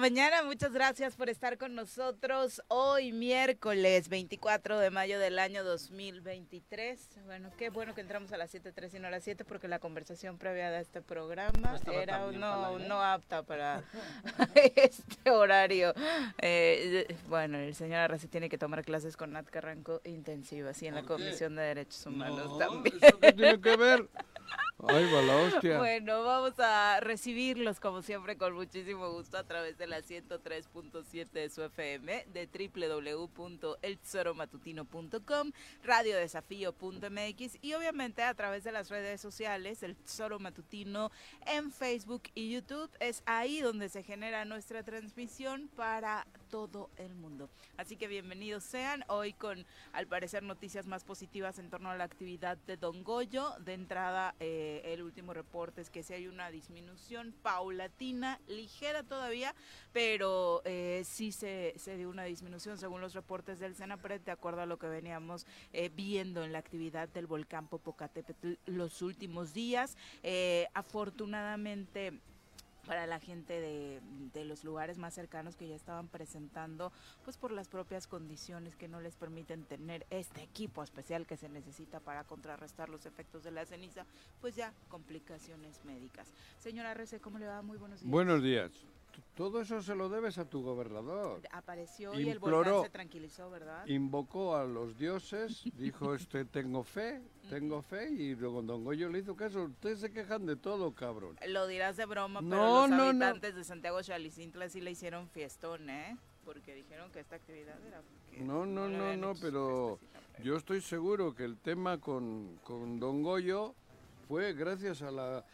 Mañana. Muchas gracias por estar con nosotros hoy miércoles 24 de mayo del año 2023. Bueno, qué bueno que entramos a las 7.3 y no a las 7 porque la conversación previa de este programa era no, no apta para este horario. Eh, bueno, el señor Arrece tiene que tomar clases con Nat Carranco intensivas y en la Comisión de Derechos Humanos también. ¿Eso qué tiene que ver? Ay, va la hostia. Bueno, vamos a recibirlos como siempre con muchísimo gusto a través de la 103.7 de su FM, de www.eltesoromatutino.com, radiodesafío.mx y obviamente a través de las redes sociales, el Tesoro Matutino en Facebook y YouTube. Es ahí donde se genera nuestra transmisión para todo el mundo. Así que bienvenidos sean hoy con, al parecer, noticias más positivas en torno a la actividad de Don Goyo. De entrada, eh, el último reporte es que sí hay una disminución paulatina, ligera todavía, pero eh, sí se, se, dio una disminución según los reportes del Senapred, de acuerdo a lo que veníamos eh, viendo en la actividad del volcán Popocatépetl los últimos días. Eh, afortunadamente para la gente de, de, los lugares más cercanos que ya estaban presentando, pues por las propias condiciones que no les permiten tener este equipo especial que se necesita para contrarrestar los efectos de la ceniza, pues ya complicaciones médicas. Señora Rece, ¿cómo le va? Muy buenos días. Buenos días. Todo eso se lo debes a tu gobernador. Apareció Imploró, y el volcán se tranquilizó, ¿verdad? Invocó a los dioses, dijo, este, tengo fe, tengo fe, y luego Don Goyo le hizo caso. Ustedes se quejan de todo, cabrón. Lo dirás de broma, pero los no, habitantes no. de Santiago Chalicintla sí le hicieron fiestón, ¿eh? Porque dijeron que esta actividad era... No, no, no, no, pero yo estoy seguro que el tema con, con Don Goyo fue gracias a la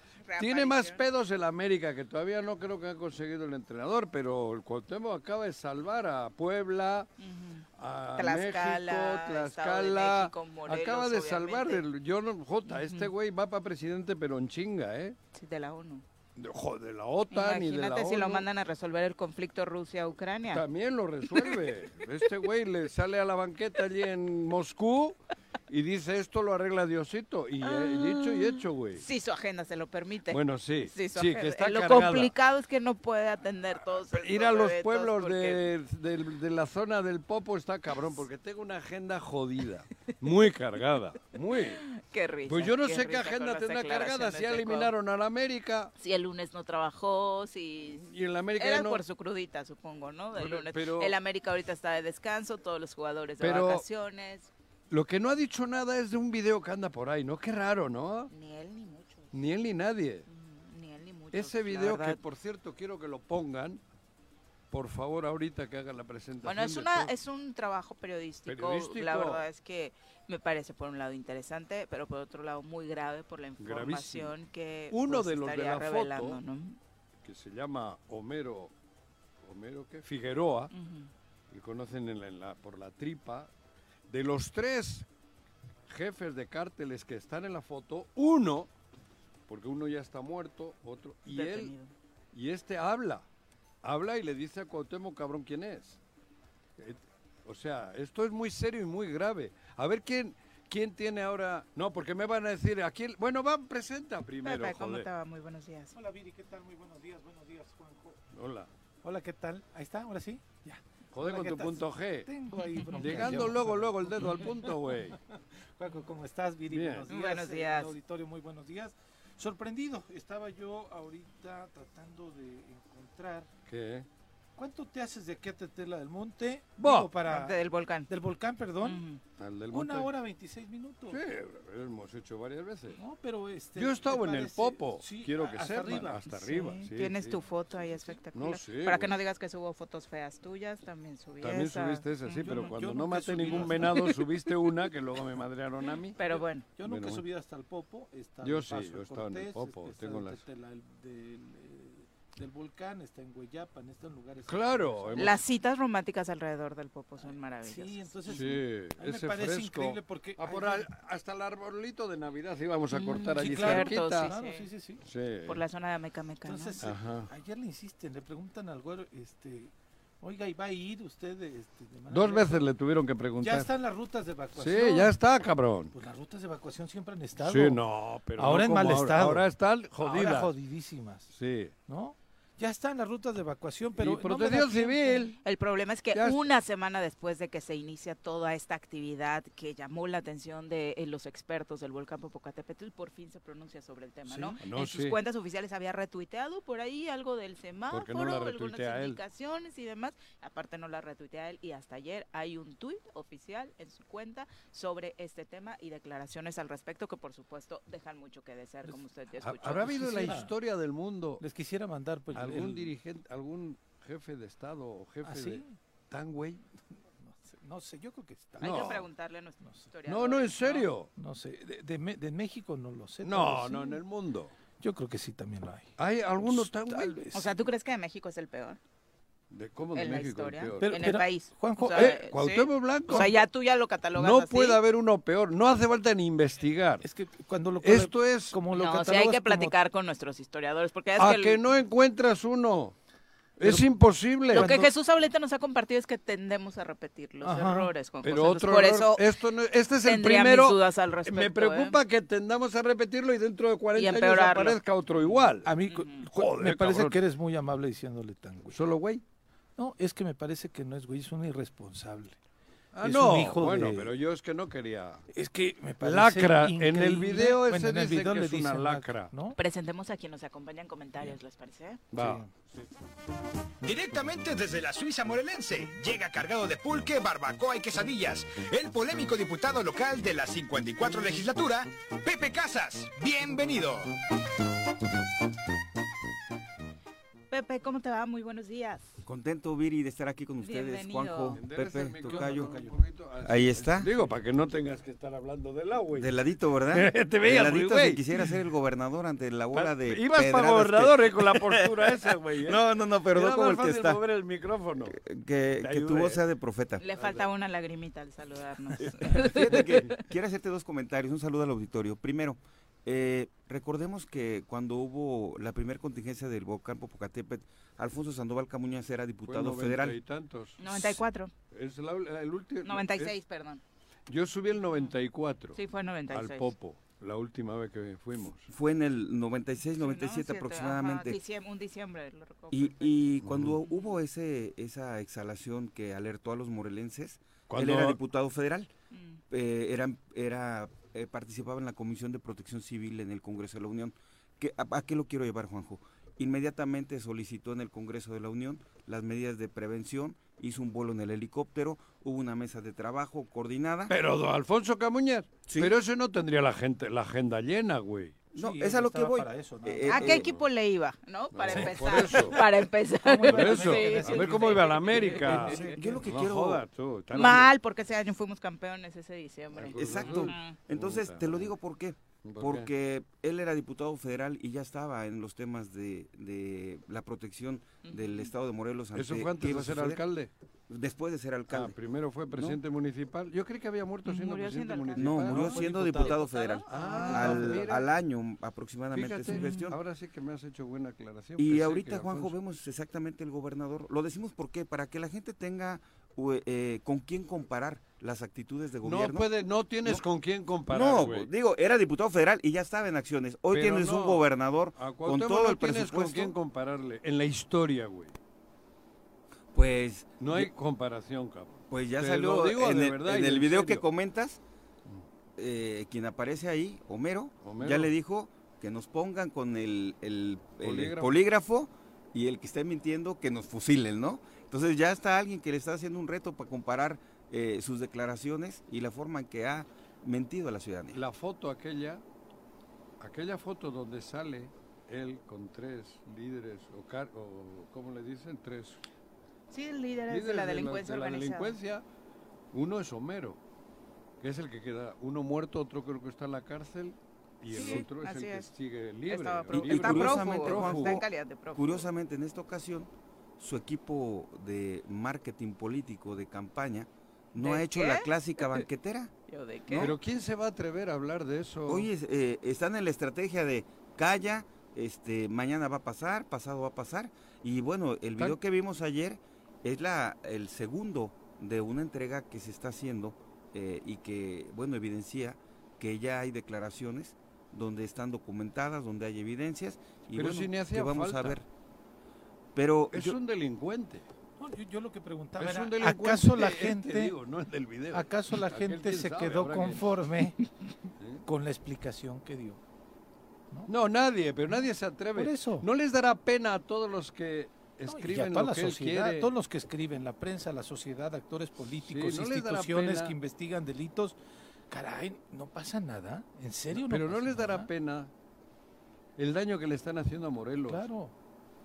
tiene más pedos el América, que todavía no creo que ha conseguido el entrenador, pero el Cuauhtémoc acaba de salvar a Puebla, uh -huh. a Tlaxcala, México, Tlaxcala. De México, Morelos, acaba de salvar el yo no, Jota, uh -huh. este güey va para presidente pero en chinga, ¿eh? Sí, de la ONU. De, de la OTAN Imagínate y de la si ONU. lo mandan a resolver el conflicto Rusia-Ucrania. También lo resuelve. este güey le sale a la banqueta allí en Moscú y dice esto lo arregla Diosito. Y ah, dicho y hecho, güey. Sí, su agenda se lo permite. Bueno, sí. Sí, sí que está Lo cargada. complicado es que no puede atender todos. Ir a los pueblos de, de, de, la zona del Popo está cabrón, porque tengo una agenda jodida. Muy cargada. Muy. Qué risa. Pues yo no sé qué agenda tendrá cargada. Si eliminaron a la América. Si el lunes no trabajó, si. Y en la América Era no. por su crudita, supongo, ¿no? Del Pero- lunes. pero- el América ahorita está de descanso, todos los jugadores de Pero- vacaciones. Lo que no ha dicho nada es de un video que anda por ahí, ¿no? Qué raro, ¿no? Ni él ni muchos. Ni él ni nadie. Mm, Ni él ni muchos. Ese video que, por cierto, quiero que lo pongan, por favor, ahorita que hagan la presentación. Bueno, es, una, es un trabajo periodístico, Periodístico. La verdad es que me parece por un lado interesante, pero por otro lado muy grave por la información que Uno pues, de los de la foto, revelando, ¿no? que se llama Homero, Homero qué? Figueroa, Ujú. que conocen en la- en la- por la tripa, de los tres jefes de cárteles que están en la foto, uno, porque uno ya está muerto, otro, y él, y este habla, habla y le dice a Cuauhtémoc cabrón quién es. Eh, o sea, esto es muy serio y muy grave. A ver quién quién tiene ahora. No, porque me van a decir aquí. Bueno, va, presenta primero. Pepe, ¿cómo te va? Muy buenos días. Hola, Viri, ¿qué tal? Muy buenos días. Buenos días, Juanjo. Hola. Hola, ¿qué tal? Ahí está, ahora sí. Ya. Joder con tu punto G. Tengo ahí Llegando luego, luego el dedo al punto, güey. Juanjo, ¿cómo estás, Viri? Buenos días. Buenos días. auditorio, muy buenos días. Sorprendido, estaba yo ahorita tratando de encontrar. ¿Qué? ¿Cuánto te haces de aquí a Tetela del Monte? para del volcán. Del volcán, perdón. del Una hora 26 minutos. Sí, lo hemos hecho varias veces. No, pero este. Yo he estado en el Popo. Sí, quiero que hasta Arriba. Hasta arriba. Tienes tu foto ahí espectacular. No sé. Para que no digas que subo fotos feas tuyas, también subí También subiste esa, sí, pero cuando no maté ningún venado, subiste una que luego me madrearon a mí. Pero bueno. Yo nunca he subido hasta el Popo. Yo sí, yo he estado en el Popo. Tengo las del volcán, está en Hueyapan, está en lugares. Claro. Las citas románticas alrededor del Popo son maravillosas. Sí, entonces sí, me parece increíble porque ah, por hasta el arbolito de Navidad íbamos a mm, cortar allí cerquita. Sí, sí, sí, sí, Por la zona de Meca Meca. Entonces, ayer le insisten, le preguntan al güero, este, Oiga, ¿y va a ir usted? Este, Dos veces le tuvieron que preguntar. Ya están las rutas de evacuación. Sí, ya está, cabrón. Pues las rutas de evacuación siempre han estado. Sí, no, pero ahora en mal estado. Ahora están jodidas. Ahora jodidísimas. Sí. ¿No? Ya están las rutas de evacuación, pero... Y protección civil. El problema es que una semana después de que se inicia toda esta actividad que llamó la atención de eh, los expertos del volcán Popocatépetl, por fin se pronuncia sobre el tema, ¿no? En sus cuentas oficiales había retuiteado por ahí algo del semáforo, algunas indicaciones y demás. Aparte no la retuitea él y hasta ayer hay un tuit oficial en su cuenta sobre este tema y declaraciones al respecto que por supuesto dejan mucho que desear, como usted ya escuchó. ¿Habrá habido la historia del mundo? Les quisiera mandar pues algún dirigente, algún jefe de Estado o jefe ¿Ah, de tan güey. No sé, yo creo que está. Hay que preguntarle a nuestro no No, no, en serio. No, sé, de, de, México no lo sé. No, no, en el mundo. Yo creo que sí también lo hay. ¿Hay algunos tan Tal vez. O sea, ¿tú crees que de México es el peor? ¿De cómo de en México la historia, el peor? en el país. Juanjo, eh, Blanco. O sea, ya tú ya lo catalogas No puede haber uno peor, no hace falta ni investigar. Es que cuando lo Esto es como lo no, sí hay que platicar con nuestros historiadores porque es a que, que no encuentras uno es imposible. Lo que Jesús ahorita nos ha compartido es que tendemos a repetir los errores. Con Pero otro por eso esto este es el primero. me preocupa ¿eh? que tendamos a repetirlo y dentro de 40 años aparezca otro igual. A mí me parece que eres muy amable diciéndole tan güey. ¿Solo güey? No, es que me parece que no es güey, es un irresponsable. Ah, no, bueno, pero yo es que no quería. Es que me parece Lacra. En el video ese en el video que es una lacra. ¿no? Presentemos a quien nos acompaña en comentarios, ¿les parece? Va. Directamente desde la Suiza morelense, llega cargado de pulque, barbacoa y quesadillas, el polémico diputado local de la 54 legislatura, Pepe Casas. Bienvenido. Pepe, ¿cómo te va? Muy buenos días. Contento, Viri, de estar aquí con ustedes, Juanjo, Pepe, Tocayo. Ahí está. Digo, para que no tengas que estar hablando del agua. Del ladito, ¿verdad? Te veía, Del ladito si quisiera ser el gobernador ante la bola de Ibas para gobernador eh, con la postura esa, güey. ¿eh? No, no, no, pero no como el que está. mover el micrófono. Que, que tu voz sea de profeta. Le falta una lagrimita al saludarnos. Fíjate que quiero hacerte dos comentarios. Un saludo al auditorio. Primero, eh, recordemos que cuando hubo la primera contingencia del volcán Popocatépetl, Alfonso Sandoval Camuñas era diputado federal. Y tantos. 94. Es el último. 96, perdón. Yo subí el 94. Sí, fue 96. Al Popo. La última vez que fuimos. Fue en el 96, 97 aproximadamente. un diciembre, lo recuerdo. Y, y cuando hubo ese esa exhalación que alertó a los morelenses, él era diputado federal. Mm. Eh, era, era eh, participaba en la Comisión de Protección Civil en el Congreso de la Unión. ¿Qué, a, qué lo quiero llevar, Juanjo? Inmediatamente solicitó en el Congreso de la Unión las medidas de prevención, hizo un vuelo en el helicóptero, hubo una mesa de trabajo coordinada. Pero don Alfonso Camuñas, pero ese no tendría la gente la agenda llena, güey. No, es a lo que voy. Eh, ¿A qué eh, equipo le iba? ¿No? Para empezar. Para empezar. a ver cómo iba la América. Yo lo que quiero. Mal, porque ese año fuimos campeones ese diciembre. Exacto. Entonces, te lo digo por qué. Porque él era diputado federal y ya estaba en los temas de, de la protección del estado de Morelos. ¿Eso fue antes de ser alcalde? después de ser alcalde. Ah, primero fue presidente municipal. Yo creí que había muerto siendo presidente municipal. No, murió siendo diputado, federal. Ah, al, año aproximadamente su gestión. Ahora sí que me has hecho buena aclaración. Y ahorita, Juanjo, vemos exactamente el gobernador. Lo decimos porque para que la gente tenga eh, con quién comparar las actitudes de gobierno. No puede, no tienes con quién comparar. No, digo, era diputado federal y ya estaba en acciones. Hoy tienes un gobernador con todo el presupuesto. con quién compararle en la historia, güey. Pues. No hay comparación, cabrón. Pues ya salió en, el, video que comentas, eh, quien aparece ahí, Homero, ya le dijo que nos pongan con el, el, polígrafo. Y el que esté mintiendo que nos fusilen, ¿no? Entonces ya está alguien que le está haciendo un reto para comparar eh, sus declaraciones y la forma en que ha mentido a la ciudadanía. La foto aquella, aquella foto donde sale él con tres líderes, o, o ¿cómo le dicen? Tres Sí, líderes, de la delincuencia de la, delincuencia. Uno es Homero, que es el que queda, uno muerto, otro creo que está en la cárcel y el otro es el que sigue libre. Está, curiosamente, en curiosamente, en esta ocasión, su equipo de marketing político de campaña no ha hecho la clásica banquetera. Pero ¿quién se va a atrever a hablar de eso? Oye, eh, están en la estrategia de calla, este, mañana va a pasar, pasado va a pasar. Y bueno, el video que vimos ayer es la, el segundo de una entrega que se está haciendo eh, y que, bueno, evidencia que ya hay declaraciones donde están documentadas, donde hay evidencias y Pero bueno, que vamos a ver. Pero es un delincuente. yo, lo que preguntaba era, ¿acaso la gente, ¿acaso la gente se quedó conforme con la explicación que dio? ¿no? nadie, pero nadie se atreve. Por eso. No les dará pena a todos los que escriben la sociedad, todos los que escriben, la prensa, la sociedad, actores políticos, instituciones que investigan delitos. Caray, no pasa nada. ¿En serio? pero no les dará pena el daño que le están haciendo a Morelos. Claro.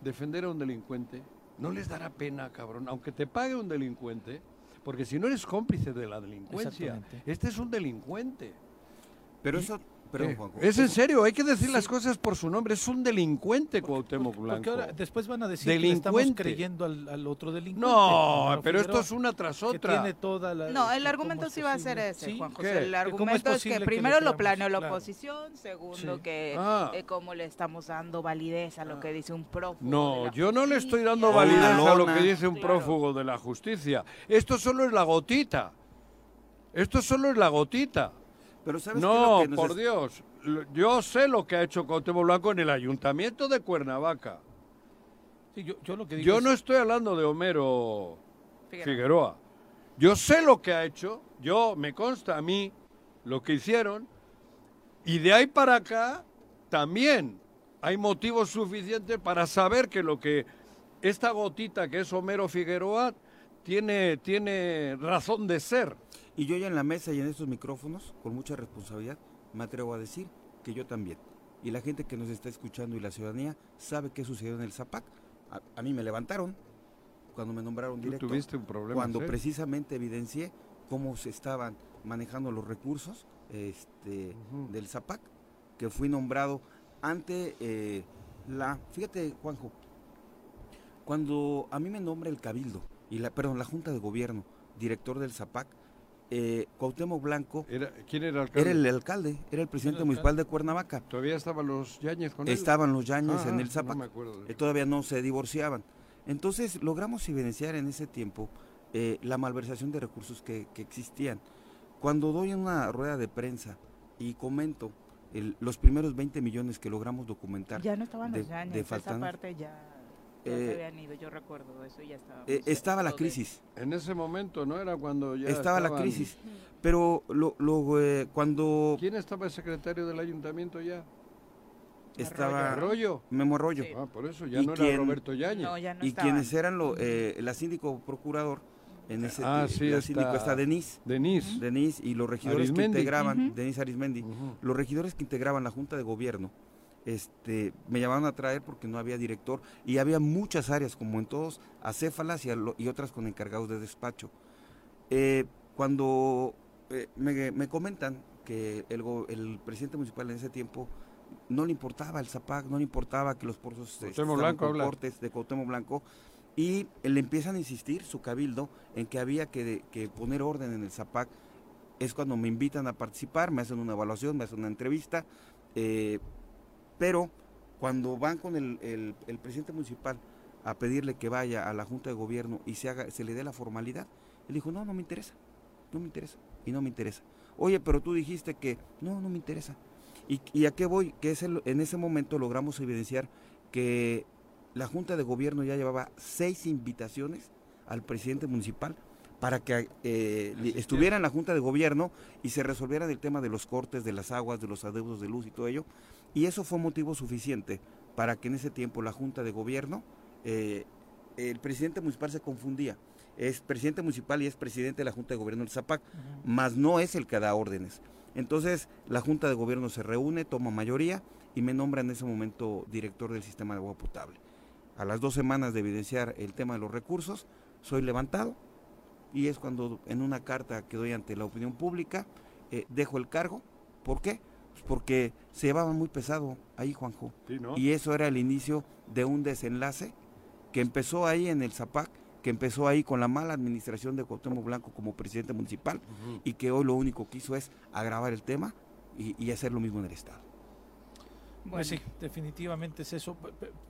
Defender a un delincuente. No les dará pena, cabrón. Aunque te pague un delincuente, porque si no eres cómplice de la delincuencia, este es un delincuente. Pero eso es en serio, hay que decir las cosas por su nombre. Es un delincuente Cuauhtémoc Blanco. Porque ahora después van a decir que estamos creyendo al, otro delincuente. No, pero esto es una tras otra. no, el argumento sí va a ser ese, Juan José. El argumento es, que primero lo planeó la oposición, segundo que ah. eh, cómo le estamos dando validez a lo que dice un prófugo. No, yo no le estoy dando validez a lo que dice un prófugo de la justicia. Esto solo es la gotita. Esto solo es la gotita. Pero ¿sabes no, por Dios. Yo sé lo que ha hecho Cuauhtémoc Blanco en el ayuntamiento de Cuernavaca. yo, no estoy hablando de Homero Figueroa. Yo sé lo que ha hecho. Yo me consta a mí lo que hicieron. Y de ahí para acá también hay motivos suficientes para saber que lo que esta gotita que es Homero Figueroa tiene, tiene razón de ser. Y yo ya en la mesa y en estos micrófonos, con mucha responsabilidad, me atrevo a decir que yo también. Y la gente que nos está escuchando y la ciudadanía sabe qué sucedió en el ZAPAC. A, mí me levantaron cuando me nombraron director. tuviste un problema. Cuando precisamente evidencié cómo se estaban manejando los recursos este, del ZAPAC, que fui nombrado ante eh, la... Fíjate, Juanjo, cuando a mí me nombra el Cabildo, y la, perdón, la Junta de Gobierno, director del ZAPAC, eh, Cuauhtémoc Blanco. ¿Quién era el alcalde? Era el alcalde, era el presidente municipal de Cuernavaca. ¿Todavía estaban los Yañez con él? Estaban los Yañez en el Zapac. Eh, todavía no se divorciaban. Entonces logramos evidenciar en ese tiempo eh, la malversación de recursos que, existían. Cuando doy una rueda de prensa y comento los primeros 20 millones que logramos documentar. Ya no estaban los Yañez, esa parte ya eh, yo recuerdo eso, ya estaba. Eh, estaba la crisis. En ese momento, ¿no? Era cuando ya. Estaba la crisis. Pero lo, lo eh, cuando. ¿Quién estaba el secretario del ayuntamiento ya? Estaba. Arroyo. Memo Arroyo. Ah, por eso ya no era Roberto Yañez. y quienes eran lo, la síndico procurador. En ese ah, sí, la síndico está Denise. Denise. Denise y los regidores que integraban, Denise Arismendi, los regidores que integraban la Junta de Gobierno este, me llamaron a traer porque no había director y había muchas áreas, como en todos, acéfalas y, y otras con encargados de despacho. Eh, cuando eh, me, comentan que el, el, presidente municipal en ese tiempo no le importaba el ZAPAC, no le importaba que los pozos Blanco de Cuauhtémoc Blanco, y le empiezan a insistir su cabildo en que había que, poner orden en el ZAPAC. Es cuando me invitan a participar, me hacen una evaluación, me hacen una entrevista, eh, pero cuando van con el, presidente municipal a pedirle que vaya a la Junta de Gobierno y se, haga, se le dé la formalidad, él dijo, no, no me interesa, no me interesa, y no me interesa. Oye, pero tú dijiste que, no, no me interesa. ¿Y, a qué voy? Que es en ese momento logramos evidenciar que la Junta de Gobierno ya llevaba seis invitaciones al presidente municipal para que eh, estuviera en la Junta de Gobierno y se resolviera el tema de los cortes, de las aguas, de los adeudos de luz y todo ello. Y eso fue motivo suficiente para que en ese tiempo la Junta de Gobierno, eh, el presidente municipal se confundía. Es presidente municipal y es presidente de la Junta de Gobierno del Zapac, más no es el que da órdenes. Entonces la Junta de Gobierno se reúne, toma mayoría y me nombra en ese momento director del sistema de agua potable a las dos semanas de evidenciar el tema de los recursos, soy levantado y es cuando en una carta que doy ante la opinión pública eh, dejo el cargo. ¿Por qué? Porque se llevaba muy pesado ahí, Juanjo. Y eso era el inicio de un desenlace que empezó ahí en el Zapac, que empezó ahí con la mala administración de Cuauhtémoc Blanco como presidente municipal y que hoy lo único que hizo es agravar el tema y hacer lo mismo en el Estado. Pues sí, definitivamente es eso.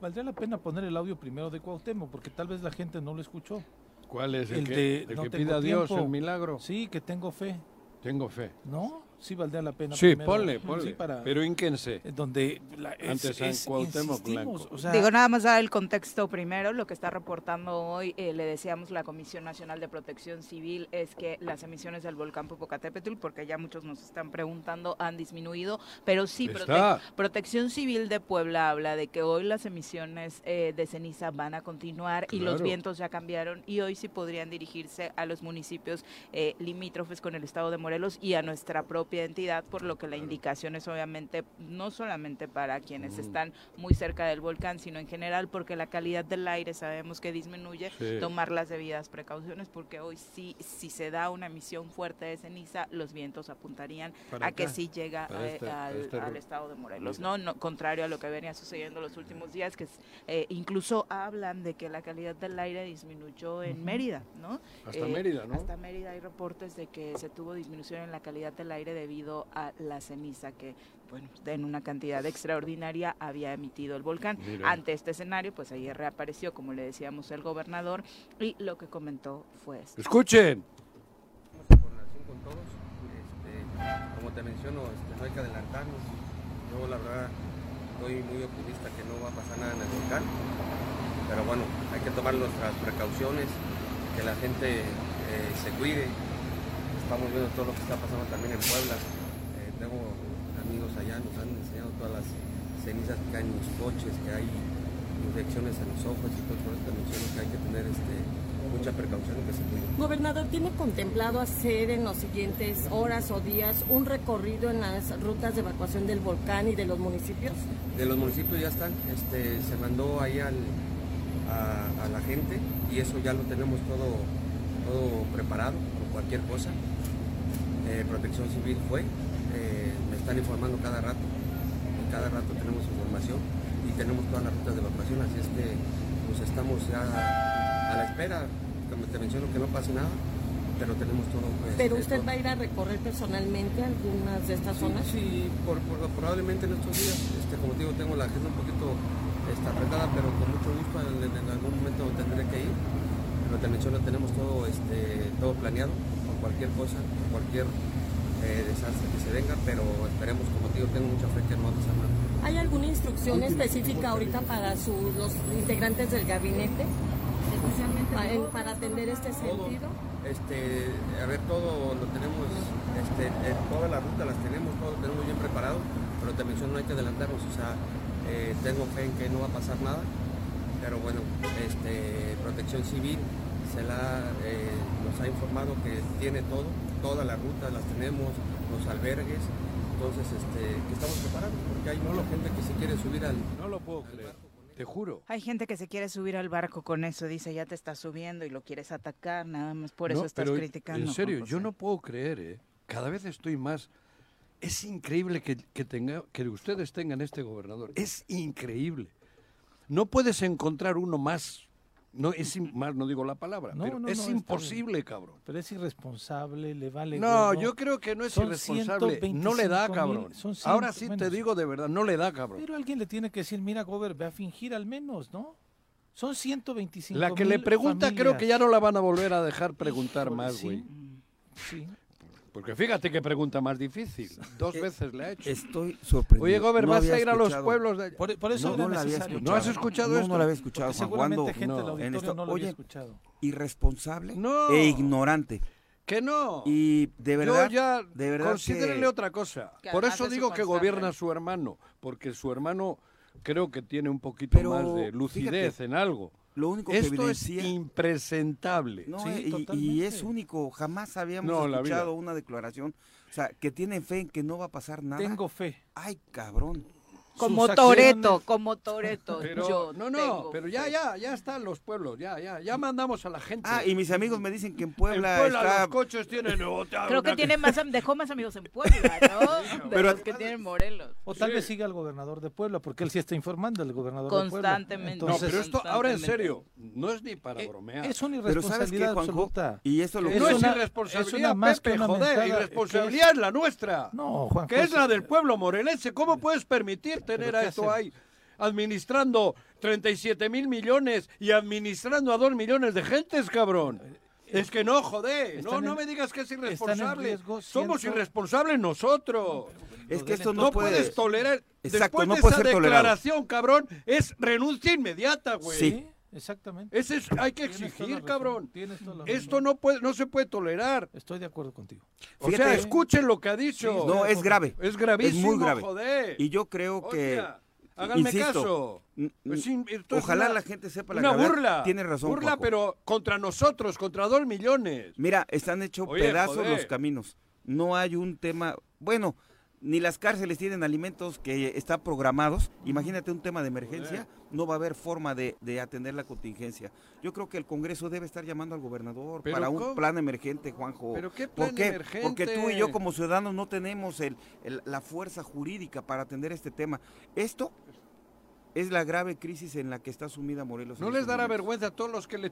Valdría la pena poner el audio primero de Cuauhtémoc, porque tal vez la gente no lo escuchó. ¿Cuál es? El, que, de, que pida a Dios el milagro. Sí, que tengo fe. Tengo fe. ¿No? Sí valdría la pena. Sí, ponle, ponle. pero ínquense. Eh, donde Antes es, Cuauhtémoc Blanco. Digo, nada más dar el contexto primero. Lo que está reportando hoy, eh, le decíamos la Comisión Nacional de Protección Civil, es que las emisiones del volcán Popocatépetl, porque ya muchos nos están preguntando, han disminuido. Pero sí, Protección Civil de Puebla habla de que hoy las emisiones eh, de ceniza van a continuar y los vientos ya cambiaron y hoy sí podrían dirigirse a los municipios limítrofes con el estado de Morelos y a nuestra propia identidad, por lo que la indicación es obviamente no solamente para quienes están muy cerca del volcán, sino en general porque la calidad del aire sabemos que disminuye, tomar las debidas precauciones porque hoy sí, si se da una emisión fuerte de ceniza, los vientos apuntarían a que sí llega este, este al, estado de Morelos, ¿no? ¿no? Contrario a lo que venía sucediendo los últimos días, que eh, incluso hablan de que la calidad del aire disminuyó en Mérida, ¿no? Hasta Mérida, ¿no? Hasta Mérida hay reportes de que se tuvo disminución en la calidad del aire de debido a la ceniza que bueno, en una cantidad extraordinaria había emitido el volcán. Ante este escenario, pues ayer reapareció, como le decíamos, el gobernador y lo que comentó fue esto. Escuchen. Con todos. Este, como te menciono, este, no hay que adelantarnos. Yo la verdad estoy muy optimista que no va a pasar nada en el volcán. Pero bueno, hay que tomar nuestras precauciones, que la gente eh, se cuide, estamos viendo todo lo que está pasando también en Puebla. Eh, tengo amigos allá, nos han enseñado todas las cenizas que hay en los coches, que hay infecciones en los ojos y todo eso menciono que hay que tener este, mucha precaución en que se cuide. Gobernador, ¿tiene contemplado hacer en los siguientes horas o días un recorrido en las rutas de evacuación del volcán y de los municipios? De los municipios ya están, este, se mandó ahí al, a, a, la gente y eso ya lo tenemos todo, todo preparado por cualquier cosa. Eh, protección Civil fue, eh, me están informando cada rato, y cada rato tenemos información y tenemos todas las rutas de evacuación, así es que pues estamos ya a la espera, como te menciono que no pase nada, pero tenemos todo. Pues, ¿Pero usted va a ir a recorrer personalmente algunas de estas zonas? Sí, probablemente en estos días, este, como digo, tengo la agenda un poquito está apretada, pero con mucho gusto en, algún momento tendré que ir. Pero te menciono, tenemos todo, este, todo planeado cualquier cosa, cualquier eh, desastre que se venga, pero esperemos, como digo, tengo mucha fe que no va a pasar nada. ¿Hay alguna instrucción específica ahorita para los integrantes del gabinete? Especialmente para, atender este sentido. Este, a ver, todo lo tenemos, este, eh, todas las rutas las tenemos, todo lo tenemos bien preparado, pero te menciono, no hay que adelantarnos, o sea, eh, tengo fe en que no va a pasar nada, pero bueno, este, protección civil se la, eh, nos ha informado que tiene todo, todas las rutas las tenemos, los albergues, entonces este, que estamos preparados, porque hay mucha gente que se quiere subir al... No lo puedo creer. Te juro. Hay gente que se quiere subir al barco con eso, dice, ya te estás subiendo y lo quieres atacar, nada más por eso estás criticando. En serio, yo no puedo creer, ¿eh? cada vez estoy más... Es increíble que, que, tenga, que ustedes tengan este gobernador, es increíble. No puedes encontrar uno más No, es más no digo la palabra, pero es imposible, cabrón. Pero es irresponsable, le vale. No, yo creo que no es irresponsable. No le da, cabrón. Ahora sí te digo de verdad, no le da, cabrón. Pero alguien le tiene que decir, mira, Gober, ve a fingir al menos, ¿no? Son 125 La que le pregunta creo que ya no la van a volver a dejar preguntar más, güey. Sí. Porque fíjate qué pregunta más difícil. Dos eh, veces le ha hecho. Estoy sorprendido. Oye, Gober, vas a ir a los pueblos de... Por, eso no, no, la había escuchado. ¿No has escuchado esto? No, lo había escuchado, seguramente gente del auditorio no lo había escuchado. irresponsable e ignorante. Que no. Y de verdad, Yo ya de verdad considérenle otra cosa. Por eso digo que gobierna su hermano, porque su hermano creo que tiene un poquito más de lucidez en algo. Lo único Esto es impresentable. y, es único, jamás habíamos escuchado una declaración, o sea, que tienen fe en que no va a pasar nada. Tengo fe. Ay, cabrón. Como Toreto, como Toreto. Pero, no, no, pero ya, ya, ya están los pueblos, ya, ya, ya mandamos a la gente. Ah, y mis amigos me dicen que en Puebla, en Puebla los coches tienen. Creo que tiene más, dejó más amigos en Puebla, ¿no? De pero, los que tienen Morelos. O tal vez siga el gobernador de Puebla, porque él sí está informando, el gobernador Constantemente. de Puebla. no, pero esto, ahora en serio, no es ni para eh, bromear. Es una irresponsabilidad absoluta. Y eso lo no es irresponsabilidad, más Pepe, joder, irresponsabilidad es, la nuestra. No, Juan Que es la del pueblo morelense. ¿Cómo puedes permitir tener a esto ahí? administrando 37 mil millones y administrando a 2 millones de gentes, cabrón. Es que no, joder. No, no me digas que es irresponsable. Somos irresponsables nosotros. Es que esto no, puedes tolerar. Exacto, Después de esa declaración, cabrón, es renuncia inmediata, güey. Sí. Exactamente. Ese es, hay que exigir, cabrón. Esto no puede, no se puede tolerar. Estoy de acuerdo contigo. O sea, escuchen lo que ha dicho. no, es grave. Es gravísimo, es muy grave. Joder. Y yo creo que Háganme caso. Pues ojalá la gente sepa la una burla. Tiene razón. Burla, pero contra nosotros, contra dos millones. Mira, están hechos pedazos los caminos. No hay un tema. Bueno, ni las cárceles tienen alimentos que están programados. Imagínate un tema de emergencia, no va a haber forma de, atender la contingencia. Yo creo que el Congreso debe estar llamando al gobernador para un plan emergente, Juanjo. ¿Pero qué plan emergente? Porque tú y yo como ciudadanos no tenemos el, la fuerza jurídica para atender este tema. Esto es la grave crisis en la que está sumida Morelos. No les dará vergüenza a todos los que le,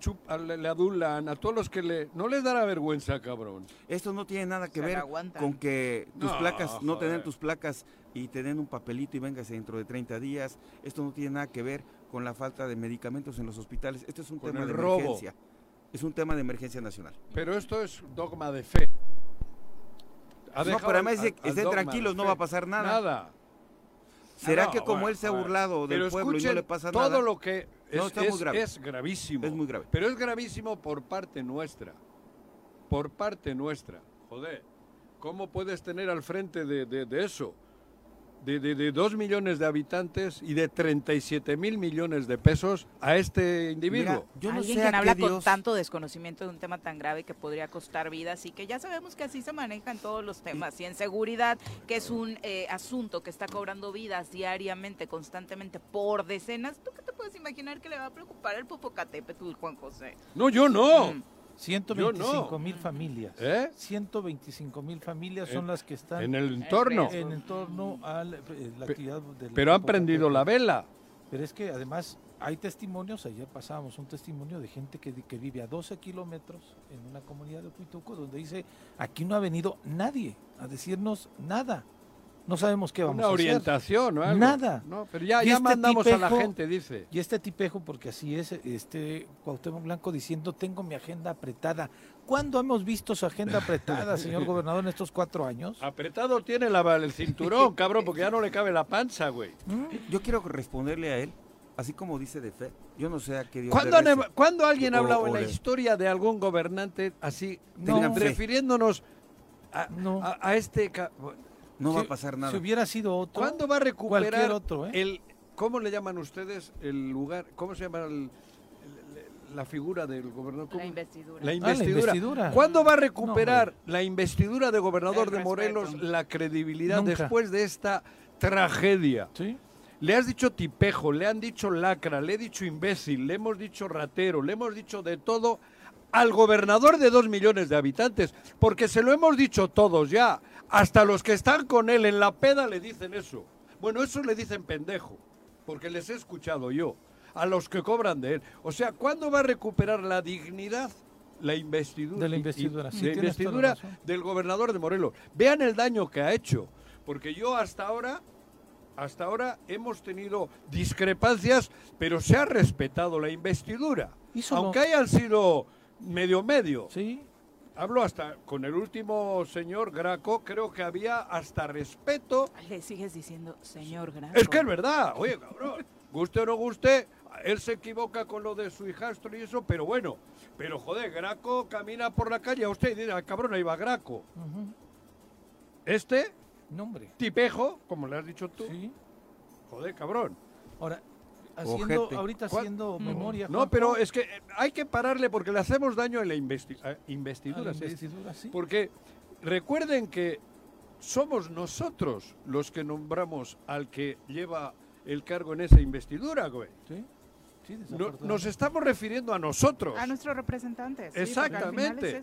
le, adulan, a todos los que le... No les dará vergüenza, cabrón. Esto no tiene nada que ver con que tus placas, no tener tus placas y tener un papelito y vengas dentro de 30 días. Esto no tiene nada que ver con la falta de medicamentos en los hospitales. Esto es un tema de emergencia. Es un tema de emergencia nacional. Pero esto es dogma de fe. no, pero además estén tranquilos, no va a pasar nada. Nada. ¿Será que como él se ha burlado del pueblo y no le pasa nada? Todo lo que es, es, gravísimo. Es muy grave. Pero es gravísimo por parte nuestra. Por parte nuestra. Joder, ¿cómo puedes tener al frente de, de eso? De, de, 2 millones de habitantes y de 37 mil millones de pesos a este individuo. yo Alguien que habla con tanto desconocimiento de un tema tan grave que podría costar vidas y que ya sabemos que así se manejan todos los temas. Y en seguridad, que es un eh, asunto que está cobrando vidas diariamente, constantemente, por decenas, ¿tú qué te puedes imaginar que le va a preocupar el Popocatépetl, Juan José? No, yo no. Mm. 125 mil familias. ¿Eh? 125 mil familias son las que están en el entorno. En entorno a la, eh, actividad del Pero han prendido la vela. Pero es que además hay testimonios, ayer pasábamos un testimonio de gente que, que vive a 12 kilómetros en una comunidad de Cuituco donde dice, aquí no ha venido nadie a decirnos nada. No sabemos qué vamos a hacer. Una orientación o algo. Nada. No, pero ya, ya este mandamos a la gente, dice. Y este tipejo, porque así es, este Cuauhtémoc Blanco diciendo, tengo mi agenda apretada. ¿Cuándo hemos visto su agenda apretada, señor gobernador, en estos cuatro años? Apretado tiene la, el cinturón, cabrón, porque ya no le cabe la panza, güey. ¿Mm? Yo quiero responderle a él, así como dice de fe. Yo no sé a qué Dios ¿Cuándo, alguien ha hablado en la historia de algún gobernante así, refiriéndonos a, a este... No va a pasar nada. Si hubiera sido otro. ¿Cuándo va a recuperar otro, eh? el cómo le llaman ustedes el lugar? ¿Cómo se llama la figura del gobernador? La investidura. La investidura. ¿Cuándo va a recuperar la investidura de gobernador de Morelos la credibilidad después de esta tragedia? Sí. Le has dicho tipejo, le han dicho lacra, le he dicho imbécil, le hemos dicho ratero, le hemos dicho de todo al gobernador de dos millones de habitantes, porque se lo hemos dicho todos ya. Hasta los que están con él en la peda le dicen eso. Bueno, eso le dicen pendejo, porque les he escuchado yo. a los que cobran de él. O sea, ¿cuándo va a recuperar la dignidad? La investidura, de la investidura, la investidura del gobernador de Morelos. Vean el daño que ha hecho, porque yo hasta ahora hasta ahora hemos tenido discrepancias, pero se ha respetado la investidura. Aunque hayan sido medio medio. Sí. Hablo hasta con el último señor Graco, creo que había hasta respeto. Le sigues diciendo señor Graco. Es que es verdad, oye, cabrón, guste o no guste, él se equivoca con lo de su hijastro y eso, pero bueno, pero joder, Graco camina por la calle a usted y dice, ah, cabrón, ahí va Graco. Este, nombre, tipejo, como le has dicho tú. Sí. Joder, cabrón. Ahora, haciendo, ahorita haciendo memoria. No, pero es que hay que pararle porque le hacemos daño a la investidura. Porque recuerden que somos nosotros los que nombramos al que lleva el cargo en esa investidura, güey. Sí. nos estamos refiriendo a nosotros. A nuestros representantes. Exactamente.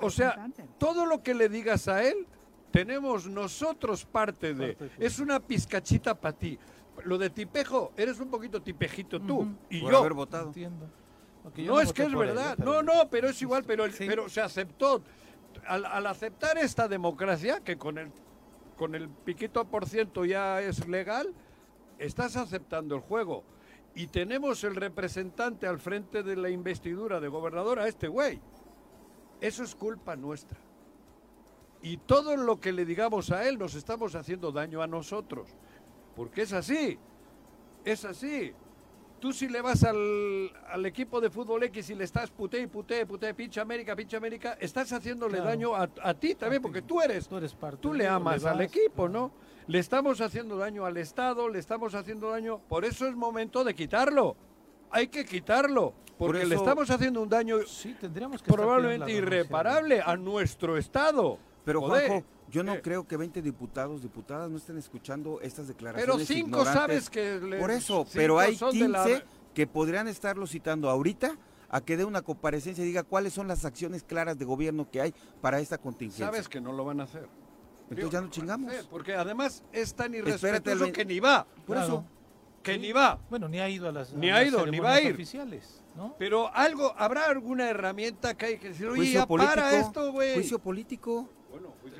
o sea, todo lo que le digas a él, tenemos nosotros parte de. es una pizcachita para ti lo de tipejo, eres un poquito tipejito tú. Y yo. haber votado. no, es que es verdad. no, no, pero es igual, pero, pero se aceptó. Al, aceptar esta democracia, que con el, con el piquito por ciento ya es legal, estás aceptando el juego. Y tenemos el representante al frente de la investidura de gobernador a este güey. Eso es culpa nuestra. Y todo lo que le digamos a él nos estamos haciendo daño a nosotros. Porque es así, es así. Tú si le vas al, equipo de fútbol X y le estás puté y puté, puté, pinche América, pinche América, estás haciéndole daño a, ti también, porque tú eres, tú, eres parte tú le amas al equipo, ¿no? Le estamos haciendo daño al Estado, le estamos haciendo daño, por eso es momento de quitarlo. Hay que quitarlo, porque le estamos haciendo un daño sí, tendríamos que probablemente irreparable a nuestro Estado. Pero Juanjo, yo no creo que 20 diputados, diputadas no estén escuchando estas declaraciones. Pero cinco sabes que... Por eso, pero hay 15 que podrían estarlo citando ahorita a que dé una comparecencia y diga cuáles son las acciones claras de gobierno que hay para esta contingencia. Sabes que no lo van a hacer. Entonces ya no chingamos. porque además es tan irrespetuoso que ni va. Por eso. Que ni va. Bueno, ni ha ido a las Ni ha ido, ni va a ir. oficiales. ¿no? Pero algo, ¿habrá alguna herramienta que hay que decir, oye, ya para esto, güey? Juicio político.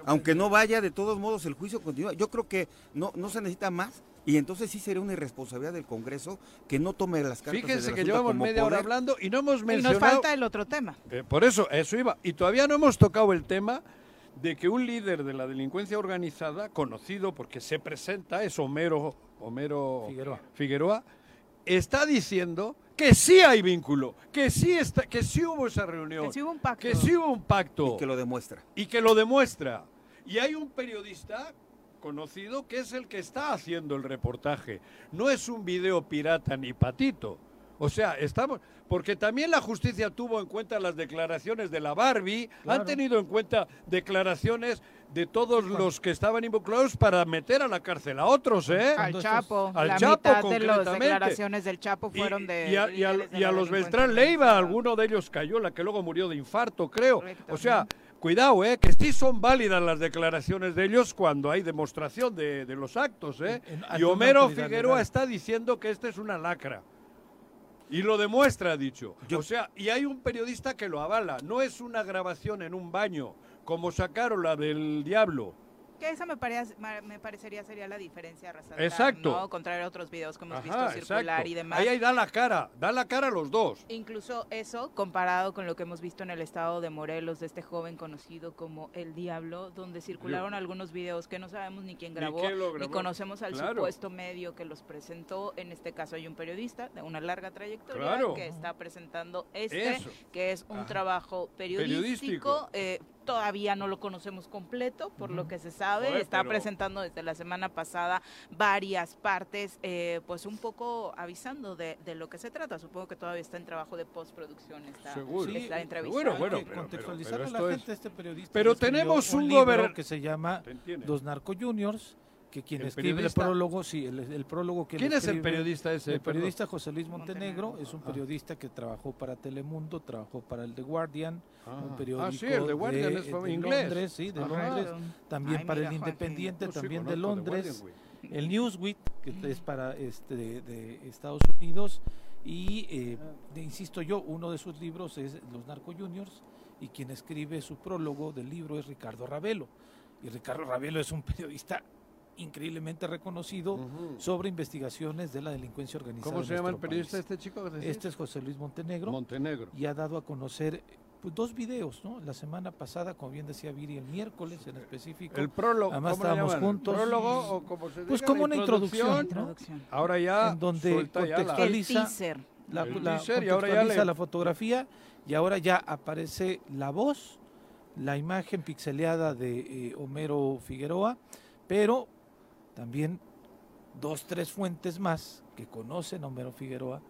Aunque no vaya, de todos modos el juicio continúa. Yo creo que no, no se necesita más y entonces sí sería una irresponsabilidad del Congreso que no tome las cartas Fíjense que llevamos media hora hablando y no hemos mencionado... Y nos falta el otro tema. Eh, por eso, eso iba. Y todavía no hemos tocado el tema de que un líder de la delincuencia organizada, conocido porque se presenta, es Homero, Homero Figueroa está diciendo que sí hay vínculo, que sí está, que sí hubo esa reunión, que sí hubo un pacto, que sí hubo un pacto y que lo demuestra y que lo demuestra. Y hay un periodista conocido que es el que está haciendo el reportaje. No es un video pirata ni patito. O sea, estamos porque también la justicia tuvo en cuenta las declaraciones de la Barbie, han tenido en cuenta declaraciones de todos los que estaban involucrados para meter a la cárcel a otros, ¿eh? Al Chapo. Al la Chapo, mitad de las declaraciones del Chapo fueron de... Y a, los Beltrán Leiva, alguno de ellos cayó, la que luego murió de infarto, creo. O sea, cuidado, ¿eh? Que sí son válidas las declaraciones de ellos cuando hay demostración de, de los actos, ¿eh? y Homero Figueroa está diciendo que esta es una lacra. Y lo demuestra, ha dicho. o sea, y hay un periodista que lo avala. No es una grabación en un baño, como sacaron la del diablo. Que esa me, me parecería sería la diferencia resaltar, Exacto. ¿no? Contrario a otros videos que hemos visto circular y demás. Ahí, ahí da la cara, da la cara a los dos. Incluso eso comparado con lo que hemos visto en el estado de Morelos de este joven conocido como El Diablo, donde circularon algunos videos que no sabemos ni quién grabó, ni, conocemos al supuesto medio que los presentó. En este caso hay un periodista de una larga trayectoria que está presentando este, que es un trabajo periodístico, eh, todavía no lo conocemos completo, por lo que se sabe. Está presentando desde la semana pasada varias partes, eh, pues un poco avisando de, lo que se trata. Supongo que todavía está en trabajo de postproducción esta, esta entrevista. Bueno, bueno, pero, contextualizar a la gente, este periodista. Pero tenemos un, un que se llama Los Narco Juniors que quien escribe el prólogo, sí, el, prólogo que ¿Quién es el periodista ese? El periodista José Luis Montenegro, es un ah. periodista que trabajó para Telemundo, trabajó para el The Guardian, ah. un periódico ah, sí, el The Guardian de, es inglés. Londres, sí, de Londres, también para el Independiente, también de Londres, el Newsweek, que es para este de, Estados Unidos, Y, eh, insisto yo, uno de sus libros es Los Narco Juniors y quien escribe su prólogo del libro es Ricardo Ravelo. Y Ricardo Ravelo es un periodista increíblemente reconocido sobre investigaciones de la delincuencia organizada. ¿Cómo se llama el periodista este chico? Este es José Luis Montenegro. Montenegro. Y ha dado a conocer pues, dos videos, ¿no? La semana pasada, como bien decía Viri, el miércoles en específico. El prólogo. Además estábamos juntos. ¿Prólogo o como se Pues como una introducción. Ahora ya. En donde contextualiza. La, la, y ahora ya la fotografía y ahora ya aparece la voz, la imagen pixeleada de eh, Homero Figueroa, pero también dos, tres fuentes más que conocen a Homero Figueroa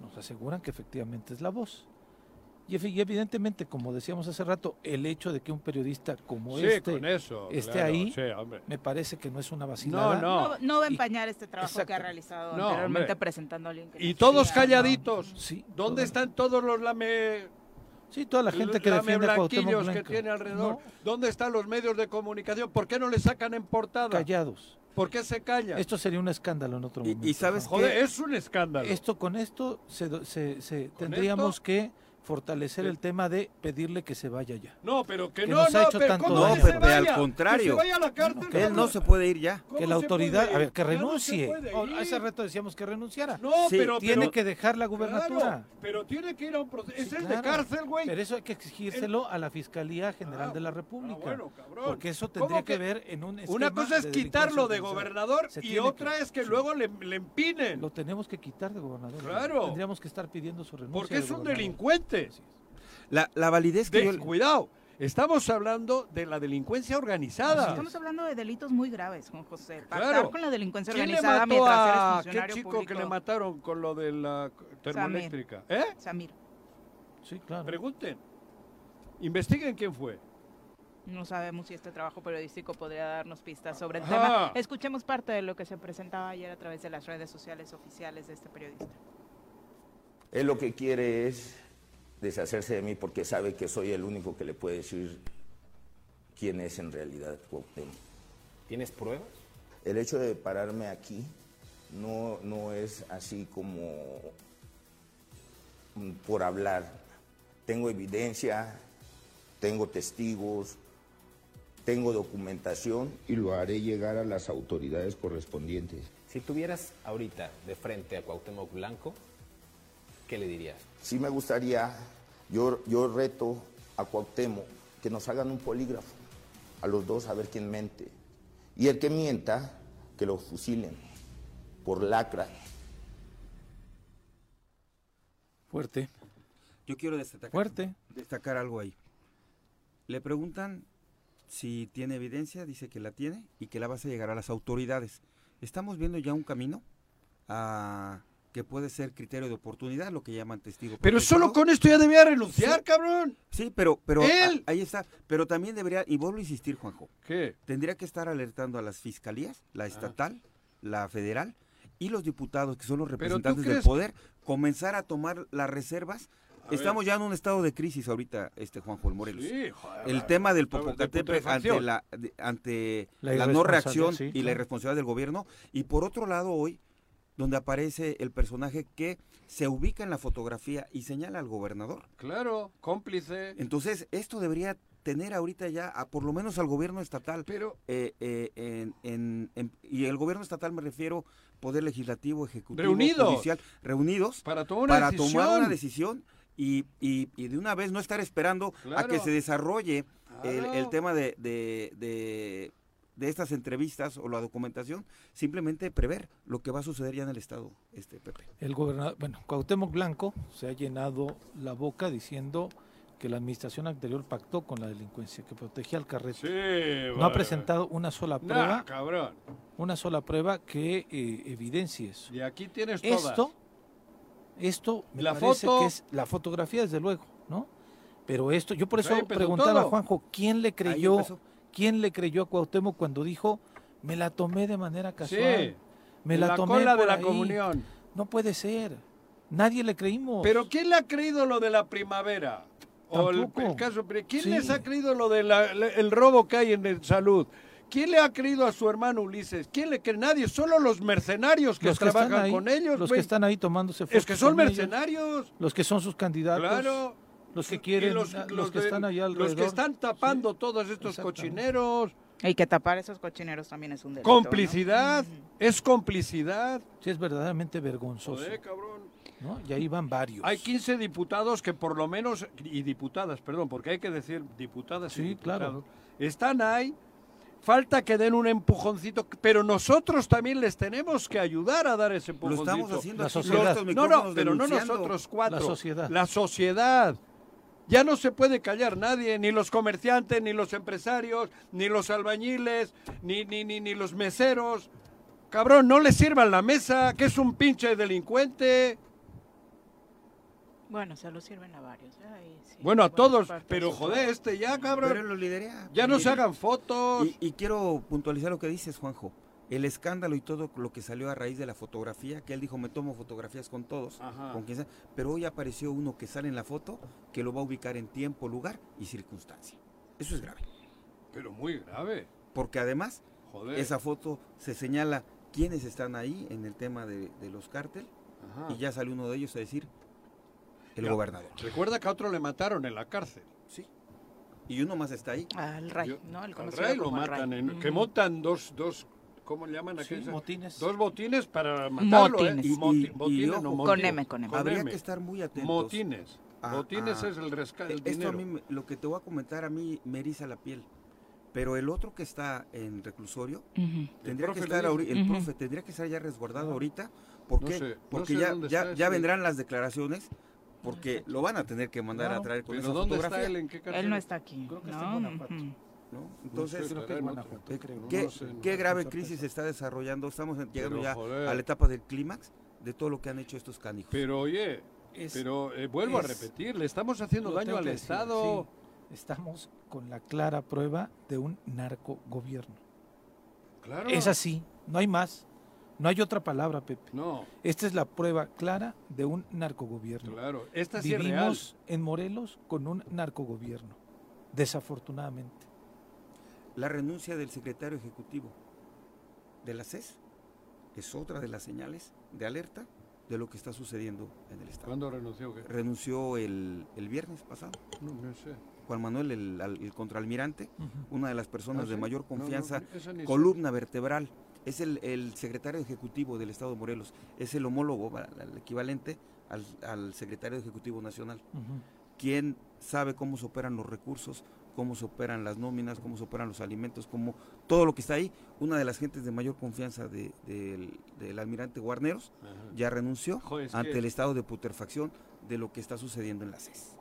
nos aseguran que efectivamente es la voz. Y evidentemente, como decíamos hace rato, el hecho de que un periodista como este esté ahí, me parece que no es una vacilada. No, no. no, va a empañar este trabajo que ha realizado anteriormente presentando a alguien Y todos calladitos. Sí, ¿Dónde están todos los lame Sí, toda la gente que defiende a que tiene alrededor. ¿Dónde están los medios de comunicación? ¿Por qué no le sacan en portada? Callados. ¿Por qué se calla? Esto sería un escándalo en otro momento. Y, sabes Joder, es un escándalo. Esto con esto se, se, tendríamos que fortalecer el tema de pedirle que se vaya ya. No, pero que, no, no, ha hecho tanto no, Pepe, al contrario. Que, la cárcel, él no se puede ir ya. Que la autoridad, a ver, que renuncie. a ese reto decíamos que renunciara. No, pero tiene que dejar la gubernatura. pero tiene que ir a un proceso. es el de cárcel, güey. Pero eso hay que exigírselo a la Fiscalía General de la República. Ah, bueno, cabrón. Porque eso tendría que, ver en un Una cosa es quitarlo de gobernador y otra es que luego le, empinen. Lo tenemos que quitar de gobernador. Claro. Tendríamos que estar pidiendo su renuncia. Porque es un delincuente. La, la validez que Cuidado, estamos hablando de la delincuencia organizada. Estamos hablando de delitos muy graves, Juan José. Pactar con la delincuencia organizada mientras eres funcionario ¿Qué chico que le mataron con lo de la termoeléctrica? ¿Eh? Samir. Sí, claro. Pregunten. Investiguen quién fue. No sabemos si este trabajo periodístico podría darnos pistas sobre el tema. Escuchemos parte de lo que se presentaba ayer a través de las redes sociales oficiales de este periodista. Él lo que quiere es deshacerse de mí porque sabe que soy el único que le puede decir quién es en realidad ¿Tienes pruebas? El hecho de pararme aquí no, no es así como por hablar. Tengo evidencia, tengo testigos, tengo documentación y lo haré llegar a las autoridades correspondientes. Si tuvieras ahorita de frente a Cuauhtémoc Blanco, ¿qué le dirías? Sí me gustaría, yo, yo reto a Cuauhtémoc que nos hagan un polígrafo, a los dos a ver quién mente. Y el que mienta, que lo fusilen por lacra. Fuerte. Yo quiero destacar, Fuerte. destacar algo ahí. Le preguntan si tiene evidencia, dice que la tiene y que la vas a llegar a las autoridades. Estamos viendo ya un camino a que puede ser criterio de oportunidad, lo que llaman testigo. Pero solo con esto ya debía renunciar, cabrón. Sí, pero, pero ahí está. Pero también debería, y vuelvo a insistir, Juanjo. ¿Qué? Tendría que estar alertando a las fiscalías, la ah. estatal, la federal y los diputados, que son los representantes del poder, comenzar a tomar las reservas. Estamos ya en un estado de crisis ahorita, este Juanjo Morelos. Sí, el tema del Popocatépetl ante la ante la, no reacción y la irresponsabilidad del gobierno y por otro lado hoy donde aparece el personaje que se ubica en la fotografía y señala al gobernador. Claro, cómplice. Entonces, esto debería tener ahorita ya, a, por lo menos al gobierno estatal. Pero. Eh, eh, en, y el gobierno estatal me refiero Poder Legislativo, Ejecutivo, reunidos, Judicial, reunidos. Para tomar una para decisión. Tomar una decisión y, y, y, de una vez no estar esperando a que se desarrolle el, tema de, de de estas entrevistas o la documentación, simplemente prever lo que va a suceder ya en el Estado, este Pepe. El gobernador, bueno, Cuauhtémoc Blanco se ha llenado la boca diciendo que la administración anterior pactó con la delincuencia, que protegía al carrete. no ha presentado una sola prueba, cabrón. una sola prueba que eh, evidencie eso. Y aquí tienes esto, esto me la parece que es la fotografía desde luego, ¿no? Pero esto, yo por eso preguntaba a Juanjo, ¿quién le creyó? ¿Quién le creyó a Cuauhtémoc cuando dijo, me la tomé de manera casual? Sí, me la, tomé cola de la comunión. No puede ser. Nadie le creímos. Pero ¿quién le ha creído lo de la primavera? O el, caso, ¿quién les ha creído lo del el robo que hay en salud? ¿Quién le ha creído a su hermano Ulises? ¿Quién le cree? Nadie, solo los mercenarios que trabajan con ellos. Los que están ahí tomándose fotos. Es que son mercenarios. los que son sus candidatos. Claro. Los que quieren, los, que están allá alrededor. Los que están tapando todos estos cochineros. Y que tapar esos cochineros también es un delito. Complicidad, es complicidad. Sí, es verdaderamente vergonzoso. Joder, cabrón. ¿no? Y ahí van varios. Hay 15 diputados que por lo menos, y diputadas, perdón, porque hay que decir diputadas sí, y diputados, claro. están ahí. Falta que den un empujoncito, pero nosotros también les tenemos que ayudar a dar ese empujoncito. Lo estamos haciendo la sociedad. no, no, pero no nosotros cuatro. La sociedad. La sociedad. Ya no se puede callar nadie, ni los comerciantes, ni los empresarios, ni los albañiles, ni, ni, ni, ni los meseros. Cabrón, no le sirvan la mesa, que es un pinche delincuente. Bueno, se lo sirven a varios. ¿eh? sí, bueno, a todos, pero joder, este ya, cabrón. Pero lo lidera. Ya no se hagan fotos. Y, y, quiero puntualizar lo que dices, Juanjo. El escándalo y todo lo que salió a raíz de la fotografía, que él dijo, me tomo fotografías con todos, Ajá. con quien sea, pero hoy apareció uno que sale en la foto que lo va a ubicar en tiempo, lugar y circunstancia. Eso es grave. Pero muy grave. Porque además, Joder. esa foto se señala quiénes están ahí en el tema de, de los cárteles Ajá. y ya sale uno de ellos a decir el Ya. gobernador. Recuerda que a otro le mataron en la cárcel. Sí. Y uno más está ahí. Al rey, Yo- ¿no? El al rey lo matan, rey. en- que montan dos, dos, ¿cómo le llaman Sí, aquellos? motines. Dos botines para matarlo, Motines. ¿eh? Y- Moti- y- botines, y no, ojo, Con motines. M, con M. Con Habría M. que estar muy atentos. Motines. a- Botines a- es el rescate, el Esto dinero. a mí, lo que te voy a comentar a mí me eriza la piel. Pero el otro que está en reclusorio Ujú. tendría que profe estar el Ujú. profe tendría que estar ya resguardado ahorita. ¿Por No qué? sé, no porque sé ya, ya, está ya vendrán las declaraciones, porque lo van a tener que mandar Claro. a traer con Pero esa ¿dónde fotografía. está él? ¿En qué? Él no está aquí. Creo que está ¿no? en Guanajuato. Ujú. ¿No? Entonces, sé, que en. ¿qué, sé, qué grave crisis se está desarrollando? Estamos llegando Pero, ya joder. a la etapa del clímax de todo lo que han hecho estos canijos. Pero oye, Es- pero eh, vuelvo es- a repetir, le estamos haciendo daño al decir, Estado. sí. Estamos con la clara prueba de un narcogobierno. Claro. Es así, no hay más. No hay otra palabra, Pepe. No, Esta es la prueba clara de un narcogobierno. claro. Esta sí es real. Vivimos en Morelos con un narcogobierno, desafortunadamente. La renuncia del secretario ejecutivo de la CES es otra de las señales de alerta de lo que está sucediendo en el Estado. ¿Cuándo renunció? qué? Renunció el, el viernes pasado. No, no sé. Juan Manuel, el, el contraalmirante, una de las personas ¿Ah, de sí? mayor no, confianza, columna vertebral, es el, el secretario ejecutivo del Estado de Morelos, es el homólogo, el equivalente al, al secretario ejecutivo nacional, Ujú. quien sabe cómo se operan los recursos, cómo se operan las nóminas, cómo se operan los alimentos, cómo todo lo que está ahí. Una de las gentes de mayor confianza de- del, del almirante Guarneros Ajá. ya renunció Joder, ante que- el estado de putrefacción de lo que está sucediendo en la CES.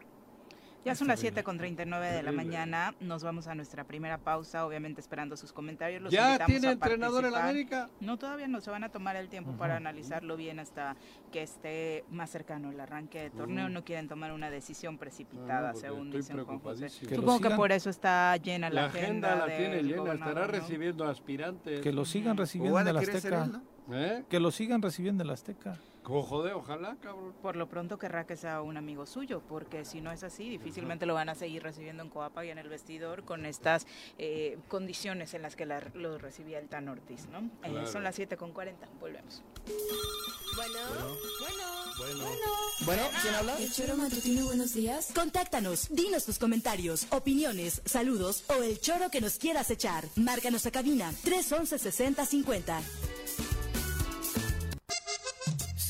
Ya son las Terrible. 7 con 39 de la mañana. Nos vamos a nuestra primera pausa, obviamente esperando sus comentarios. Los ¿Ya invitamos tiene a entrenador en la. América? No, todavía no se van a tomar el tiempo para analizarlo bien hasta que esté más cercano el arranque de torneo. No quieren tomar una decisión precipitada, no, porque según estoy dicen Juan José. Que Supongo que por eso está llena la, La agenda la tiene llena, estará recibiendo aspirantes. Que lo sigan recibiendo en a el querer ser Azteca. él, ¿no? ¿Eh? Que lo sigan recibiendo en el Azteca. Joder, ojalá, cabrón. Por lo pronto querrá que sea un amigo suyo, porque si no es así, difícilmente lo van a seguir recibiendo en Coapa y en el vestidor con estas eh, condiciones en las que la- lo recibía el Tan Ortiz, ¿no? Eh, son las 7 con 40, volvemos. Bueno, bueno, Bueno, ¿quién habla? El choro matutino, buenos días. Contáctanos, dinos tus comentarios, opiniones, saludos o el choro que nos quieras echar. Márcanos a cabina 311 6050.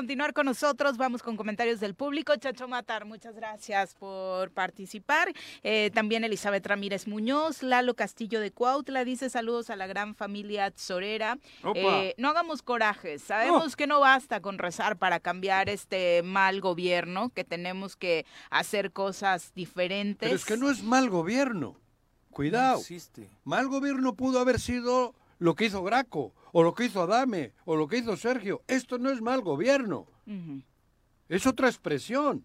Continuar con nosotros. Vamos con comentarios del público. Chacho Matar, muchas gracias por participar. Eh, también Elizabeth Ramírez Muñoz, Lalo Castillo de Cuautla dice saludos a la gran familia Tzorera. Opa. Eh, no hagamos corajes. Sabemos Oh. que no basta con rezar para cambiar este mal gobierno, que tenemos que hacer cosas diferentes. Pero es que no es mal gobierno. Cuidado. No existe. Mal gobierno pudo haber sido lo que hizo Graco, o lo que hizo Adame, o lo que hizo Sergio. Esto no es mal gobierno. Es otra expresión.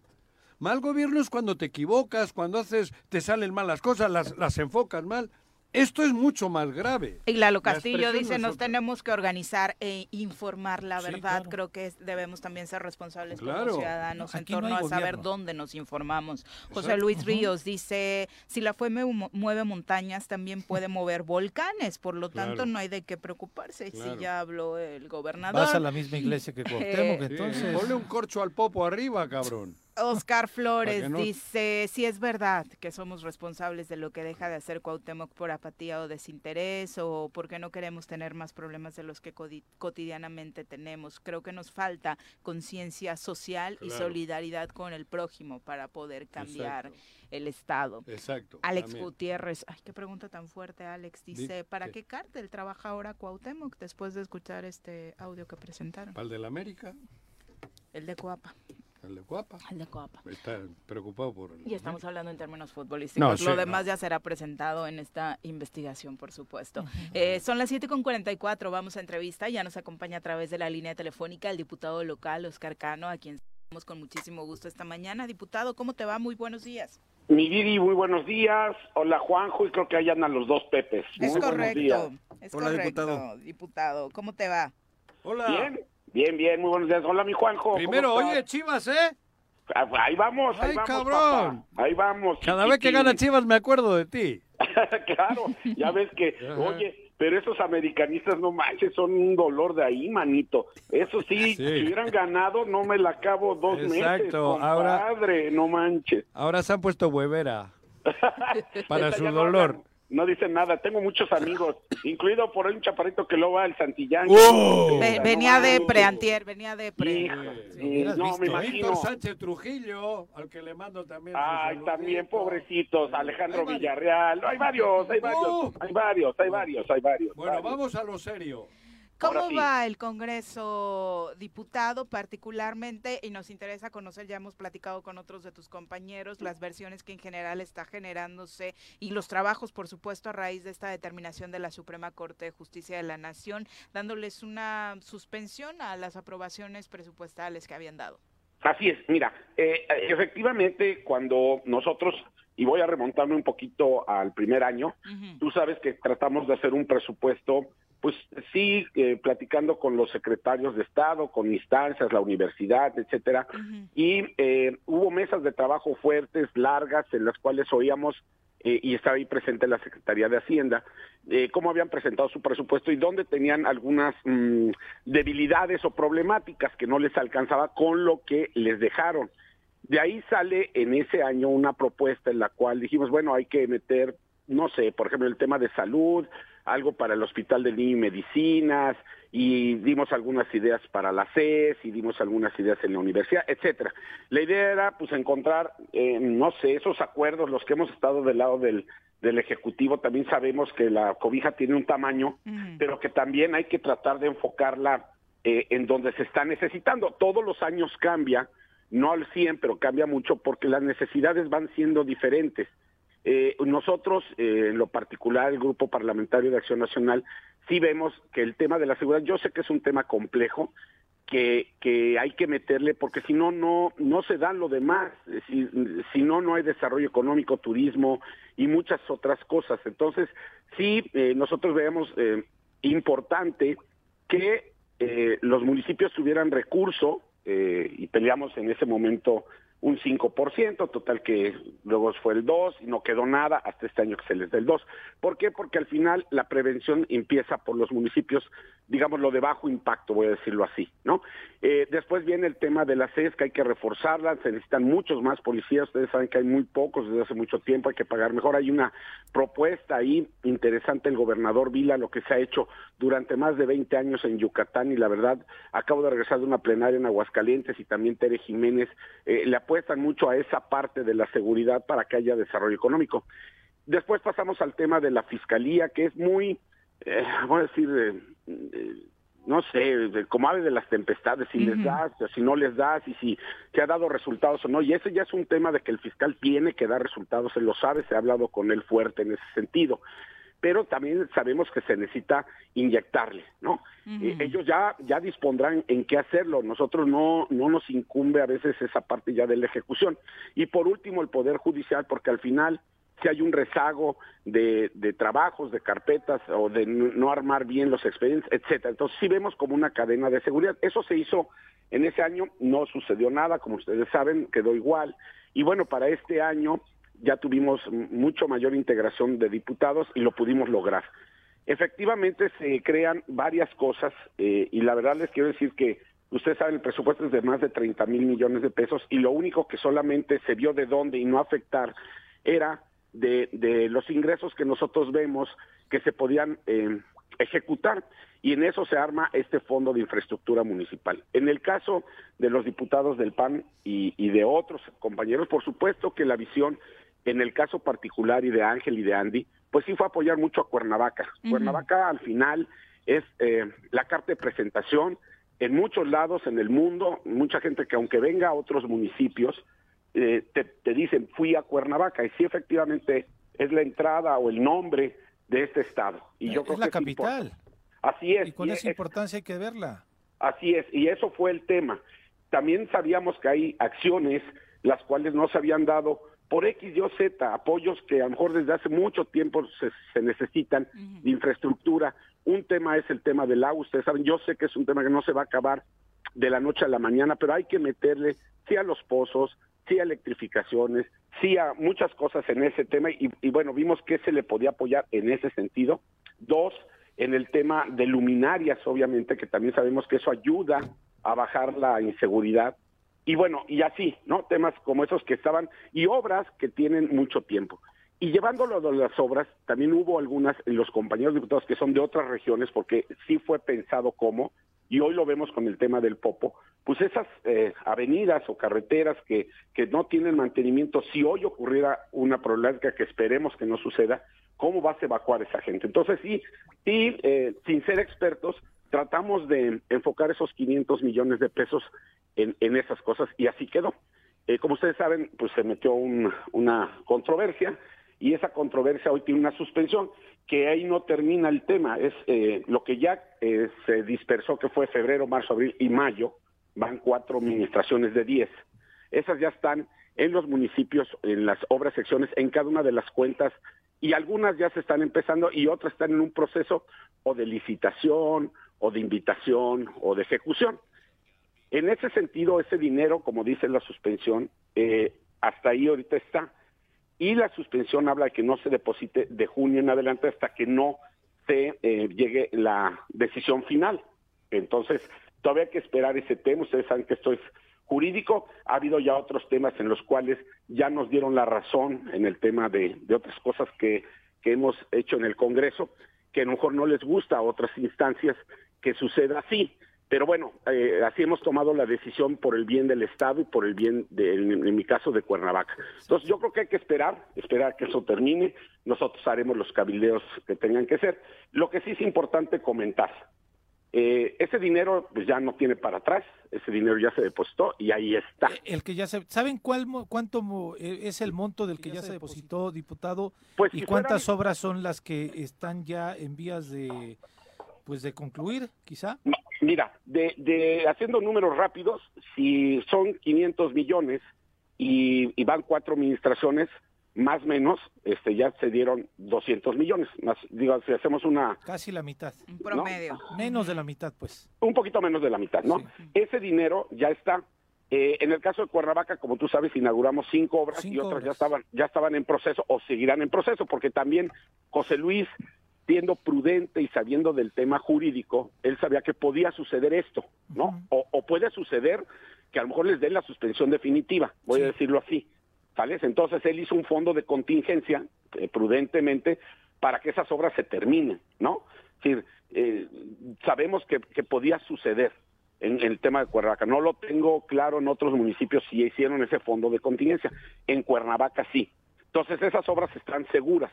Mal gobierno es cuando te equivocas, cuando haces, te salen mal las cosas, las, las enfocas mal. Esto es mucho más grave. Y Lalo Castillo dice, nos tenemos que organizar e informar la verdad. Creo que debemos también ser responsables como ciudadanos en torno a saber dónde nos informamos. José Luis Ríos dice, si la FUE mueve montañas, también puede mover volcanes. Por lo tanto, no hay de qué preocuparse. Si ya habló el gobernador. Vas a la misma iglesia que Cuauhtémoc, entonces. ponle un corcho al popo arriba, cabrón. Oscar Flores dice, si es verdad que somos responsables de lo que deja de hacer Cuauhtémoc por apatía o desinterés o porque no queremos tener más problemas de los que cotidianamente tenemos. Creo que nos falta conciencia social y solidaridad con el prójimo para poder cambiar el Estado. Exacto. Alex Gutiérrez, ay, qué pregunta tan fuerte, Alex. Dice, ¿para qué cártel trabaja ahora Cuauhtémoc después de escuchar este audio que presentaron? ¿Para el de la América? El de Coapa. El de Coapa. El de Coapa. Está preocupado por... y estamos hablando en términos futbolísticos. Lo demás ya será presentado en esta investigación, por supuesto. Eh, son las 7.44, vamos a entrevista. Ya nos acompaña a través de la línea telefónica el diputado local, Oscar Cano, a quien estamos con muchísimo gusto esta mañana. Diputado, ¿cómo te va? Muy buenos días. Mi Didi, muy buenos días. Hola Juanjo, y creo que ahí andan los dos Pepes. Es correcto, es Hola, diputado. diputado. ¿Cómo te va? Hola. Bien, Bien, bien, muy buenos días. Hola, mi Juanjo. Primero, oye, Chivas, ¿eh? Ah, ahí vamos, ahí Ay, vamos, cabrón. Ahí vamos. Cada vez que gana Chivas me acuerdo de ti. claro, ya ves que, oye, pero esos americanistas no manches, son un dolor de ahí, manito. Eso sí, si hubieran ganado, no me la acabo dos Exacto. meses. Ahora, no manches. Ahora se han puesto huevera para su dolor. No dicen nada, tengo muchos amigos, incluido por un chaparrito que lo va al Santillán. ¡Oh! venía de preantier, venía de pre. no, me imagino. Sánchez Trujillo, al que le mando también. Ay, también, pobrecitos, Alejandro Villarreal. hay varios, hay varios, ¡Oh! hay varios, hay varios, hay varios. Bueno, vamos a lo serio. ¿Cómo va el Congreso, diputado, particularmente? Y nos interesa conocer, ya hemos platicado con otros de tus compañeros, las versiones que en general está generándose y los trabajos, por supuesto, a raíz de esta determinación de la Suprema Corte de Justicia de la Nación, dándoles una suspensión a las aprobaciones presupuestales que habían dado. Así es, mira, eh, efectivamente, cuando nosotros y voy a remontarme un poquito al primer año. Tú sabes que tratamos de hacer un presupuesto pues sí, eh, platicando con los secretarios de Estado, con instancias, la universidad, etcétera, y eh, hubo mesas de trabajo fuertes, largas, en las cuales oíamos, eh, y estaba ahí presente la Secretaría de Hacienda, cómo habían presentado su presupuesto y dónde tenían algunas mm, debilidades o problemáticas que no les alcanzaba con lo que les dejaron. De ahí sale en ese año una propuesta en la cual dijimos, bueno, hay que meter, no sé, por ejemplo, el tema de salud, algo para el Hospital de Niño y Medicinas, y dimos algunas ideas para la CES, y dimos algunas ideas en la universidad, etcétera. La idea era, pues, encontrar, eh, no sé, esos acuerdos, los que hemos estado del lado del, del Ejecutivo, también sabemos que la cobija tiene un tamaño, pero que también hay que tratar de enfocarla eh, en donde se está necesitando. Todos los años cambia, no al 100, pero cambia mucho porque las necesidades van siendo diferentes. Eh, nosotros, eh, en lo particular, el Grupo Parlamentario de Acción Nacional, sí vemos que el tema de la seguridad, yo sé que es un tema complejo, que, que hay que meterle, porque si no, no, no se da lo demás, si, si no, no hay desarrollo económico, turismo y muchas otras cosas. Entonces, sí, eh, nosotros veamos importante que los municipios tuvieran recurso, y peleamos en ese momento un 5%, total que luego fue el 2 y no quedó nada hasta este año que se les da el 2. ¿Por qué? Porque al final la prevención empieza por los municipios, digamos, lo de bajo impacto, voy a decirlo así, ¿no? Eh, después viene el tema de la CES, que hay que reforzarla, se necesitan muchos más policías, ustedes saben que hay muy pocos desde hace mucho tiempo, hay que pagar mejor. Hay una propuesta ahí interesante, el gobernador Vila, lo que se ha hecho durante más de 20 años en Yucatán y la verdad, acabo de regresar de una plenaria en Aguascalientes y también Tere Jiménez, eh, le apuestan mucho a esa parte de la seguridad para que haya desarrollo económico. Después pasamos al tema de la fiscalía, que es muy, eh, voy a decir, eh, no sé, como ave de las tempestades, si les das, si no les das, y si te ha dado resultados o no. Y ese ya es un tema de que el fiscal tiene que dar resultados, se lo sabe, se ha hablado con él fuerte en ese sentido. Pero también sabemos que se necesita inyectarle, ¿no? Eh, ellos ya, ya dispondrán en qué hacerlo, nosotros no, no nos incumbe a veces esa parte ya de la ejecución. Y por último, el Poder Judicial, porque al final si hay un rezago de, de, trabajos, de carpetas o de no armar bien los expedientes, etcétera. Entonces sí vemos como una cadena de seguridad. Eso se hizo en ese año, no sucedió nada, como ustedes saben, quedó igual. Y bueno, para este año ya tuvimos mucho mayor integración de diputados y lo pudimos lograr. Efectivamente se crean varias cosas eh, y la verdad les quiero decir que ustedes saben el presupuesto es de más de 30 mil millones de pesos y lo único que solamente se vio de dónde y no afectar era de, de los ingresos que nosotros vemos que se podían eh, ejecutar y en eso se arma este fondo de infraestructura municipal. En el caso de los diputados del PAN y, de otros compañeros, por supuesto que la visión, en el caso particular y de Ángel y de Andy, pues sí fue apoyar mucho a Cuernavaca. Cuernavaca al final es eh, la carta de presentación en muchos lados en el mundo, mucha gente que aunque venga a otros municipios, eh, te, te dicen fui a Cuernavaca y sí efectivamente es la entrada o el nombre de este estado. Y yo es creo la que capital. Es Así es. Y con y esa es- importancia hay que verla. Así es, y eso fue el tema. También sabíamos que hay acciones las cuales no se habían dado por X y o Z, apoyos que a lo mejor desde hace mucho tiempo se, se necesitan de infraestructura. Un tema es el tema del agua, ustedes saben, yo sé que es un tema que no se va a acabar de la noche a la mañana, pero hay que meterle sí a los pozos, sí a electrificaciones, sí a muchas cosas en ese tema y, y bueno, vimos que se le podía apoyar en ese sentido. Dos, en el tema de luminarias, obviamente, que también sabemos que eso ayuda a bajar la inseguridad. Y bueno, y así, ¿no? Temas como esos que estaban, y obras que tienen mucho tiempo. Y llevándolo de las obras, también hubo algunas, los compañeros diputados que son de otras regiones, porque sí fue pensado como, y hoy lo vemos con el tema del Popo, pues esas eh, avenidas o carreteras que, que no tienen mantenimiento, si hoy ocurriera una problemática que esperemos que no suceda, ¿cómo vas a evacuar esa gente? Entonces sí, sí eh, sin ser expertos, tratamos de enfocar esos 500 millones de pesos en, en esas cosas y así quedó. Eh, como ustedes saben, pues se metió un- una controversia y esa controversia hoy tiene una suspensión que ahí no termina el tema, es eh, lo que ya eh, se dispersó que fue febrero, marzo, abril y mayo, van cuatro administraciones de 10. Esas ya están en los municipios, en las obras secciones, en cada una de las cuentas y algunas ya se están empezando y otras están en un proceso o de licitación o de invitación o de ejecución. En ese sentido, ese dinero, como dice la suspensión, eh, hasta ahí ahorita está. Y la suspensión habla de que no se deposite de junio en adelante hasta que no se eh, llegue la decisión final. Entonces, todavía hay que esperar ese tema. Ustedes saben que esto es jurídico. Ha habido ya otros temas en los cuales ya nos dieron la razón en el tema de, de otras cosas que, que hemos hecho en el Congreso, que a lo mejor no les gusta a otras instancias que suceda así. Pero bueno, eh, así hemos tomado la decisión por el bien del Estado y por el bien, de, en, en mi caso, de Cuernavaca. Entonces yo creo que hay que esperar, esperar que eso termine. Nosotros haremos los cabildeos que tengan que ser. Lo que sí es importante comentar, eh, ese dinero pues ya no tiene para atrás, ese dinero ya se depositó y ahí está. El que ya se, ¿saben cuál cuánto eh, es el monto del que ya se depositó, diputado? Pues ¿Y si cuántas obras son las que están ya en vías de pues de concluir, quizá? Mira, de, de haciendo números rápidos, si son 500 millones y, y van cuatro administraciones, más o menos, este, ya se dieron 200 millones. Más, digo, si hacemos una, Casi la mitad. Un promedio. Menos de la mitad, pues. un poquito menos de la mitad, ¿no? Ese dinero ya está. Eh, en el caso de Cuernavaca, como tú sabes, inauguramos cinco obras y otras ya estaban, ya estaban en proceso o seguirán en proceso, porque también José Luis, siendo prudente y sabiendo del tema jurídico, él sabía que podía suceder esto, ¿no? o, o puede suceder que a lo mejor les den la suspensión definitiva, voy a decirlo así, ¿sales? Entonces él hizo un fondo de contingencia, eh, prudentemente, para que esas obras se terminen, ¿no? Es decir, eh, sabemos que, que podía suceder en, en el tema de Cuernavaca. No lo tengo claro en otros municipios si hicieron ese fondo de contingencia. En Cuernavaca sí. Entonces esas obras están seguras.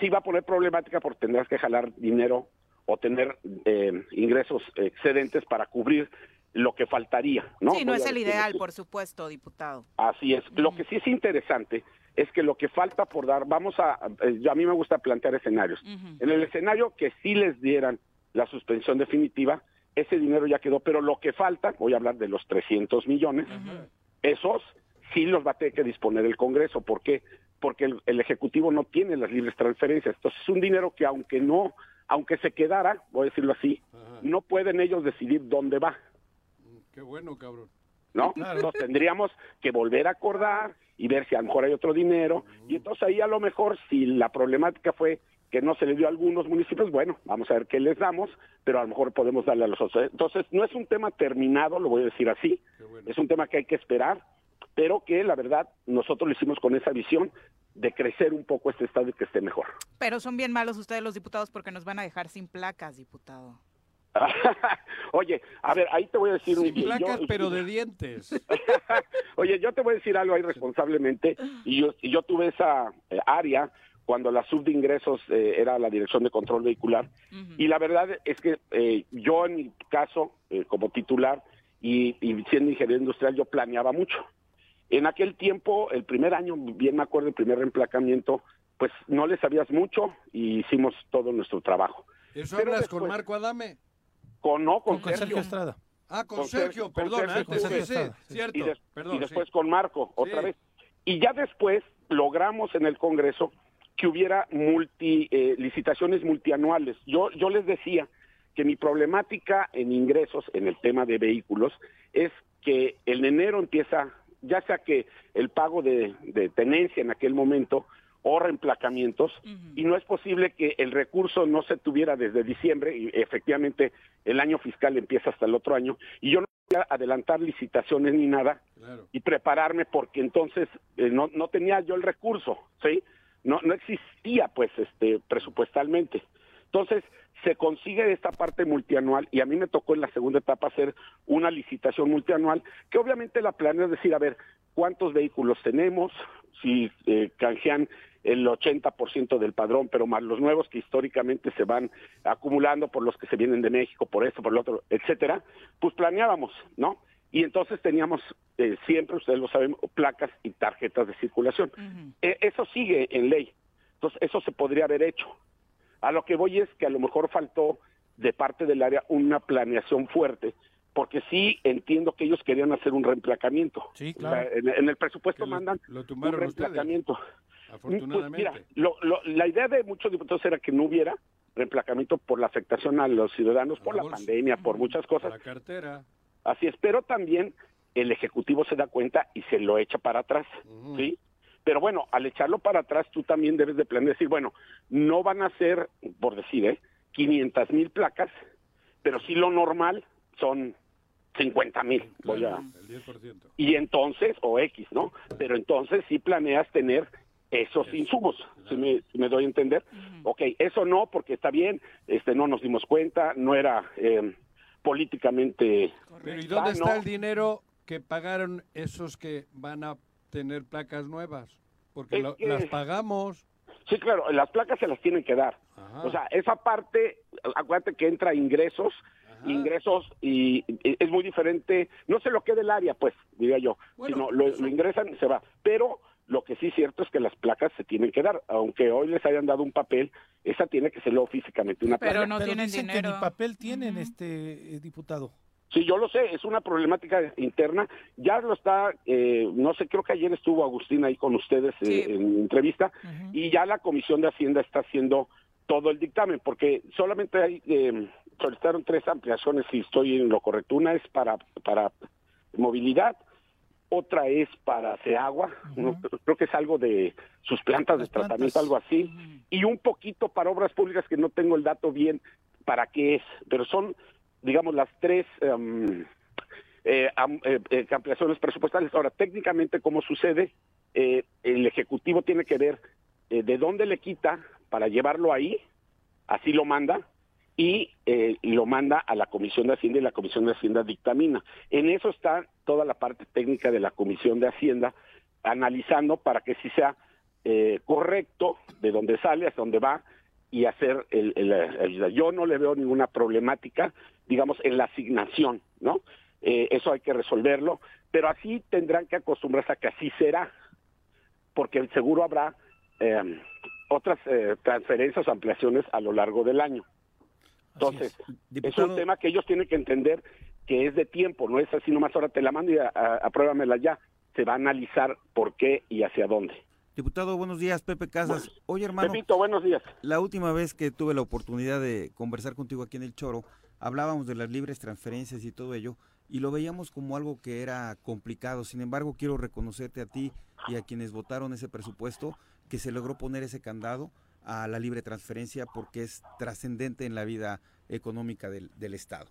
Sí va a poner problemática porque tendrás que jalar dinero o tener eh, ingresos excedentes para cubrir lo que faltaría, ¿no? sí, no Voy es el ideal, por supuesto, diputado. Así es. Lo que sí es interesante es que lo que falta por dar, vamos a, eh, a mí me gusta plantear escenarios. En el escenario que sí les dieran la suspensión definitiva, ese dinero ya quedó, pero lo que falta, voy a hablar de los 300 millones, esos sí los va a tener que disponer el Congreso. ¿Por qué? Porque el, Ejecutivo no tiene las libres transferencias. Entonces es un dinero que aunque no, aunque se quedara, voy a decirlo así, no pueden ellos decidir dónde va. Qué bueno, cabrón. ¿No? Entonces tendríamos que volver a acordar y ver si a lo mejor hay otro dinero. Y entonces ahí a lo mejor, si la problemática fue que no se le dio a algunos municipios, bueno, vamos a ver qué les damos, pero a lo mejor podemos darle a los otros. Entonces, no es un tema terminado, lo voy a decir así, es un tema que hay que esperar, pero que la verdad nosotros lo hicimos con esa visión de crecer un poco este estado y que esté mejor. Pero son bien malos ustedes los diputados porque nos van a dejar sin placas, diputado. Oye, a ver, ahí te voy a decir un... placas, pero de dientes. Oye, yo te voy a decir algo ahí responsablemente, y yo, y yo tuve esa eh, área cuando la sub de ingresos eh, era la Dirección de Control Vehicular. Y la verdad es que eh, yo en mi caso, eh, como titular y, siendo ingeniero industrial, yo planeaba mucho. En aquel tiempo, el primer año, bien me acuerdo, el primer reemplacamiento, pues no le sabías mucho y hicimos todo nuestro trabajo. ¿Eso hablas con Marco Adame? Con, no, con, Sergio. Estrada. Ah, con, Sergio, perdón, antes, cierto. Y, después con Marco, otra vez. Y ya después logramos en el Congreso que hubiera multi, eh, licitaciones multianuales. Yo, yo les decía que mi problemática en ingresos en el tema de vehículos es que en enero empieza, ya sea que el pago de, tenencia en aquel momento o reemplacamientos, y no es posible que el recurso no se tuviera desde diciembre, y efectivamente el año fiscal empieza hasta el otro año, y yo no podía adelantar licitaciones ni nada, y prepararme porque entonces eh, no, no tenía yo el recurso, ¿sí? no, no existía pues este presupuestalmente. Entonces, se consigue esta parte multianual y a mí me tocó en la segunda etapa hacer una licitación multianual que obviamente la planea es decir, a ver, ¿cuántos vehículos tenemos? Si eh, canjean el 80% del padrón, pero más los nuevos que históricamente se van acumulando por los que se vienen de México, por esto, por lo otro, etcétera, pues planeábamos, ¿no? y entonces teníamos eh, siempre, ustedes lo saben, placas y tarjetas de circulación. E, eso sigue en ley. Entonces, eso se podría haber hecho. A lo que voy es que a lo mejor faltó de parte del área una planeación fuerte, porque sí entiendo que ellos querían hacer un reemplacamiento. Sí, claro. en, el presupuesto mandan un reemplacamiento. afortunadamente. Pues, mira, la idea de muchos diputados era que no hubiera reemplacamiento por la afectación a los ciudadanos, por la, pandemia, por muchas cosas. La cartera. Así es, pero también el Ejecutivo se da cuenta y se lo echa para atrás, ¿sí? Pero bueno, al echarlo para atrás, tú también debes de planear, decir, bueno, no van a ser, por decir, ¿eh? 500 mil placas, pero sí lo normal son 50 mil. voy a... Y entonces, o X, ¿no? Pero entonces sí planeas tener esos insumos, si me, me, doy a entender. Ok, eso no, porque está bien, este no nos dimos cuenta, no era... Eh, políticamente. Pero ¿y dónde está el dinero que pagaron esos que van a tener placas nuevas? Porque las pagamos. Sí, claro, las placas se las tienen que dar. O sea, esa parte, acuérdate que entra ingresos, ingresos y, es muy diferente, no sé lo que del área, pues, diría yo, sino lo, lo ingresan y se va. Pero lo que sí es cierto es que las placas se tienen que dar, aunque hoy les hayan dado un papel, esa tiene que serlo físicamente una Pero placa. no tienen dinero. Que ni papel tienen, este eh, diputado. Sí, yo lo sé, es una problemática interna. Ya lo está, eh, no sé, creo que ayer estuvo Agustín ahí con ustedes eh, en entrevista y ya la Comisión de Hacienda está haciendo todo el dictamen, porque solamente hay, solicitaron tres ampliaciones, si estoy en lo correcto. Una es para, para movilidad, otra es para hacer agua, creo que es algo de sus plantas de tratamiento, algo así, y un poquito para obras públicas que no tengo el dato bien para qué es, pero son, digamos, las tres um, eh, eh, eh, ampliaciones presupuestales. Ahora, técnicamente, ¿cómo sucede? el Ejecutivo tiene que ver de dónde le quita para llevarlo ahí, así lo manda, y eh, lo manda a la Comisión de Hacienda y la Comisión de Hacienda dictamina. En eso está toda la parte técnica de la Comisión de Hacienda analizando para que sí sea eh, correcto de dónde sale, hasta dónde va y hacer el, el, Yo no le veo ninguna problemática, digamos, en la asignación, ¿no? Eh, eso hay que resolverlo, pero así tendrán que acostumbrarse a que así será. porque seguro habrá em, otras eh, transferencias o ampliaciones a lo largo del año. Entonces, es. un tema que ellos tienen que entender que es de tiempo, no es así nomás ahora te la mando y apruébamela ya. Se va a analizar por qué y hacia dónde. Diputado, buenos días, Pepe Casas. Oye, hermano. Pepito, buenos días. La última vez que tuve la oportunidad de conversar contigo aquí en el Choro, hablábamos de las libres transferencias y todo ello, y lo veíamos como algo que era complicado. Sin embargo, quiero reconocerte a ti y a quienes votaron ese presupuesto que se logró poner ese candado a la libre transferencia porque es trascendente en la vida económica del, Estado.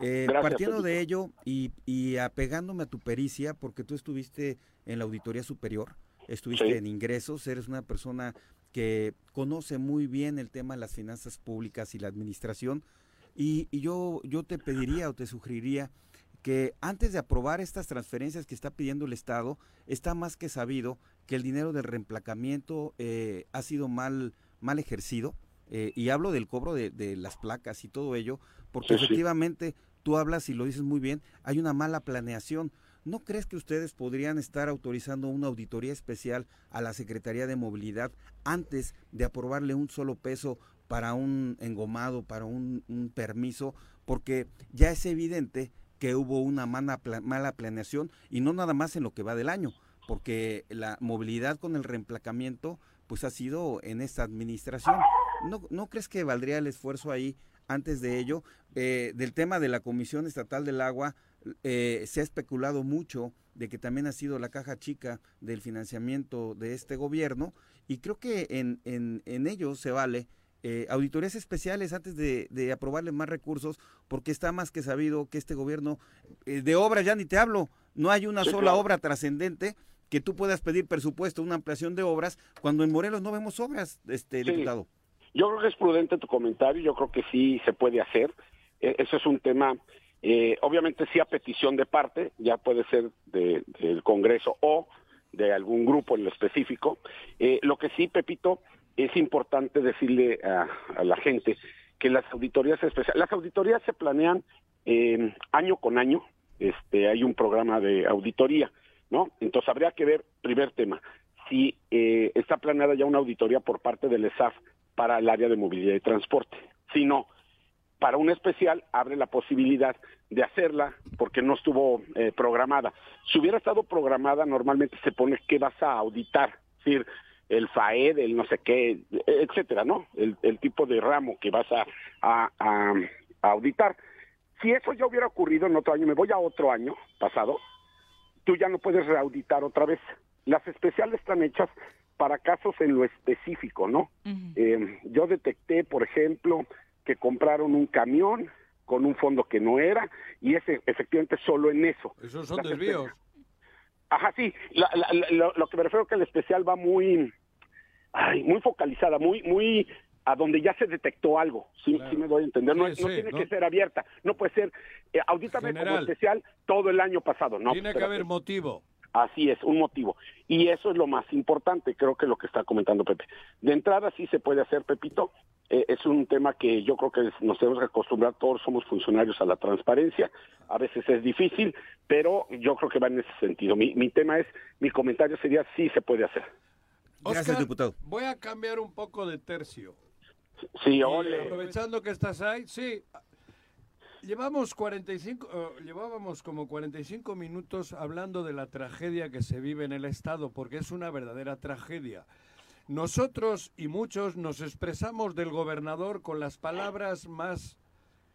Eh, partiendo de ello y, apegándome a tu pericia, porque tú estuviste en la Auditoría Superior, estuviste en ingresos, eres una persona que conoce muy bien el tema de las finanzas públicas y la administración, y, y yo, yo te pediría o te sugeriría que antes de aprobar estas transferencias que está pidiendo el Estado, está más que sabido que el dinero del reemplacamiento eh, ha sido mal, mal ejercido. Eh, y hablo del cobro de, las placas y todo ello, porque efectivamente tú hablas y lo dices muy bien, hay una mala planeación. ¿No crees que ustedes podrían estar autorizando una auditoría especial a la Secretaría de Movilidad antes de aprobarle un solo peso para un engomado, para un, permiso? Porque ya es evidente que hubo una mala, mala planeación y no nada más en lo que va del año, porque la movilidad con el reemplacamiento pues ha sido en esta administración. ¿No, no crees que valdría el esfuerzo ahí antes de ello? Eh, del tema de la Comisión Estatal del Agua, eh, se ha especulado mucho de que también ha sido la caja chica del financiamiento de este gobierno y creo que en, en, en ello se vale eh, auditorías especiales antes de, aprobarle más recursos, porque está más que sabido que este gobierno eh, de obras, ya ni te hablo, no hay una sola obra trascendente que tú puedas pedir presupuesto, una ampliación de obras, cuando en Morelos no vemos obras, este diputado. Yo creo que es prudente tu comentario, yo creo que sí se puede hacer. E, eso es un tema, eh, obviamente sí a petición de parte, ya puede ser del Congreso o de algún grupo en lo específico. lo que sí, Pepito, es importante decirle a, la gente que las auditorías especiales, las auditorías se planean eh, año con año, este, hay un programa de auditoría, ¿no? Entonces habría que ver, primer tema, si eh, está planeada ya una auditoría por parte del ESAF para el área de movilidad y transporte. Si no, para un especial abre la posibilidad de hacerla porque no estuvo eh, programada. Si hubiera estado programada, normalmente se pone qué vas a auditar, es decir, el FAED, el no sé qué, etcétera, ¿no? El, tipo de ramo que vas a, a, auditar. Si eso ya hubiera ocurrido en otro año, me voy a otro año pasado, tú ya no puedes reauditar otra vez. Las especiales están hechas para casos en lo específico, ¿no? Eh, yo detecté, por ejemplo, que compraron un camión con un fondo que no era y es efectivamente solo en eso. Esos son desvíos. Ajá, sí. lo, que me refiero que el especial va muy, ay, muy focalizada, muy, muy a donde ya se detectó algo. Sí, sí me doy a entender. No, tiene que ser abierta. No puede ser eh, audítame como especial todo el año pasado. No, tiene que haber motivo. Así es, un motivo. Y eso es lo más importante, creo que lo que está comentando Pepe. De entrada sí se puede hacer, Pepito. Eh, es un tema que yo creo que nos tenemos que acostumbrar, todos somos funcionarios a la transparencia. A veces es difícil, pero yo creo que va en ese sentido. Mi, mi tema es, mi comentario sería sí se puede hacer. Gracias, diputado. Voy a cambiar un poco de tercio. Sí, ole. aprovechando que estás ahí, sí, Llevamos 45, uh, llevábamos como 45 minutos hablando de la tragedia que se vive en el Estado, porque es una verdadera tragedia. Nosotros y muchos nos expresamos del gobernador con las palabras más,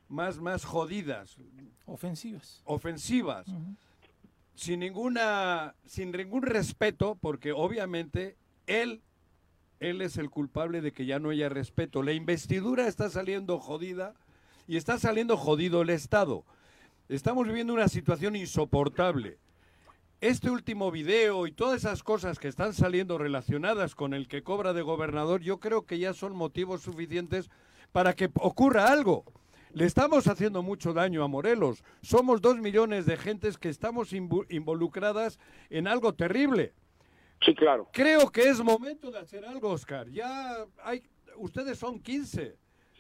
más, más jodidas. Ofensivas. Ofensivas. Sin ninguna, sin ningún respeto, porque obviamente él, él es el culpable de que ya no haya respeto. La investidura está saliendo jodida y está saliendo jodido el Estado. Estamos viviendo una situación insoportable. Este último video y todas esas cosas que están saliendo relacionadas con el que cobra de gobernador, yo creo que ya son motivos suficientes para que ocurra algo. Le estamos haciendo mucho daño a Morelos. Somos dos millones de gentes que estamos involucradas en algo terrible. Sí, claro. Creo que es momento de hacer algo, Oscar. Ya hay, ustedes son 15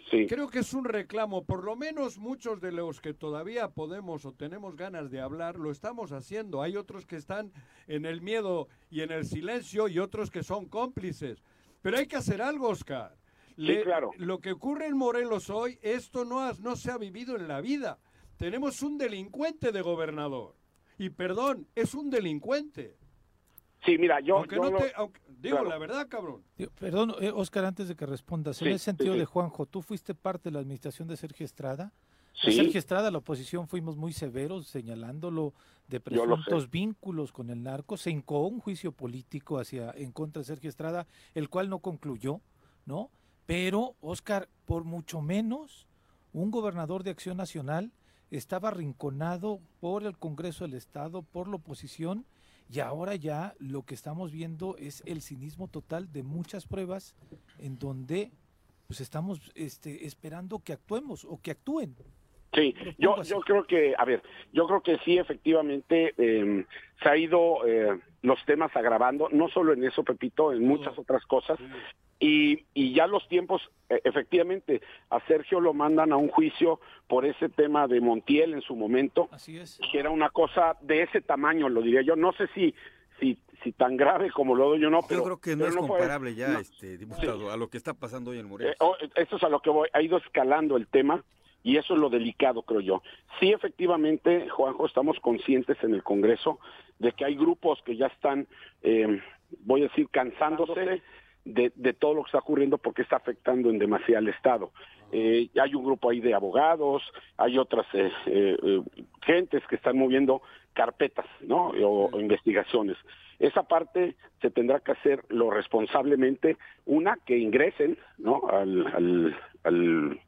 Creo que es un reclamo, por lo menos muchos de los que todavía podemos o tenemos ganas de hablar, lo estamos haciendo. Hay otros que están en el miedo y en el silencio y otros que son cómplices. Pero hay que hacer algo, Oscar. claro. Lo que ocurre en Morelos hoy, esto no, no se ha vivido en la vida. Tenemos un delincuente de gobernador. Y perdón, es un delincuente. Sí, mira, yo... Aunque no te, digo la verdad, cabrón. perdón, eh, Oscar, antes de que respondas, en el sentido de Juanjo, ¿tú fuiste parte de la administración de Sergio Estrada? Sí. Sergio Estrada, la oposición, fuimos muy severos señalándolo de presuntos vínculos con el narco. Se incoó un juicio político hacia en contra de Sergio Estrada, el cual no concluyó, ¿no? Pero, Oscar, por mucho menos, un gobernador de Acción Nacional estaba arrinconado por el Congreso del Estado, por la oposición, y ahora ya lo que estamos viendo es el cinismo total de muchas pruebas en donde pues estamos este, esperando que actuemos o que actúen. Sí, yo, yo creo que, a ver, yo creo que sí, efectivamente, eh, se ha ido eh, los temas agravando, no solo en eso, Pepito, en muchas otras cosas. Y, y ya los tiempos, e, efectivamente, a Sergio lo mandan a un juicio por ese tema de Montiel en su momento, Así es. que era una cosa de ese tamaño, lo diría yo. No sé si si, si tan grave como lo doy yo no, pero... Yo creo que no es comparable ya, este diputado, a lo que está pasando hoy en Morelos. Eh, oh, esto es a lo que voy, ha ido escalando el tema y eso es lo delicado, creo yo. Sí, efectivamente, Juanjo, estamos conscientes en el Congreso de que hay grupos que ya están, eh, voy a decir, cansándose de, de, todo lo que está ocurriendo porque está afectando en demasía al Estado. Eh, hay un grupo ahí de abogados, hay otras eh, eh, gentes que están moviendo carpetas, ¿no? O, investigaciones. Esa parte se tendrá que hacer lo responsablemente, una, que ingresen, ¿no? Al, al, al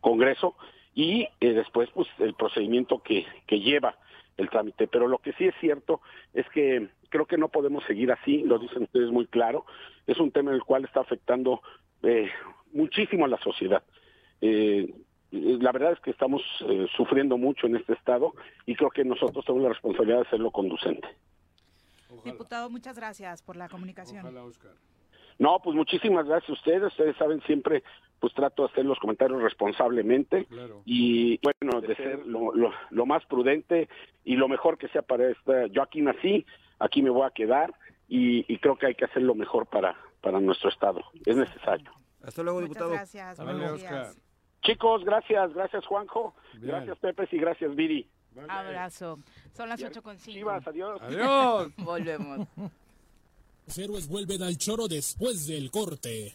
Congreso y eh, después pues el procedimiento que, que lleva el trámite. Pero lo que sí es cierto es que creo que no podemos seguir así, lo dicen ustedes muy claro, es un tema en el cual está afectando eh, muchísimo a la sociedad. Eh, la verdad es que estamos eh, sufriendo mucho en este estado y creo que nosotros tenemos la responsabilidad de hacerlo conducente. Diputado, muchas gracias por la comunicación. No, pues muchísimas gracias a ustedes. Ustedes saben siempre, pues trato de hacer los comentarios responsablemente y bueno, de ser lo, lo, más prudente y lo mejor que sea para esta. Yo aquí nací, aquí me voy a quedar y, y creo que hay que hacer lo mejor para, para nuestro estado. Es necesario. Hasta luego, diputado. gracias. Chicos, gracias, gracias Juanjo, gracias Pepe y gracias Viri. Abrazo. Son las 8 con 5. adiós. Adiós. Volvemos. Los héroes vuelven al choro después del corte.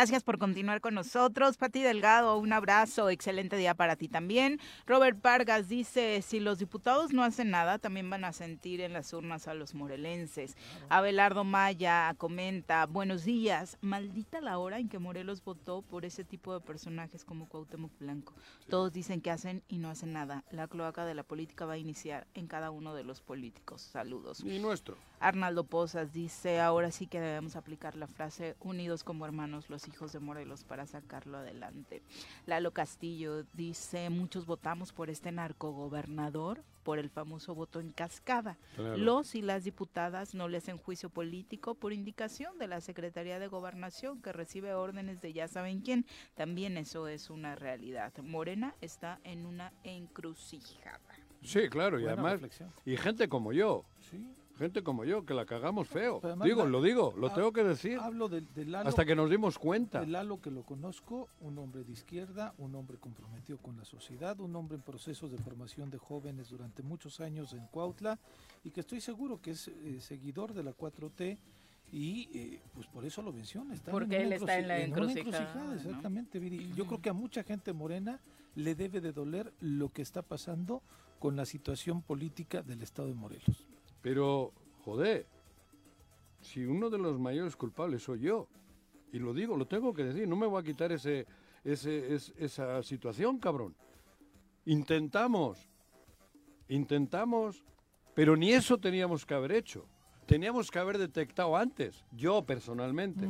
Gracias por continuar con nosotros. Pati Delgado, un abrazo, excelente día para ti también. Robert Vargas dice, si los diputados no hacen nada, también van a sentir en las urnas a los morelenses. Abelardo Maya comenta, buenos días, maldita la hora en que Morelos votó por ese tipo de personajes como Cuauhtémoc Blanco. Todos dicen que hacen y no hacen nada. La cloaca de la política va a iniciar en cada uno de los políticos. Saludos. Y nuestro. Arnaldo Pozas dice, ahora sí que debemos aplicar la frase unidos como hermanos los hijos de Morelos para sacarlo adelante. Lalo Castillo dice, muchos votamos por este narcogobernador por el famoso voto en cascada. Los y las diputadas no le hacen juicio político por indicación de la Secretaría de Gobernación que recibe órdenes de ya saben quién. También eso es una realidad. Morena está en una encrucijada. Sí, claro, y además, y gente como yo. Sí gente como yo, que la cagamos feo. Digo, lo digo, lo tengo que decir. Hablo de, Lalo, hasta que nos dimos cuenta. De Lalo que lo conozco, un hombre de izquierda, un hombre comprometido con la sociedad, un hombre en procesos de formación de jóvenes durante muchos años en Cuautla y que estoy seguro que es eh, seguidor de la 4T y eh, pues por eso lo menciona. Está Porque él está en la encrucijada. exactamente, Viri. Yo creo que a mucha gente morena le debe de doler lo que está pasando con la situación política del Estado de Morelos. Pero, joder, si uno de los mayores culpables soy yo, y lo digo, lo tengo que decir, no me voy a quitar ese, ese, esa situación, cabrón. Intentamos, intentamos, pero ni eso teníamos que haber hecho. Teníamos que haber detectado antes, yo personalmente.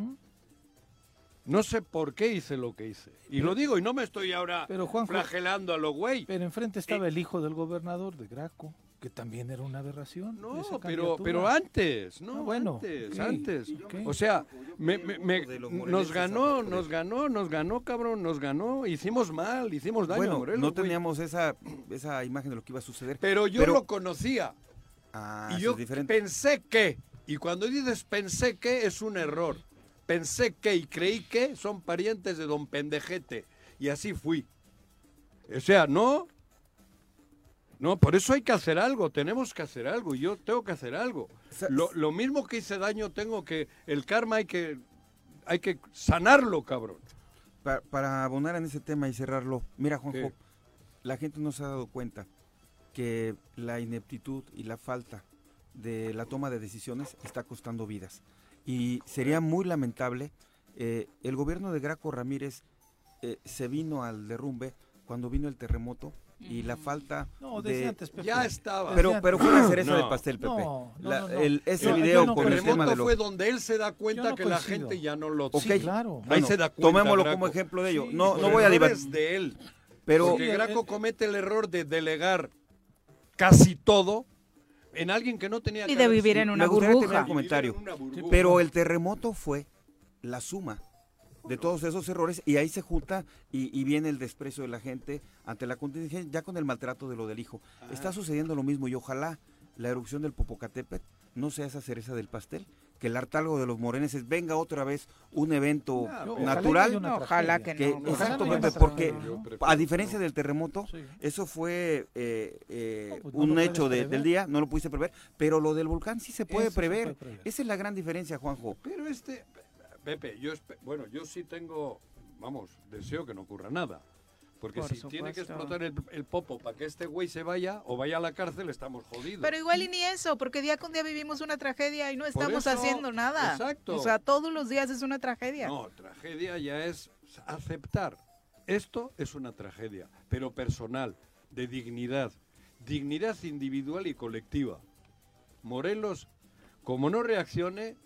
No sé por qué hice lo que hice. Y lo digo, y no me estoy ahora flagelando a lo güey. Pero enfrente estaba el hijo del gobernador de Graco que también era una aberración. No, pero, pero antes, no, ah, bueno, antes, antes. O sea, nos ganó, nos ganó, nos ganó, cabrón, nos ganó, hicimos mal, hicimos daño bueno, No teníamos esa, esa imagen de lo que iba a suceder. Pero yo lo conocía. Ah, y yo pensé que, y cuando dices pensé que es un error. Pensé que y creí que son parientes de don Pendejete. Y así fui. O sea, no, no, por eso hay que hacer algo, tenemos que hacer algo, y yo tengo que hacer algo. Lo, mismo que hice daño, tengo que, el karma hay que, hay que sanarlo, cabrón. Para, abonar en ese tema y cerrarlo, mira Juanjo, la gente no se ha dado cuenta que la ineptitud y la falta de la toma de decisiones está costando vidas. Y sería muy lamentable, eh, el gobierno de Graco Ramírez eh, se vino al derrumbe cuando vino el terremoto y la falta no, de antes, ya estaba. Pero pero fue la cereza del pastel Pepe. el, ese video con el tema de lo... fue donde él se da cuenta que la gente ya no lo okay. claro. Ahí se da cuenta tomémoslo como ejemplo de ello. No no voy a debatir de él. Pero Porque Graco comete el error de delegar casi todo en alguien que no tenía y de vivir en una burbuja. comentario. Pero el terremoto fue la suma de todos esos errores y ahí se junta y, viene el desprecio de la gente ante la contingencia, ya con el maltrato de lo del hijo. Está sucediendo lo mismo y ojalá la erupción del Popocatépetl no sea esa cereza del pastel, que el hartalgo de los moreneses venga otra vez un evento natural. Ojalá, que, no. exactamente, porque a diferencia del terremoto, eso fue eh, eh, pues un hecho del día, no lo pudiste prever, pero lo del volcán sí se puede, prever. Esa es la gran diferencia, Juanjo. Pero este, Pepe, yo, bueno, yo sí tengo, vamos, deseo que no ocurra nada. Porque si tiene que explotar el, popo para que este güey se vaya o vaya a la cárcel, estamos jodidos. Pero igual y ni eso, porque día con día vivimos una tragedia y no estamos haciendo nada. Exacto. O sea, todos los días es una tragedia. No, tragedia ya es aceptar. Esto es una tragedia, pero personal, de dignidad. Dignidad individual y colectiva. Morelos, como no reaccione,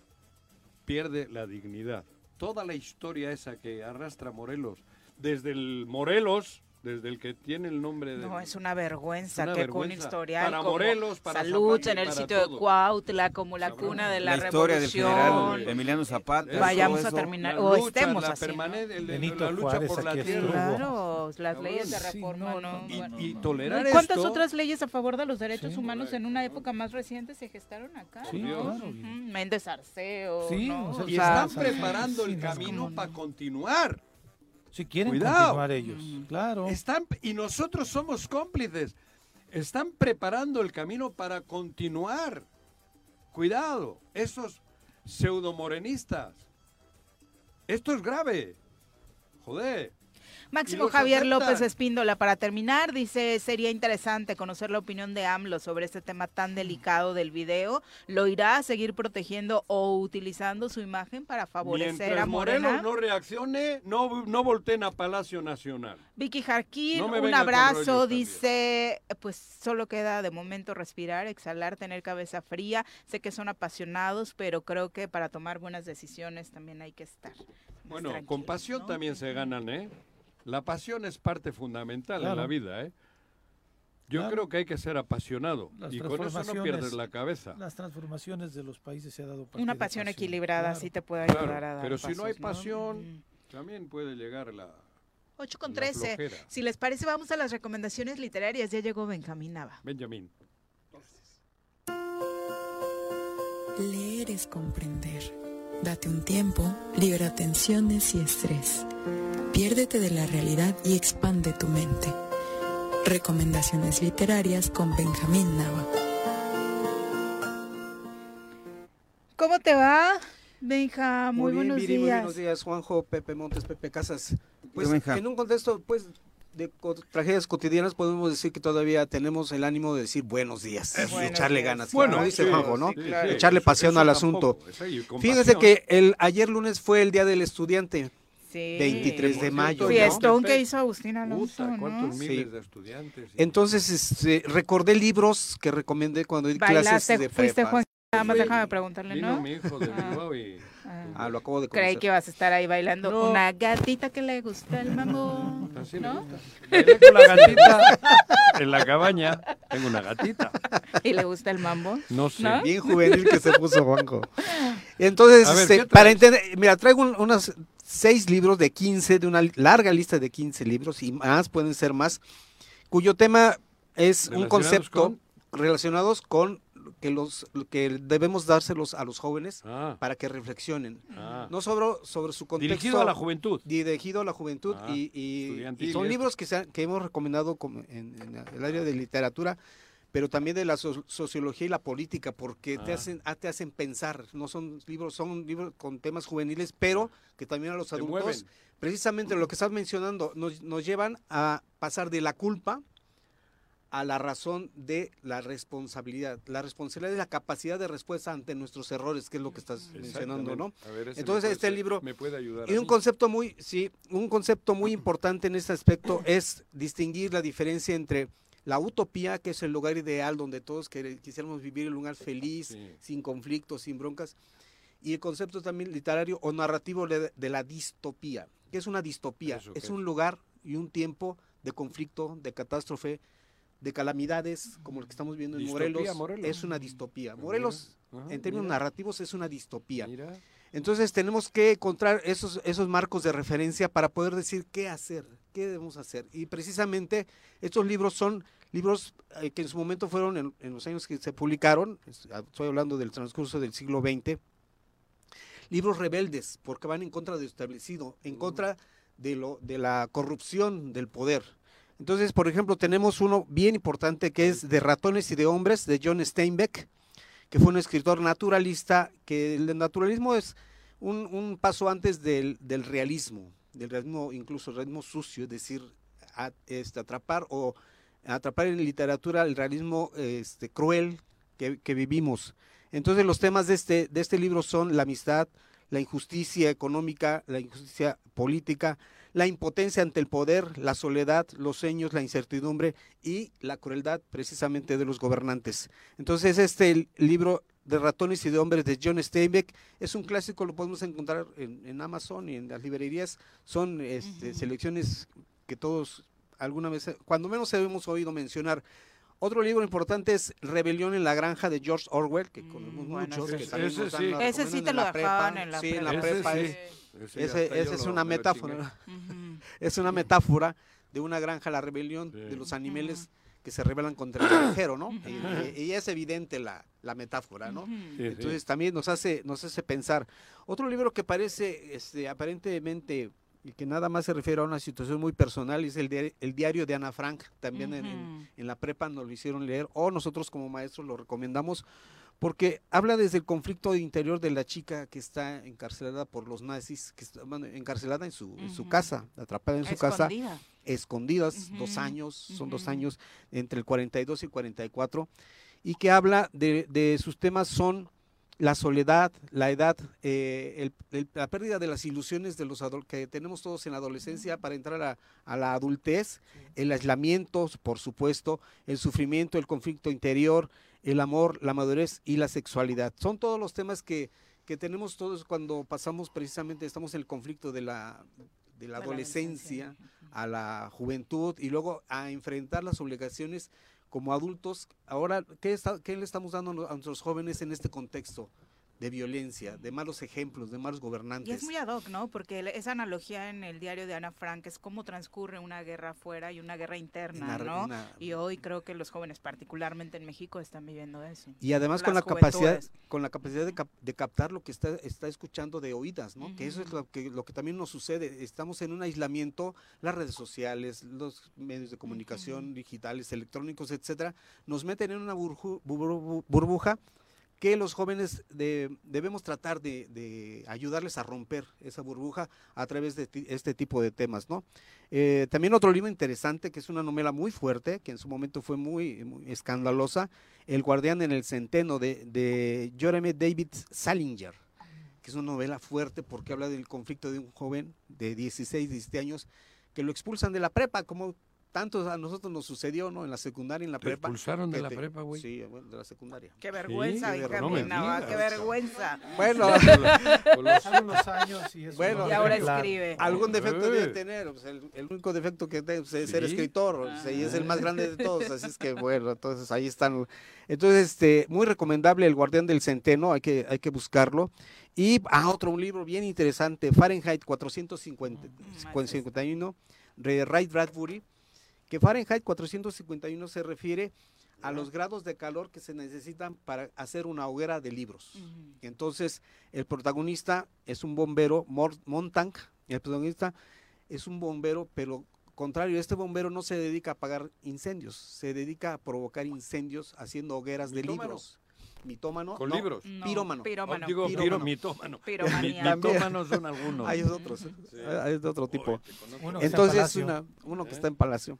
pierde la dignidad. Toda la historia esa que arrastra Morelos, desde el Morelos, desde el que tiene el nombre de... No, es una vergüenza que con historial para Morelos, para Salud en el sitio de Cuautla como la cuna de la, la historia revolución. Del Emiliano Zapata. Vayamos a terminar, o estemos la así. la lucha por la tierra. Claro, las leyes de reforma, ¿no? Y, y, tolerar ¿Cuántas otras leyes a favor de los derechos humanos en una época más reciente se gestaron acá? Sí, claro. Méndez Arceo, sí, Y están preparando el camino para continuar. Si quieren continuar ellos, claro. Están, y nosotros somos cómplices. Están preparando el camino para continuar. Cuidado, esos pseudomorenistas. Esto es grave. Joder. Máximo Javier López Espíndola, para terminar, dice, sería interesante conocer la opinión de AMLO sobre este tema tan delicado del video. ¿Lo irá a seguir protegiendo o utilizando su imagen para favorecer a Morena? Morelos no reaccione, no, no volteen a Palacio Nacional. Vicky Jarquín, un abrazo, dice, pues solo queda de momento respirar, exhalar, tener cabeza fría. Sé que son apasionados, pero creo que para tomar buenas decisiones también hay que estar. Bueno, con pasión también se ganan, ¿eh? La pasión es parte fundamental en la vida, ¿eh? Yo creo que hay que ser apasionado y con eso no pierdes la cabeza. Las transformaciones de los países se ha dado Una pasión, equilibrada sí te puede ayudar a dar Pero si no hay pasión, también puede llegar la 8 con 13. Si les parece, vamos a las recomendaciones literarias. Ya llegó Benjamín Nava. Benjamín. Leer es comprender. Date un tiempo, libera tensiones y estrés. Piérdete de la realidad y expande tu mente. Recomendaciones literarias con Benjamín Nava. ¿Cómo te va, Benja? Muy, buenos días. Muy buenos días, Juanjo, Pepe Montes, Pepe Casas. Pues en un contexto, pues de tragedias cotidianas podemos decir que todavía tenemos el ánimo de decir buenos días y echarle ganas. Bueno, dice Juanjo, ¿no? echarle pasión al asunto. Fíjense que el ayer lunes fue el Día del Estudiante. 23 de mayo. Fiestón ¿no? que hizo Agustín Alonso. ¿Cuántos miles de estudiantes? Entonces, este, recordé libros que recomendé cuando di clases de prepa. Juan, nada más déjame preguntarle, ¿no? mi hijo de ah. y Ah, ah, lo acabo de conocer. Creí que vas a estar ahí bailando una gatita que le gusta el mambo. Así ¿no? con la gatita en la cabaña. Tengo una gatita. ¿Y le gusta el mambo? No sé. Bien juvenil que se puso Juanjo. Entonces, este, para entender, mira, traigo unos seis libros de 15, de una larga lista de 15 libros y más, pueden ser más, cuyo tema es un concepto relacionados con que los que debemos dárselos a los jóvenes ah. para que reflexionen. Ah. no sobre sobre su contexto dirigido a la juventud. Dirigido a la juventud ah, y, son libros que, que hemos recomendado en, el área de literatura pero también de la sociología y la política porque te hacen te hacen pensar. No son libros son libros con temas juveniles pero que también a los adultos precisamente lo que estás mencionando nos, nos llevan a pasar de la culpa a la razón de la responsabilidad. La responsabilidad es la capacidad de respuesta ante nuestros errores, que es lo que estás mencionando, ¿no? Entonces este libro me puede ayudar. Y un concepto muy, sí, un concepto muy importante en este aspecto es distinguir la diferencia entre la utopía, que es el lugar ideal donde todos quisiéramos vivir un lugar feliz, sin conflictos, sin broncas, y el concepto también literario o narrativo de, la distopía. que es una distopía? es un lugar y un tiempo de conflicto, de catástrofe, de calamidades como lo que estamos viendo en Morelos, es una distopía. Morelos, en términos narrativos, es una distopía. Entonces tenemos que encontrar esos, esos marcos de referencia para poder decir qué hacer, qué debemos hacer. Y precisamente estos libros son libros eh, que en su momento fueron en, los años que se publicaron, estoy hablando del transcurso del siglo XX, libros rebeldes, porque van en contra de lo establecido, en contra de, lo, de la corrupción del poder. Entonces, por ejemplo, tenemos uno bien importante que es De ratones y de hombres, de John Steinbeck, que fue un escritor naturalista, que el naturalismo es un, paso antes del, realismo, del realismo, incluso el realismo sucio, es decir, este, atrapar o atrapar en literatura el realismo este, cruel que, que, vivimos. Entonces los temas de este, de este libro son la amistad, la injusticia económica, la injusticia política, la impotencia ante el poder, la soledad, los sueños, la incertidumbre y la crueldad precisamente de los gobernantes. Entonces este libro de ratones y de hombres de John Steinbeck es un clásico, lo podemos encontrar en, Amazon y en las librerías, son este, selecciones que todos alguna vez, cuando menos hemos oído mencionar. Otro libro importante es Rebelión en la granja de George Orwell, que conocemos mm, muchos. Ese, sí. te lo dejaban en la sí, En la prepa ese, es una metáfora. es una metáfora de una granja, la rebelión de los animales que se rebelan contra el granjero, ¿no? y, es evidente la, metáfora, ¿no? Entonces también nos hace, nos hace pensar. Otro libro que parece este, aparentemente y que nada más se refiere a una situación muy personal es el, el diario de Ana Frank, también en, en, la prepa nos lo hicieron leer, o nosotros como maestros lo recomendamos porque habla desde el conflicto interior de la chica que está encarcelada por los nazis, que está encarcelada en su, su casa, atrapada en su casa, escondidas, dos años, son dos años, entre el 42 y 44, y que habla de, de sus temas son la soledad, la edad, eh, la pérdida de las ilusiones de los que tenemos todos en la adolescencia para entrar a, a la adultez, el aislamiento, por supuesto, el sufrimiento, el conflicto interior, el amor, la madurez y la sexualidad. Son todos los temas que, que tenemos todos cuando pasamos precisamente, estamos en el conflicto de la, de la adolescencia a la juventud y luego a enfrentar las obligaciones como adultos. Ahora, ¿qué, está, qué le estamos dando a nuestros jóvenes en este contexto? De violencia, de malos ejemplos, de malos gobernantes. Y es muy ad hoc, ¿no? Porque esa analogía en el diario de Ana Frank es cómo transcurre una guerra afuera y una guerra interna, ¿no? Y hoy creo que los jóvenes, particularmente en México, están viviendo eso. Y además con la capacidad, con la capacidad de, captar lo que está, está escuchando de oídas, ¿no? Que eso es lo que, lo que también nos sucede. Estamos en un aislamiento, las redes sociales, los medios de comunicación digitales, electrónicos, etcétera, nos meten en una burbuja que los jóvenes debemos tratar de, ayudarles a romper esa burbuja a través de este tipo de temas, ¿no? Eh, también otro libro interesante, que es una novela muy fuerte, que en su momento fue muy, escandalosa, El guardián en el centeno, de, de Jeremy David Salinger, que es una novela fuerte porque habla del conflicto de un joven de 16, 17 años, que lo expulsan de la prepa, como tanto a nosotros nos sucedió, ¿no? En la secundaria, en la ¿Te prepa. expulsaron de la prepa, güey? Sí, de la secundaria. Qué vergüenza, hija no qué vergüenza. Bueno, por los unos años y eso. Bueno, y ahora escribe. Algún defecto debe tener, pues, el, único defecto que tiene es ser escritor, y es el más grande de todos, así es que bueno, entonces ahí están. Entonces, este, muy recomendable El Guardián del Centeno, hay que, hay que buscarlo. Y, ah, otro, un libro bien interesante, Fahrenheit 451, de Ray Bradbury que Fahrenheit 451 se refiere a los grados de calor que se necesitan para hacer una hoguera de libros. Entonces, el protagonista es un bombero, Montank, el protagonista es un bombero, pero contrario, este bombero no se dedica a apagar incendios, se dedica a provocar incendios haciendo hogueras de libros. Mitómano. ¿Con libros? pirómano. Pirómano. digo, pirómano. mitómano. Mitómanos son algunos. Hay otros, hay de otro tipo. Entonces, una, uno que está en Palacio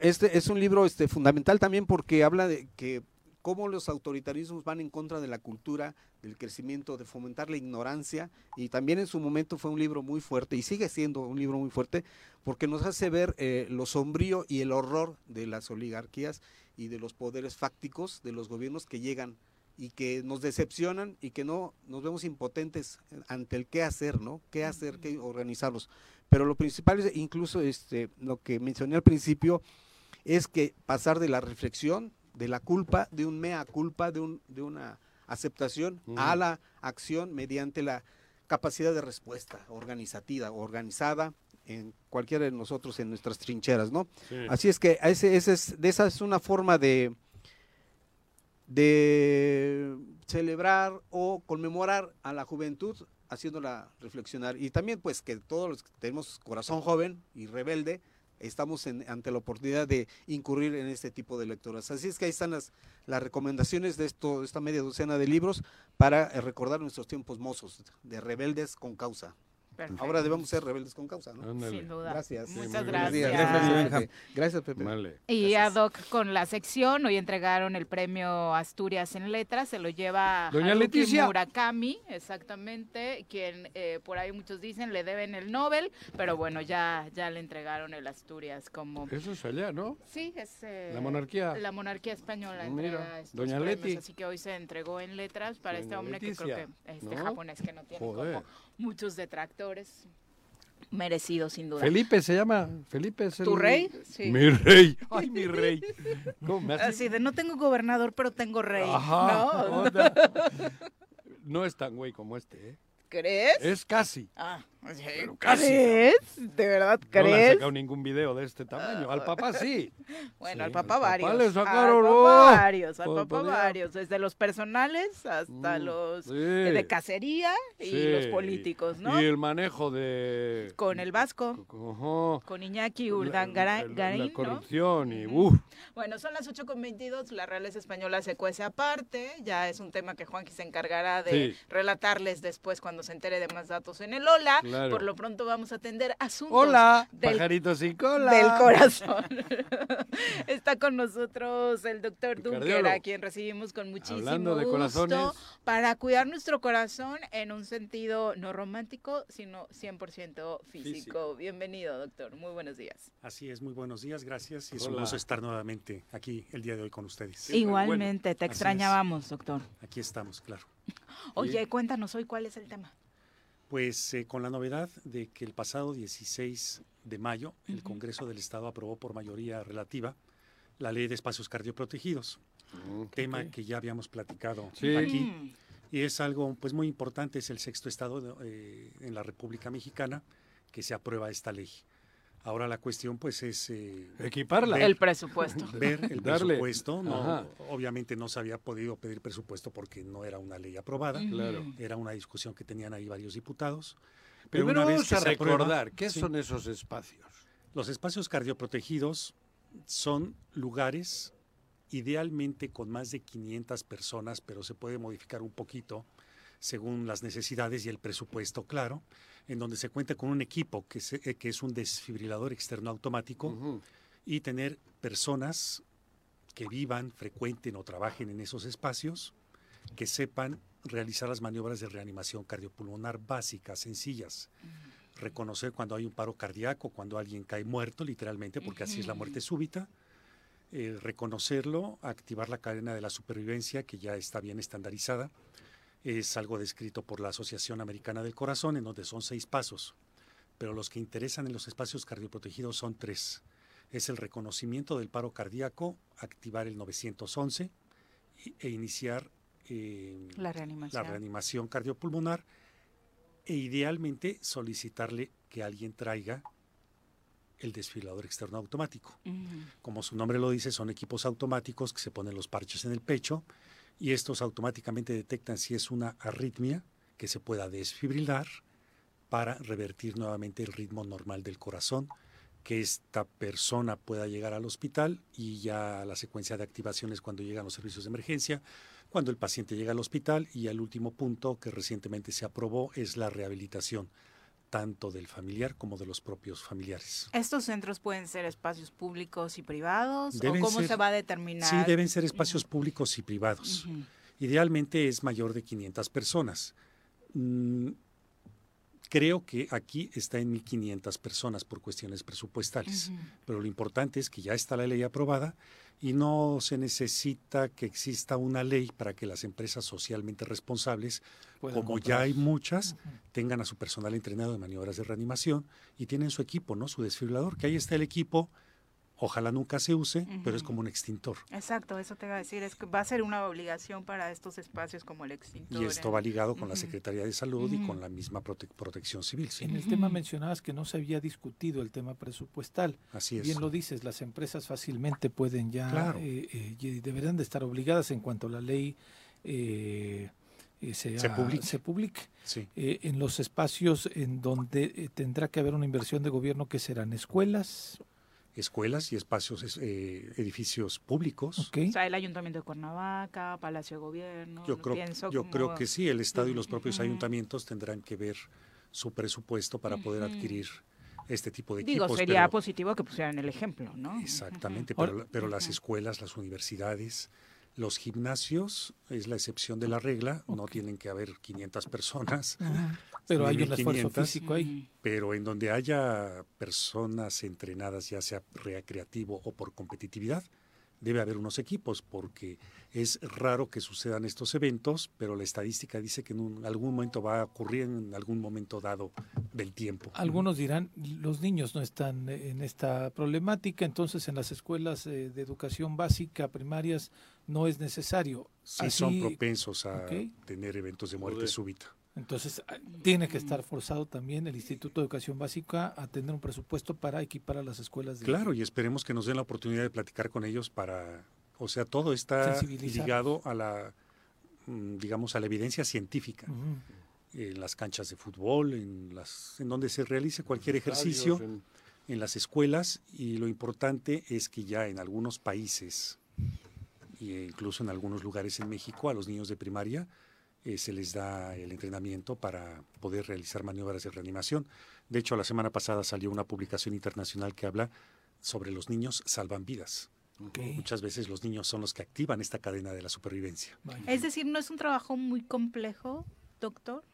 este es un libro este, fundamental también porque habla de que cómo los autoritarismos van en contra de la cultura, del crecimiento, de fomentar la ignorancia, y también en su momento fue un libro muy fuerte, y sigue siendo un libro muy fuerte, porque nos hace ver eh, lo sombrío y el horror de las oligarquías y de los poderes fácticos de los gobiernos que llegan y que nos decepcionan y que no nos vemos impotentes ante el qué hacer, ¿no? ¿Qué hacer, qué organizarlos? Pero lo principal es incluso este, lo que mencioné al principio, es que pasar de la reflexión, de la culpa, de un mea culpa, de, un, de una aceptación a la acción mediante la capacidad de respuesta organizativa, organizada en cualquiera de nosotros en nuestras trincheras, ¿no? Así es que ese, ese es, de esa es una forma de, de celebrar o conmemorar a la juventud haciéndola reflexionar. Y también pues que todos los que tenemos corazón joven y rebelde, estamos ante la oportunidad de incurrir en este tipo de lecturas. Así es que ahí están las, las recomendaciones de esto, esta media docena de libros para eh, recordar nuestros tiempos mozos, de rebeldes con causa. Ahora debemos ser rebeldes con causa, ¿no? Sin duda. Gracias. Muchas gracias. Gracias, Gracias, Pepe. Y a Doc con la sección, hoy entregaron el premio Asturias en Letras, se lo lleva Doña Leticia Murakami, exactamente, quien eh, por ahí muchos dicen le deben el Nobel, pero bueno, ya, ya le entregaron el Asturias como... Eso es allá, ¿no? Sí, es... Eh, la monarquía. La monarquía española. Mira, Doña Leti. Así que hoy se entregó en Letras para este hombre que creo que este japonés que no tiene como muchos detractores. Merecido, sin duda. Felipe se llama. Felipe es el... ¿Tu rey? Sí. Mi rey. Ay, mi rey. Así de no tengo gobernador, pero tengo rey. Ajá. ¿no? no es tan güey como este, ¿eh? ¿Crees? Es casi. Ah, pero casi. ¿Crees? ¿De verdad crees? No le han sacado ningún video de este tamaño. Al papá sí. Bueno, al papá varios. Papá le sacaron, al papá varios, al papá varios. Desde los personales hasta mm, los de cacería y los políticos, ¿no? Y el manejo de... Con el Vasco. Con Iñaki Urdangarín, La, corrupción y... Uf. Bueno, son las 8.22, la realeza española se cuece aparte. Ya es un tema que Juanqui se encargará de relatarles después cuando se entere de más datos en el Por lo pronto vamos a atender asuntos Hola, del, pajaritos sin cola. Del corazón. Está con nosotros el doctor Dunker, a quien recibimos con muchísimo de gusto para cuidar nuestro corazón en un sentido no romántico, sino 100% físico. Bienvenido, doctor. Muy buenos días. Así es, muy buenos días, gracias. Y es un gusto estar nuevamente aquí el día de hoy con ustedes. Igualmente, te extrañábamos, doctor. Aquí estamos, claro. Oye, cuéntanos hoy cuál es el tema. Pues eh, con la novedad de que el pasado 16 de mayo el Congreso del Estado aprobó por mayoría relativa la ley de espacios cardioprotegidos, tema que ya habíamos platicado aquí. Mm. Y es algo pues muy importante, es el sexto estado eh, en la República Mexicana que se aprueba esta ley. Ahora la cuestión pues es... Eh, Equiparla. el presupuesto. Ver el presupuesto. No, obviamente no se había podido pedir presupuesto porque no era una ley aprobada. Claro. Era una discusión que tenían ahí varios diputados. Pero Primero una vamos a recordar, ¿qué son esos espacios? Los espacios cardioprotegidos son lugares idealmente con más de 500 personas, pero se puede modificar un poquito según las necesidades y el presupuesto, claro, en donde se cuenta con un equipo que, eh, que es un desfibrilador externo automático y tener personas que vivan, frecuenten o trabajen en esos espacios, que sepan realizar las maniobras de reanimación cardiopulmonar básicas, sencillas. Reconocer cuando hay un paro cardíaco, cuando alguien cae muerto, literalmente, porque así es la muerte súbita. Eh, reconocerlo, activar la cadena de la supervivencia, que ya está bien estandarizada. Es algo descrito por la Asociación Americana del Corazón, en donde son seis pasos. Pero los que interesan en los espacios cardioprotegidos son tres. Es el reconocimiento del paro cardíaco, activar el 911 e iniciar eh, la, reanimación. la reanimación cardiopulmonar e idealmente solicitarle que alguien traiga el desfibrilador externo automático. Como su nombre lo dice, son equipos automáticos que se ponen los parches en el pecho y estos automáticamente detectan si es una arritmia que se pueda desfibrilar para revertir nuevamente el ritmo normal del corazón, que esta persona pueda llegar al hospital y ya la secuencia de activaciones cuando llegan los servicios de emergencia, cuando el paciente llega al hospital y el último punto que recientemente se aprobó es la rehabilitación tanto del familiar como de los propios familiares. ¿Estos centros pueden ser espacios públicos y privados? ¿O cómo se va a determinar? Sí, deben ser espacios públicos y privados. Idealmente es mayor de 500 personas. Mm, creo que aquí está en 1.500 personas por cuestiones presupuestales, pero lo importante es que ya está la ley aprobada y no se necesita que exista una ley para que las empresas socialmente responsables, como ya hay muchas, tengan a su personal entrenado de maniobras de reanimación y tienen su equipo, ¿no? Su desfibrilador, que ahí está el equipo Ojalá nunca se use, pero es como un extintor. Exacto, eso te iba a decir, es que va a ser una obligación para estos espacios como el extintor. Y esto va ligado con la Secretaría de Salud y con la misma protección civil. En el tema mencionabas que no se había discutido el tema presupuestal. Así es. Bien lo dices, las empresas fácilmente pueden ya, eh, eh, deberán de estar obligadas en cuanto a la ley eh, se, se, publique. en los espacios en donde tendrá que haber una inversión de gobierno que serán escuelas, escuelas y espacios, eh, edificios públicos. O sea, el Ayuntamiento de Cuernavaca, Palacio de Gobierno. Yo, creo, yo creo que sí, el Estado y los propios ayuntamientos tendrán que ver su presupuesto para poder adquirir este tipo de equipos. Digo, sería positivo que pusieran el ejemplo, ¿no? Exactamente, pero, pero las escuelas, las universidades, los gimnasios es la excepción de la regla, no tienen que haber 500 personas. Pero hay un esfuerzo físico ahí. Pero en donde haya personas entrenadas, ya sea recreativo o por competitividad, debe haber unos equipos, porque es raro que sucedan estos eventos, pero la estadística dice que en algún momento va a ocurrir en algún momento dado del tiempo. Algunos dirán, los niños no están en esta problemática, entonces en las escuelas eh, de educación básica, primarias, no es necesario. Sí, son propensos a tener eventos de muerte súbita. Entonces, ah, tiene que estar forzado también el Instituto de Educación Básica a tener un presupuesto para equipar a las escuelas. De claro, y esperemos que nos den la oportunidad de platicar con ellos para, o sea, todo está ligado a la, mm, digamos, a la evidencia científica. En las canchas de fútbol, en, las, en donde se realice cualquier ejercicio, en las escuelas, y lo importante es que ya en algunos países, e incluso en algunos lugares en México, a los niños de primaria, eh, se les da el entrenamiento para poder realizar maniobras de reanimación. De hecho, la semana pasada salió una publicación internacional que habla sobre los niños salvan vidas. Muchas veces los niños son los que activan esta cadena de la supervivencia. Es decir, ¿no es un trabajo muy complejo, doctor?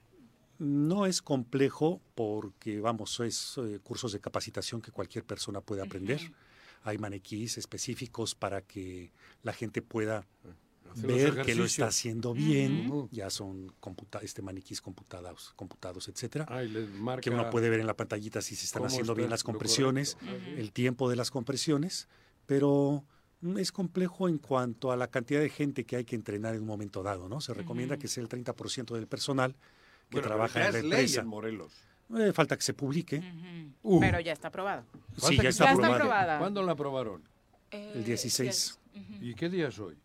No es complejo porque, vamos, es eh, cursos de capacitación que cualquier persona puede aprender. Hay maniquís específicos para que la gente pueda ver que lo está haciendo bien, ya son computa este maniquís computados, computados, etcétera, que uno puede ver en la pantallita si se están haciendo bien las compresiones, el tiempo de las compresiones, pero es complejo en cuanto a la cantidad de gente que hay que entrenar en un momento dado, ¿no? Se recomienda que sea el 30% del personal que trabaja en la empresa. Morelos. Eh, falta que se publique. Pero ya está aprobado. Sí, ya está, aprobada. ¿Cuándo la aprobaron? el 16. ¿Y qué día es hoy?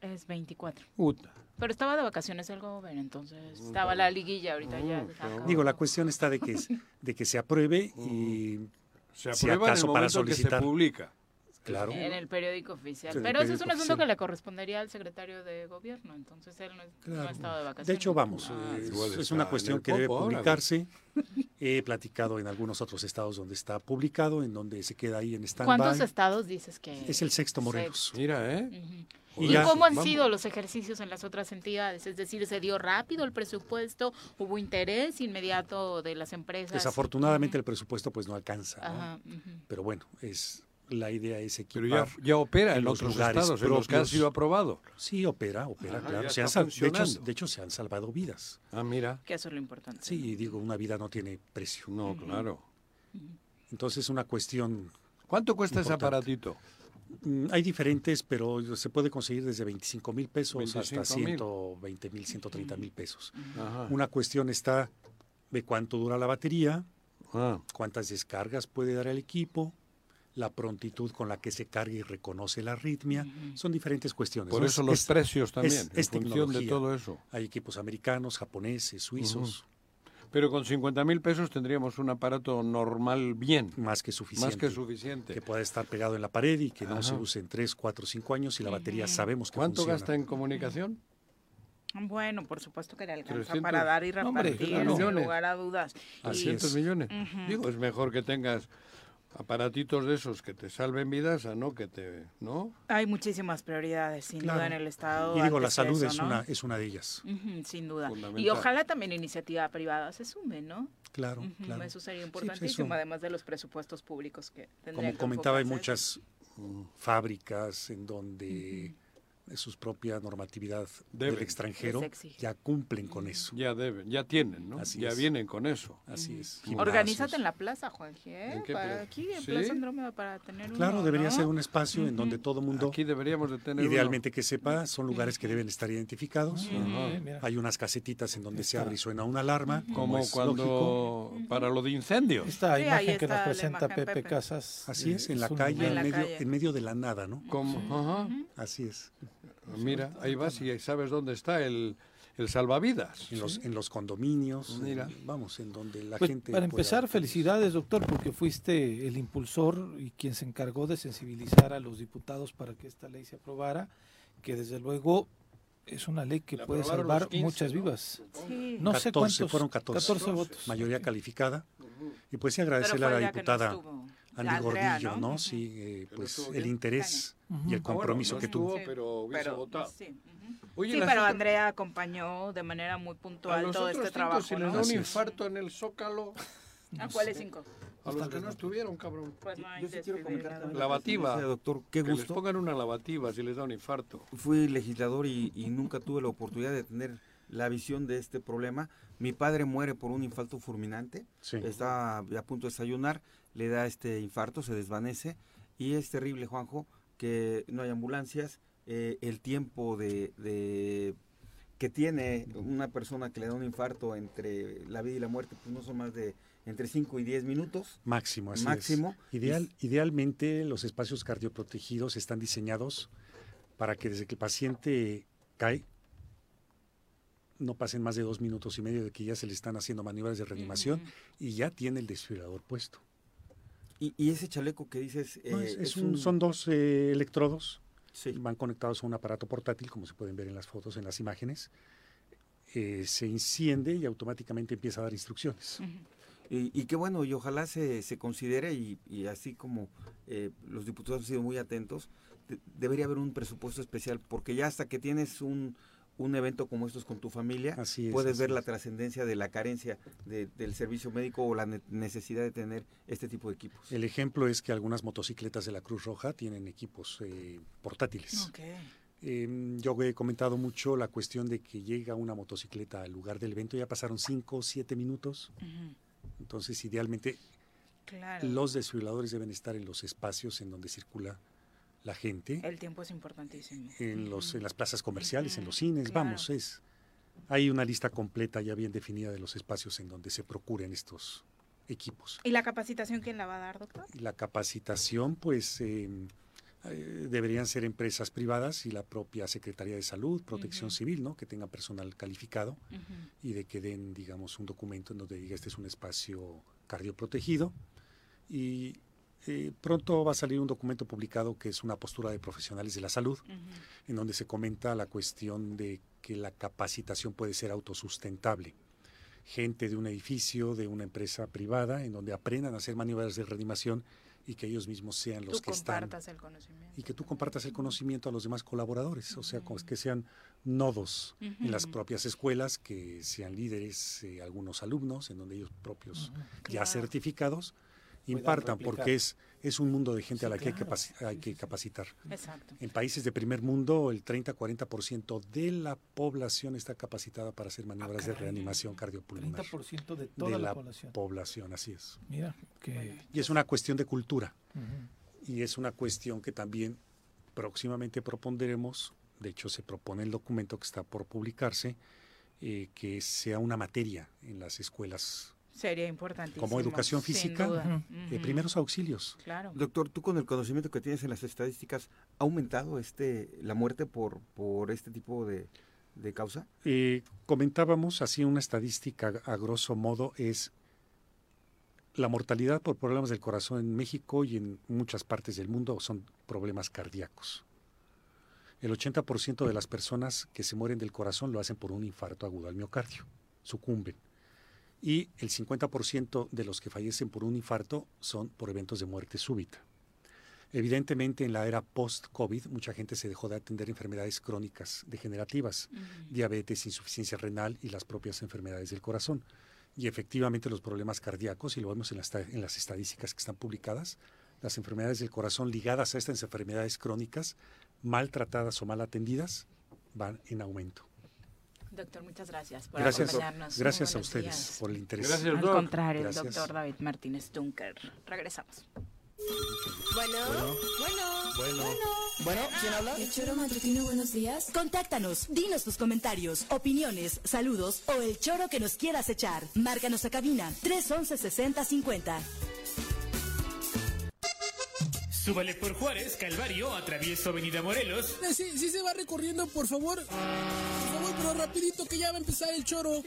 Es 24. Pero estaba de vacaciones el gobierno, entonces estaba la liguilla ahorita ya. Digo, la cuestión está de que, de que se apruebe y se aprueba si acaso para solicitar. Que se publica. Claro. En el periódico oficial. Pero eso es un asunto que le correspondería al secretario de gobierno, entonces él no, ha estado de vacaciones. De hecho, vamos, ah, es, una cuestión que debe publicarse. He platicado en algunos otros estados donde está publicado, en donde se queda ahí en stand ¿Cuántos estados dices que...? Es el sexto Morelos. Mira, ¿eh? ¿Y, cómo han sido los ejercicios en las otras entidades? Es decir, ¿se dio rápido el presupuesto? ¿Hubo interés inmediato de las empresas? Desafortunadamente el presupuesto pues no alcanza. Pero bueno, es la idea es equipar. Pero ya, opera en, otros estados, en los que ha sido aprobado. Sí, opera, opera, claro. Se de, hecho, se han salvado vidas. Ah, mira. Que eso es lo importante. Sí, digo, una vida no tiene precio. No, claro. Entonces es una cuestión. ¿Cuánto cuesta ese aparatito? Mm, hay diferentes, pero se puede conseguir desde 25 mil pesos hasta 120 mil, 130 mil pesos. Una cuestión está de cuánto dura la batería, ah. cuántas descargas puede dar el equipo, la prontitud con la que se carga y reconoce la arritmia. Son diferentes cuestiones. Por eso los precios también, es, en función de todo eso. Hay equipos americanos, japoneses, suizos. Pero con 50 mil pesos tendríamos un aparato normal bien. Más que suficiente. Más que suficiente. Que pueda estar pegado en la pared y que no se use en 3, 4, 5 años y la batería sabemos que ¿Cuánto gasta en comunicación? Bueno, por supuesto que le alcanza para dar y repartir, sin lugar a dudas. 300 millones. Digo, es mejor que tengas aparatitos de esos que te salven vidas a no que te no hay muchísimas prioridades sin duda en el estado y digo la salud es una es una de ellas. Sin duda. Y ojalá también iniciativa privada se sume no claro, claro. eso sería importantísimo además de los presupuestos públicos que tendrían como comentaba hay muchas fábricas en donde su propia normatividad del extranjero, ya cumplen con eso. Ya deben, ya tienen, ¿no? ya vienen con eso. Así es. Organízate en la plaza, Juan ¿eh? Para aquí, en Plaza Andrómeda, para tener Claro, debería ser un espacio en donde todo mundo... Aquí deberíamos de tener Idealmente que sepa, son lugares que deben estar identificados. Hay unas casetitas en donde se abre y suena una alarma. Como, cuando... Para lo de incendios. Esta imagen que nos presenta Pepe, Casas. Así es, en la calle, en, medio, en medio de la nada, ¿no? Como, Así es. Mira, ahí vas y sabes dónde está el, salvavidas. En los, en los condominios, Mira. vamos, en donde la pues, gente... Para empezar, felicidades, doctor, porque fuiste el impulsor y quien se encargó de sensibilizar a los diputados para que esta ley se aprobara, que desde luego es una ley que puede salvar muchas vivas. No sé cuántos. Fueron 14, votos. Mayoría calificada. Y pues sí agradecerle a la diputada Andy Gordillo, ¿no? Sí, eh, pues el interés y el compromiso que tuvo. Pero hubiese votado. Sí, pero Andrea acompañó de manera muy puntual todo este trabajo. Si le da un infarto en el Zócalo. ¿A cuáles cinco? A los que no estuvieron, cabrón. Pues no Yo sí quiero comentar. Lavativa. doctor, qué gusto. Que les pongan una lavativa si les da un infarto. Fui legislador y, y nunca tuve la oportunidad de tener la visión de este problema. Mi padre muere por un infarto fulminante. Está a punto de desayunar le da este infarto, se desvanece y es terrible, Juanjo, que no hay ambulancias, eh, el tiempo de, que tiene una persona que le da un infarto entre la vida y la muerte, pues no son más de entre 5 y 10 minutos. Máximo, así Máximo. Ideal, idealmente los espacios cardioprotegidos están diseñados para que desde que el paciente cae, no pasen más de dos minutos y medio de que ya se le están haciendo maniobras de reanimación y ya tiene el desfibrilador puesto. ¿Y, ese chaleco que dices? Eh, son dos eh, electrodos, van conectados a un aparato portátil, como se pueden ver en las fotos, en las imágenes. Eh, se enciende y automáticamente empieza a dar instrucciones. y, qué bueno, y ojalá se, se considere, y, así como los diputados han sido muy atentos, debería haber un presupuesto especial, porque ya hasta que tienes un, un evento como estos con tu familia, puedes ver la trascendencia de la carencia del servicio médico o la necesidad de tener este tipo de equipos. El ejemplo es que algunas motocicletas de la Cruz Roja tienen equipos eh, portátiles. Em, yo he comentado mucho la cuestión de que llega una motocicleta al lugar del evento, ya pasaron 5 o 7 minutos. Entonces, idealmente, los desfibriladores deben estar en los espacios en donde circula la gente. El tiempo es importantísimo. En, los, en las plazas comerciales, en los cines, vamos, es. Hay una lista completa ya bien definida de los espacios en donde se procuren estos equipos. ¿Y la capacitación quién la va a dar, doctor? La capacitación, pues, em, eh, deberían ser empresas privadas y la propia Secretaría de Salud, Protección Civil, ¿no? Que tenga personal calificado y de que den, digamos, un documento en donde diga este es un espacio cardioprotegido y eh, pronto va a salir un documento publicado que es una postura de profesionales de la salud, en donde se comenta la cuestión de que la capacitación puede ser autosustentable. Gente de un edificio, de una empresa privada, en donde aprendan a hacer maniobras de reanimación y que ellos mismos sean los que están. El conocimiento. Y que tú compartas el conocimiento a los demás colaboradores, o sea, que sean nodos en las propias escuelas, que sean líderes, eh, algunos alumnos, en donde ellos propios ya certificados impartan, porque es, es un mundo de gente a la que hay, que capacitar. Exacto. En países de primer mundo, el 30-40% de la población está capacitada para hacer maniobras de reanimación cardiopulmonar. 30% de toda la, población. así es. Mira, que... Y es una cuestión de cultura. Y es una cuestión que también próximamente propondremos, de hecho se propone el documento que está por publicarse, eh, que sea una materia en las escuelas Sería importante. Como educación física, de primeros auxilios. Claro. Doctor, tú con el conocimiento que tienes en las estadísticas, ¿ha aumentado este la muerte por, por este tipo de, causa? Eh, comentábamos así una estadística a grosso modo es la mortalidad por problemas del corazón en México y en muchas partes del mundo son problemas cardíacos. El 80% de las personas que se mueren del corazón lo hacen por un infarto agudo al miocardio, sucumben y el 50% de los que fallecen por un infarto son por eventos de muerte súbita. Evidentemente, en la era post-COVID, mucha gente se dejó de atender enfermedades crónicas degenerativas, diabetes, insuficiencia renal y las propias enfermedades del corazón. Y efectivamente los problemas cardíacos, y lo vemos en las, en las estadísticas que están publicadas, las enfermedades del corazón ligadas a estas enfermedades crónicas, mal tratadas o mal atendidas, van en aumento. Doctor, muchas gracias por gracias, acompañarnos. Gracias a ustedes por el interés. Gracias, Al contrario, el doctor David Martínez Dunker. Regresamos. Bueno, bueno, bueno, bueno, ¿quién habla? El choro matutino, buenos días. Contáctanos, dinos tus comentarios, opiniones, saludos o el choro que nos quieras echar. Márcanos a cabina 311 6050. Súbale por Juárez, Calvario, atravieso Avenida Morelos. Eh, sí, sí se va recorriendo, por favor. Por favor, pero rapidito que ya va a empezar el choro.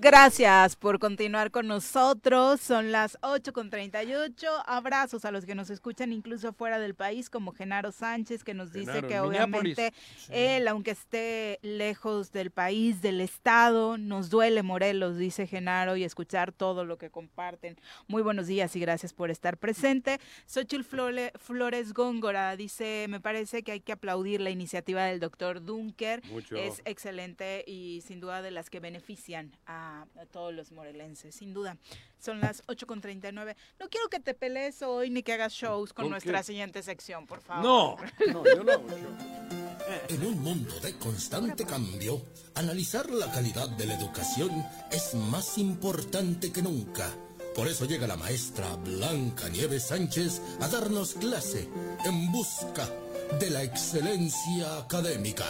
Gracias por continuar con nosotros. Son las 8.38. Abrazos a los que nos escuchan incluso fuera del país, como Genaro Sánchez, que nos dice que obviamente él, aunque esté lejos del país, del estado, nos duele Morelos, dice Genaro, y escuchar todo lo que comparten. Muy buenos días y gracias por estar presente. Xochitl Flores Góngora dice, me parece que hay que aplaudir la iniciativa del doctor Dunker. Es excelente y sin duda de las que benefician a a, todos los morelenses, sin duda. Son las 8.39. No quiero que te pelees hoy ni que hagas shows con, nuestra siguiente sección, por favor. No, no, yo no En un mundo de constante cambio, analizar la calidad de la educación es más importante que nunca. Por eso llega la maestra Blanca Nieves Sánchez a darnos clase en busca de la excelencia académica.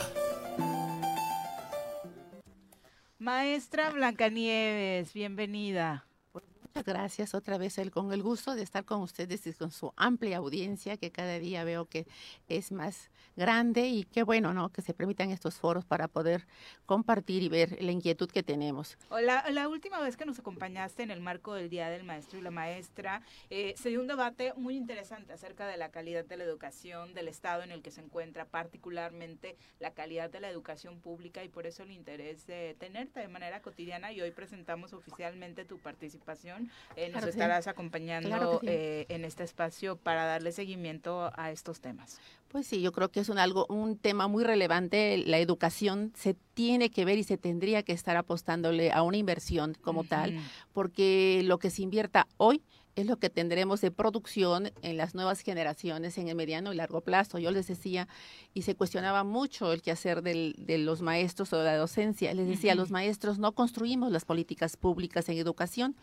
Maestra Blancanieves, bienvenida. Muchas gracias otra vez el, con el gusto de estar con ustedes y con su amplia audiencia que cada día veo que es más grande y qué bueno, ¿no? Que se permitan estos foros para poder compartir y ver la inquietud que tenemos. La, la última vez que nos acompañaste en el marco del Día del Maestro y la Maestra, eh, se dio un debate muy interesante acerca de la calidad de la educación, del estado en el que se encuentra, particularmente la calidad de la educación pública y por eso el interés de tenerte de manera cotidiana y hoy presentamos oficialmente tu participación. Eh, nos estarás acompañando eh, en este espacio para darle seguimiento a estos temas. Pues sí, yo creo que es un algo un tema muy relevante. La educación se tiene que ver y se tendría que estar apostándole a una inversión como tal, porque lo que se invierta hoy es lo que tendremos de producción en las nuevas generaciones en el mediano y largo plazo. Yo les decía, y se cuestionaba mucho el quehacer del, de los maestros o de la docencia. Les decía, los maestros no construimos las políticas públicas en educación.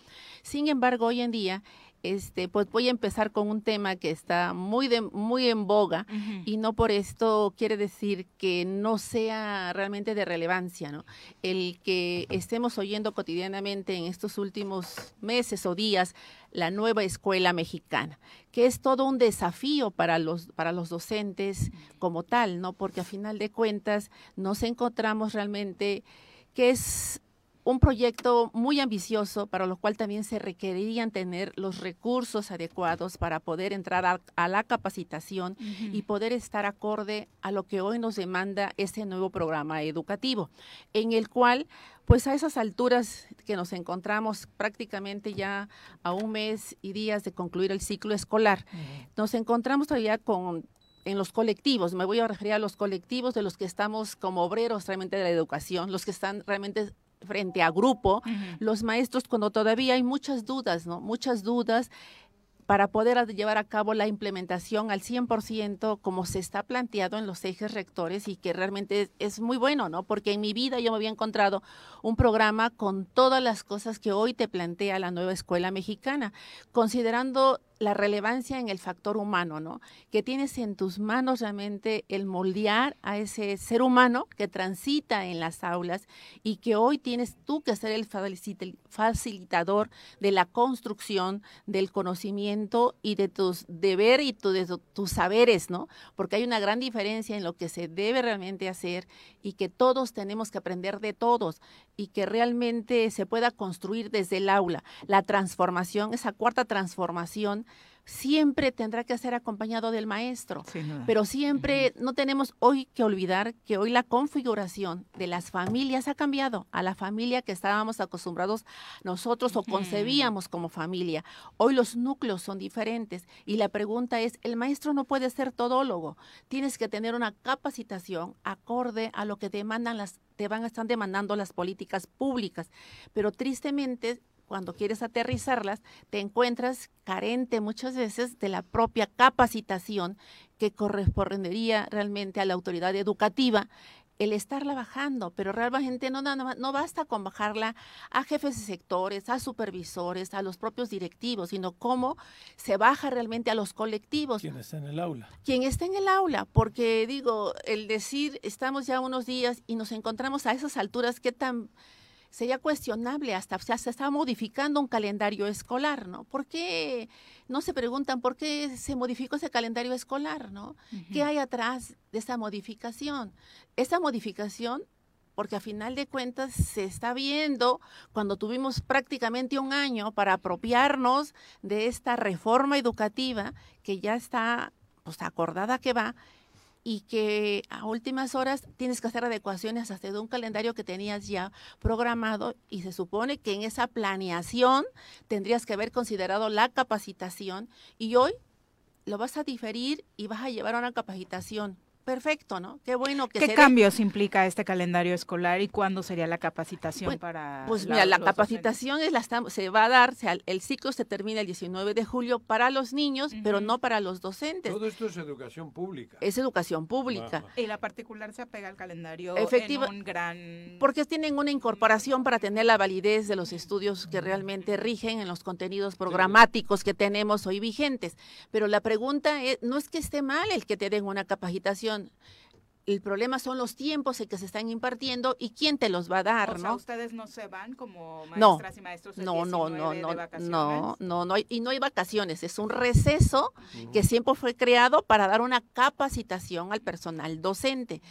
Sin embargo, hoy en día este, pues voy a empezar con un tema que está muy, de, muy en boga y no por esto quiere decir que no sea realmente de relevancia, ¿no? El que estemos oyendo cotidianamente en estos últimos meses o días la nueva escuela mexicana, que es todo un desafío para los, para los docentes como tal, ¿no? Porque a final de cuentas nos encontramos realmente que es un proyecto muy ambicioso para lo cual también se requerirían tener los recursos adecuados para poder entrar a, la capacitación y poder estar acorde a lo que hoy nos demanda este nuevo programa educativo, en el cual pues a esas alturas que nos encontramos prácticamente ya a un mes y días de concluir el ciclo escolar, nos encontramos todavía con en los colectivos, me voy a referir a los colectivos de los que estamos como obreros realmente de la educación, los que están realmente frente a grupo, los maestros cuando todavía hay muchas dudas, ¿no? Muchas dudas para poder llevar a cabo la implementación al 100% como se está planteado en los ejes rectores y que realmente es, muy bueno, ¿no? Porque en mi vida yo me había encontrado un programa con todas las cosas que hoy te plantea la nueva escuela mexicana, considerando la relevancia en el factor humano, ¿no? Que tienes en tus manos realmente el moldear a ese ser humano que transita en las aulas y que hoy tienes tú que ser el facilitador de la construcción del conocimiento y de tus deber y tus saberes, ¿no? Porque hay una gran diferencia en lo que se debe realmente hacer y que todos tenemos que aprender de todos y que realmente se pueda construir desde el aula. La transformación, esa cuarta transformación, siempre tendrá que ser acompañado del maestro. Pero siempre no tenemos hoy que olvidar que hoy la configuración de las familias ha cambiado a la familia que estábamos acostumbrados nosotros o concebíamos como familia. Hoy los núcleos son diferentes y la pregunta es, el maestro no puede ser todólogo, tienes que tener una capacitación acorde a lo que demandan las te van a estar demandando las políticas públicas, pero tristemente cuando quieres aterrizarlas, te encuentras carente muchas veces de la propia capacitación que correspondería realmente a la autoridad educativa el estarla bajando, pero realmente no, no, no basta con bajarla a jefes de sectores, a supervisores, a los propios directivos, sino cómo se baja realmente a los colectivos. ¿Quién está en el aula? Quien está en el aula, porque digo, el decir, estamos ya unos días y nos encontramos a esas alturas, ¿qué tan sería cuestionable, hasta se está modificando un calendario escolar, ¿no? ¿Por qué no se preguntan por qué se modificó ese calendario escolar, ¿no? ¿Qué hay atrás de esa modificación? Esa modificación porque a final de cuentas se está viendo cuando tuvimos prácticamente un año para apropiarnos de esta reforma educativa que ya está pues acordada que va y que a últimas horas tienes que hacer adecuaciones hasta de un calendario que tenías ya programado y se supone que en esa planeación tendrías que haber considerado la capacitación y hoy lo vas a diferir y vas a llevar a una capacitación perfecto, ¿no? Qué bueno que ¿Qué cambios implica este calendario escolar y cuándo sería la capacitación para Pues mira, la capacitación es la se va a dar, el ciclo se termina el 19 de julio para los niños, pero no para los docentes. Todo esto es educación pública. Es educación pública. Y la particular se apega al calendario Efectiva, en un gran porque tienen una incorporación para tener la validez de los estudios que realmente rigen en los contenidos programáticos que tenemos hoy vigentes. Pero la pregunta es, no es que esté mal el que te den una capacitación el problema son los tiempos en que se están impartiendo y quién te los va a dar, o ¿no? ustedes no se van como maestras y maestros no, no, no, no, no, no, no, y no hay vacaciones, es un receso que siempre fue creado para dar una capacitación al personal docente.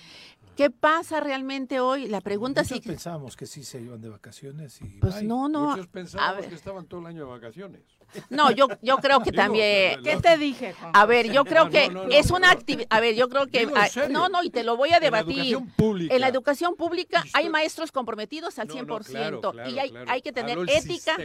¿Qué pasa realmente hoy? La pregunta es si pensábamos que sí se iban de vacaciones y pues no, no. Muchos pensábamos que estaban todo el año de vacaciones. No, yo yo creo que también ¿Qué te dije, Juan? A ver, yo creo que es una actividad, a ver, yo creo que no, no, y te lo voy a debatir. En la educación pública, hay maestros comprometidos al 100% y hay, hay que tener ética,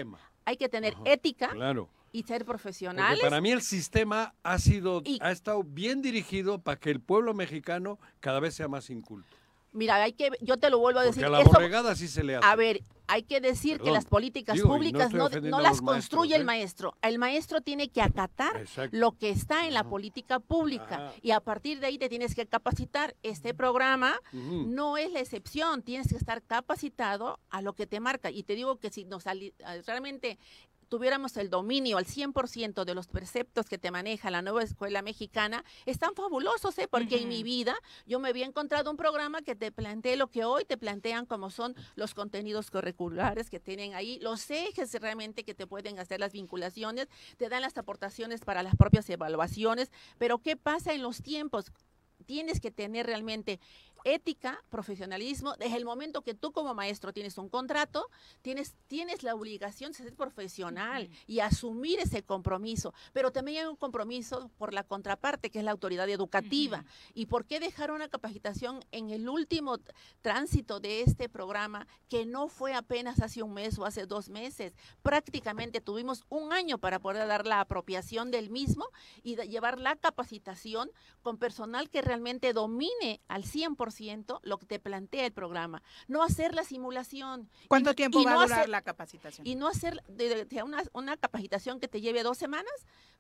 hay que tener ética. Claro y ser profesionales. para mí el sistema ha sido, ha estado bien dirigido para que el pueblo mexicano cada vez sea más inculto. Mira, hay que, yo te lo vuelvo a decir. a la borregada sí se le hace. A ver, hay que decir que las políticas públicas no, las construye el ¿eh? maestro. El maestro tiene que acatar lo que está en la política pública y a partir de ahí te tienes que capacitar. Este programa no es la excepción, tienes que estar capacitado a lo que te marca. Y te digo que si nos realmente tuviéramos el dominio al 100% de los preceptos que te maneja la nueva escuela mexicana, están fabulosos, ¿eh? porque en mi vida yo me había encontrado un programa que te plantee lo que hoy te plantean como son los contenidos curriculares que tienen ahí, los ejes realmente que te pueden hacer las vinculaciones, te dan las aportaciones para las propias evaluaciones, pero ¿qué pasa en los tiempos? Tienes que tener realmente ética, profesionalismo. Desde el momento que tú como maestro tienes un contrato, tienes, tienes la obligación de ser profesional y asumir ese compromiso. Pero también hay un compromiso por la contraparte, que es la autoridad educativa. ¿Y por qué dejar una capacitación en el último tránsito de este programa, que no fue apenas hace un mes o hace dos meses? Prácticamente tuvimos un año para poder dar la apropiación del mismo y llevar la capacitación con personal que realmente domine al 100% lo que te plantea el programa. No hacer la simulación. ¿Cuánto tiempo va a durar la capacitación? Y no hacer de, una, una capacitación que te lleve dos semanas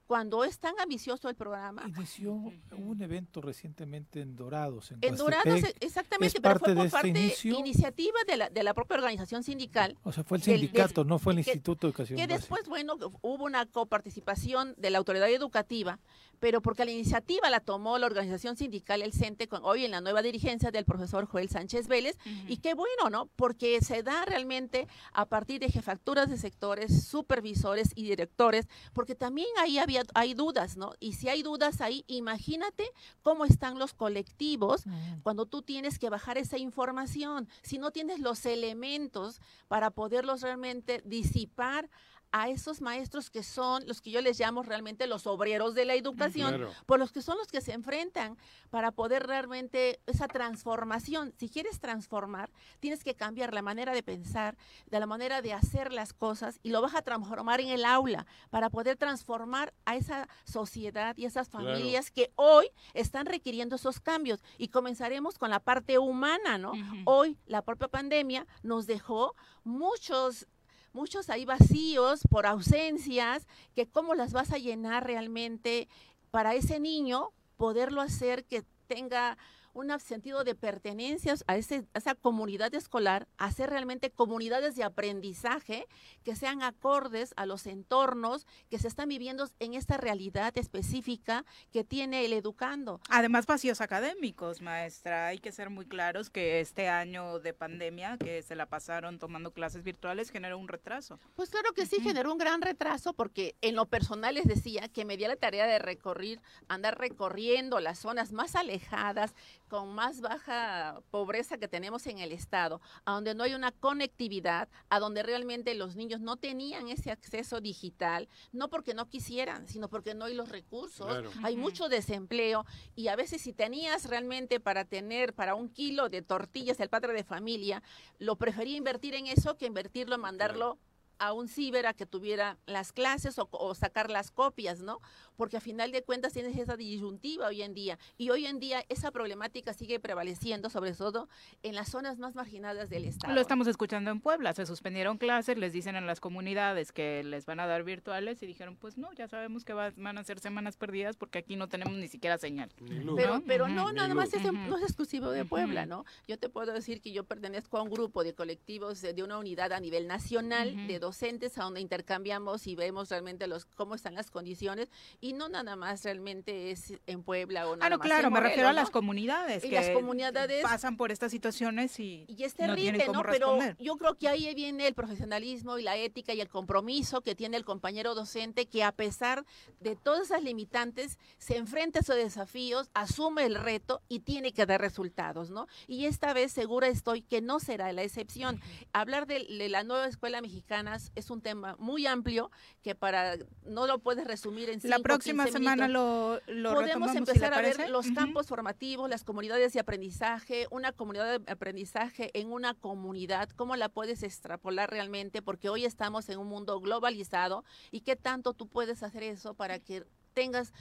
cuando es tan ambicioso el programa. Inició un evento recientemente en Dorados. En, en Dorados, exactamente, pero fue por este parte iniciativa de la, de la propia organización sindical. O sea, fue el sindicato, no fue el Instituto de Educación. Que después, bueno, hubo una coparticipación de la autoridad educativa, pero porque la iniciativa la tomó la organización sindical, el CENTE, con, hoy en la nueva dirigencia del profesor Joel Sánchez Vélez, y qué bueno, ¿no? Porque se da realmente a partir de jefaturas de sectores, supervisores y directores, porque también ahí había hay dudas, ¿no? Y si hay dudas ahí, imagínate cómo están los colectivos cuando tú tienes que bajar esa información, si no tienes los elementos para poderlos realmente disipar a esos maestros que son los que yo les llamo realmente los obreros de la educación, por los que son los que se enfrentan para poder realmente esa transformación. Si quieres transformar, tienes que cambiar la manera de pensar, de la manera de hacer las cosas y lo vas a transformar en el aula para poder transformar a esa sociedad y esas familias que hoy están requiriendo esos cambios. Y comenzaremos con la parte humana, ¿no? Hoy la propia pandemia nos dejó muchos muchos hay vacíos por ausencias, que cómo las vas a llenar realmente para ese niño, poderlo hacer que tenga un sentido de pertenencia a, ese, esa comunidad escolar, hacer realmente comunidades de aprendizaje que sean acordes a los entornos que se están viviendo en esta realidad específica que tiene el educando. Además, vacíos académicos, maestra. Hay que ser muy claros que este año de pandemia, que se la pasaron tomando clases virtuales, generó un retraso. Pues claro que sí, generó un gran retraso porque en lo personal les decía que me di la tarea de recorrer, andar recorriendo las zonas más alejadas, con más baja pobreza que tenemos en el estado, a donde no hay una conectividad, a donde realmente los niños no tenían ese acceso digital, no porque no quisieran, sino porque no hay los recursos, hay mucho desempleo y a veces si tenías realmente para tener para un kilo de tortillas el padre de familia, lo prefería invertir en eso que invertirlo en mandarlo a un ciber a que tuviera las clases o, sacar las copias, ¿no? Porque a final de cuentas tienes esa disyuntiva hoy en día. Y hoy en día esa problemática sigue prevaleciendo, sobre todo en las zonas más marginadas del Estado. Lo estamos escuchando en Puebla. Se suspendieron clases, les dicen en las comunidades que les van a dar virtuales y dijeron, pues no, ya sabemos que van a ser semanas perdidas porque aquí no tenemos ni siquiera señal. Pero, pero no, nada más es, no es exclusivo de Puebla, ¿no? Yo te puedo decir que yo pertenezco a un grupo de colectivos de, una unidad a nivel nacional de docentes a donde intercambiamos y vemos realmente los cómo están las condiciones y no nada más realmente es en Puebla o nada ah, no, claro, me refiero a las comunidades y las comunidades pasan por estas situaciones y, y es terrible, no, Pero yo creo que ahí viene el profesionalismo y la ética y el compromiso que tiene el compañero docente que a pesar de todas esas limitantes se enfrenta a esos desafíos, asume el reto y tiene que dar resultados, ¿no? Y esta vez segura estoy que no será la excepción. Hablar de, de la nueva escuela mexicana es un tema muy amplio que para no lo puedes resumir en cinco, La próxima semana lo, Podemos empezar a ver los campos formativos, las comunidades de aprendizaje, una comunidad de aprendizaje en una comunidad, cómo la puedes extrapolar realmente, porque hoy estamos en un mundo globalizado y qué tanto tú puedes hacer eso para que tengas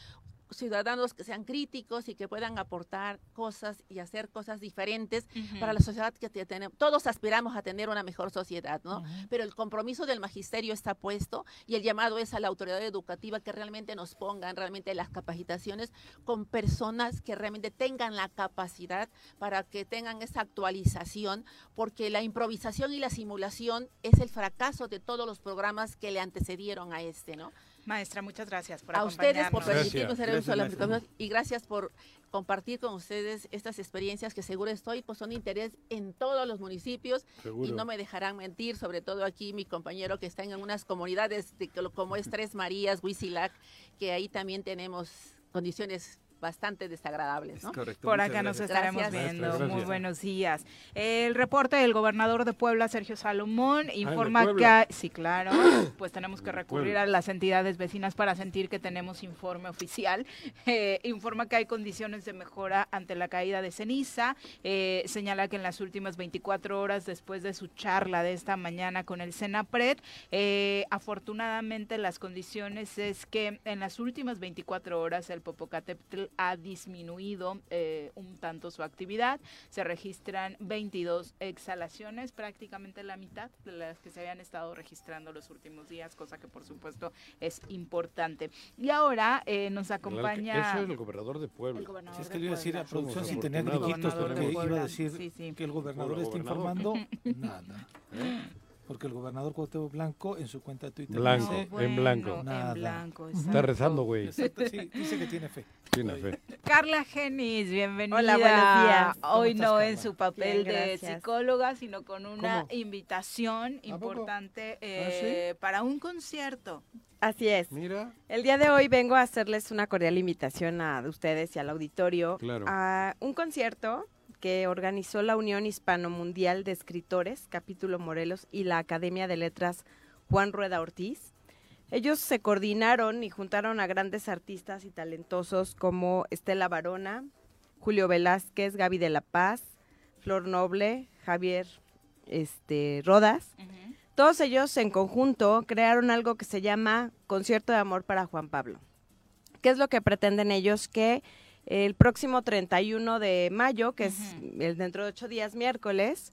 ciudadanos que sean críticos y que puedan aportar cosas y hacer cosas diferentes para la sociedad que tenemos. Todos aspiramos a tener una mejor sociedad, ¿no? Pero el compromiso del magisterio está puesto y el llamado es a la autoridad educativa que realmente nos pongan realmente las capacitaciones con personas que realmente tengan la capacidad para que tengan esa actualización, porque la improvisación y la simulación es el fracaso de todos los programas que le antecedieron a este, ¿no? Maestra, muchas gracias por a ustedes por permitirnos ser uso de y gracias por compartir con ustedes estas experiencias que seguro estoy, pues son de interés en todos los municipios y no me dejarán mentir, sobre todo aquí mi compañero que está en unas comunidades de, como es Tres Marías, Huizilac, que ahí también tenemos condiciones bastante desagradables. ¿no? Por acá nos estaremos viendo. Muy buenos días. El reporte del gobernador de Puebla, Sergio Salomón, ah, informa que... sí, claro, pues tenemos que recurrir a las entidades vecinas para sentir que tenemos informe oficial. Eh, informa que hay condiciones de mejora ante la caída de ceniza. Eh, señala que en las últimas 24 horas después de su charla de esta mañana con el Senapred, eh, afortunadamente las condiciones es que en las últimas 24 horas el Popocatépetl ha disminuido eh, un tanto su actividad. Se registran 22 exhalaciones, prácticamente la mitad de las que se habían estado registrando los últimos días, cosa que por supuesto es importante. Y ahora eh, nos acompaña... Eso es el gobernador de Puebla. Si es que le iba a decir a producción sin tener gritos, porque iba a decir que el gobernador está informando, nada. ¿Eh? Porque el gobernador Cuauhtémoc Blanco en su cuenta de Twitter blanco, en blanco. Nada. En blanco, Está rezando, güey. Sí, dice que tiene fe. Tiene fe. Carla Genis, bienvenida. Hola, buenos días. Hoy no en su papel de psicóloga, sino con una invitación importante ¿Ah, eh, para un concierto. Así es. Mira. El día de hoy vengo a hacerles una cordial invitación a ustedes y al auditorio claro. a un concierto que organizó la Unión Hispano Mundial de Escritores, capítulo Morelos, y la Academia de Letras Juan Rueda Ortiz. Ellos se coordinaron y juntaron a grandes artistas y talentosos como Estela Barona, Julio Velázquez, Gaby de la Paz, Flor Noble, Javier este, Rodas. Todos ellos en conjunto crearon algo que se llama Concierto de Amor para Juan Pablo. ¿Qué es lo que pretenden ellos? Que el próximo 31 de mayo, que es el dentro de ocho días, miércoles,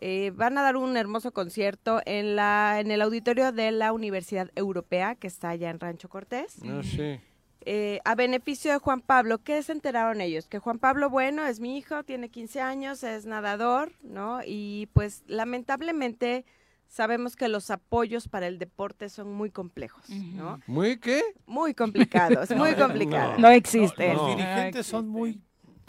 eh, van a dar un hermoso concierto en, la, en el auditorio de la Universidad Europea, que está allá en Rancho Cortés. Ah, sí. Eh, a beneficio de Juan Pablo, ¿qué se enteraron ellos? Que Juan Pablo, bueno, es mi hijo, tiene 15 años, es nadador, ¿no? Y pues lamentablemente sabemos que los apoyos para el deporte son muy complejos, ¿no? ¿Muy qué? Muy complicados, muy complicados. No, existen. Los dirigentes son muy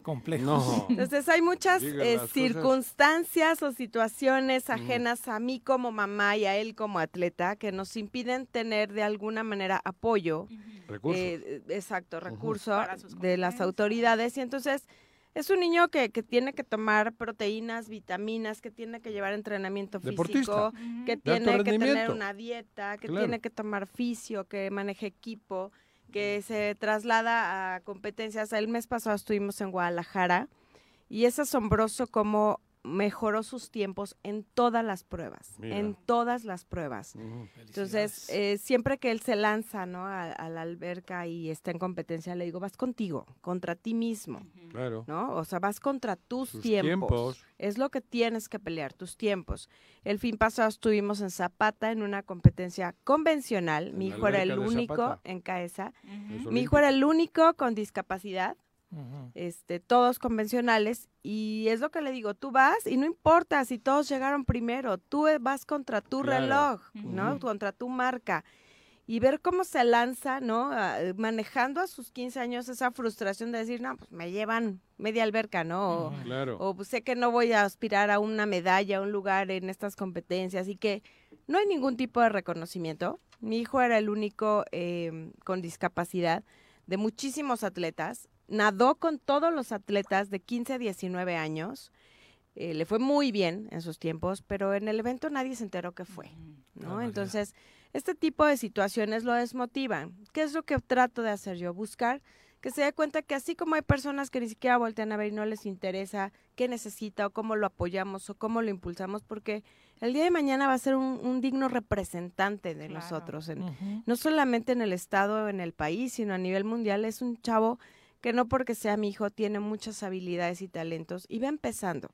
complejos. Entonces hay muchas eh, circunstancias o situaciones ajenas a mí como mamá y a él como atleta que nos impiden tener de alguna manera apoyo. Recursos. Eh, exacto, recursos de las autoridades. Y entonces es un niño que, que, tiene que tomar proteínas, vitaminas, que tiene que llevar entrenamiento físico, que tiene que tener una dieta, que tiene que tomar fisio, que maneje equipo, que se traslada a competencias. El mes pasado estuvimos en Guadalajara y es asombroso cómo mejoró sus tiempos en todas las pruebas, en todas las pruebas. Entonces, eh, siempre que él se lanza ¿no? a, la alberca y está en competencia, le digo, vas contigo, contra ti mismo. Claro. ¿no? O sea, vas contra tus tiempos. Es lo que tienes que pelear, tus tiempos. El fin pasado estuvimos en Zapata en una competencia convencional. Mi hijo era el único en CAESA. Mi hijo era el único con discapacidad este, todos convencionales, y es lo que le digo, tú vas y no importa si todos llegaron primero, tú vas contra tu reloj, ¿no? Contra tu marca. Y ver cómo se lanza, ¿no? manejando a sus 15 años esa frustración de decir, no, pues me llevan media alberca, ¿no? O, pues, sé que no voy a aspirar a una medalla, a un lugar en estas competencias y que no hay ningún tipo de reconocimiento. Mi hijo era el único em, con discapacidad de muchísimos atletas nadó con todos los atletas de 15 a 19 años. Eh, le fue muy bien en sus tiempos, pero en el evento nadie se enteró que fue, ¿no? Entonces, este tipo de situaciones lo desmotivan. ¿Qué es lo que trato de hacer yo? Buscar que se dé cuenta que así como hay personas que ni siquiera voltean a ver y no les interesa qué necesita o cómo lo apoyamos o cómo lo impulsamos, porque el día de mañana va a ser un, digno representante de nosotros, no solamente en el Estado, en el país, sino a nivel mundial. Es un chavo que no porque sea mi hijo tiene muchas habilidades y talentos y va empezando.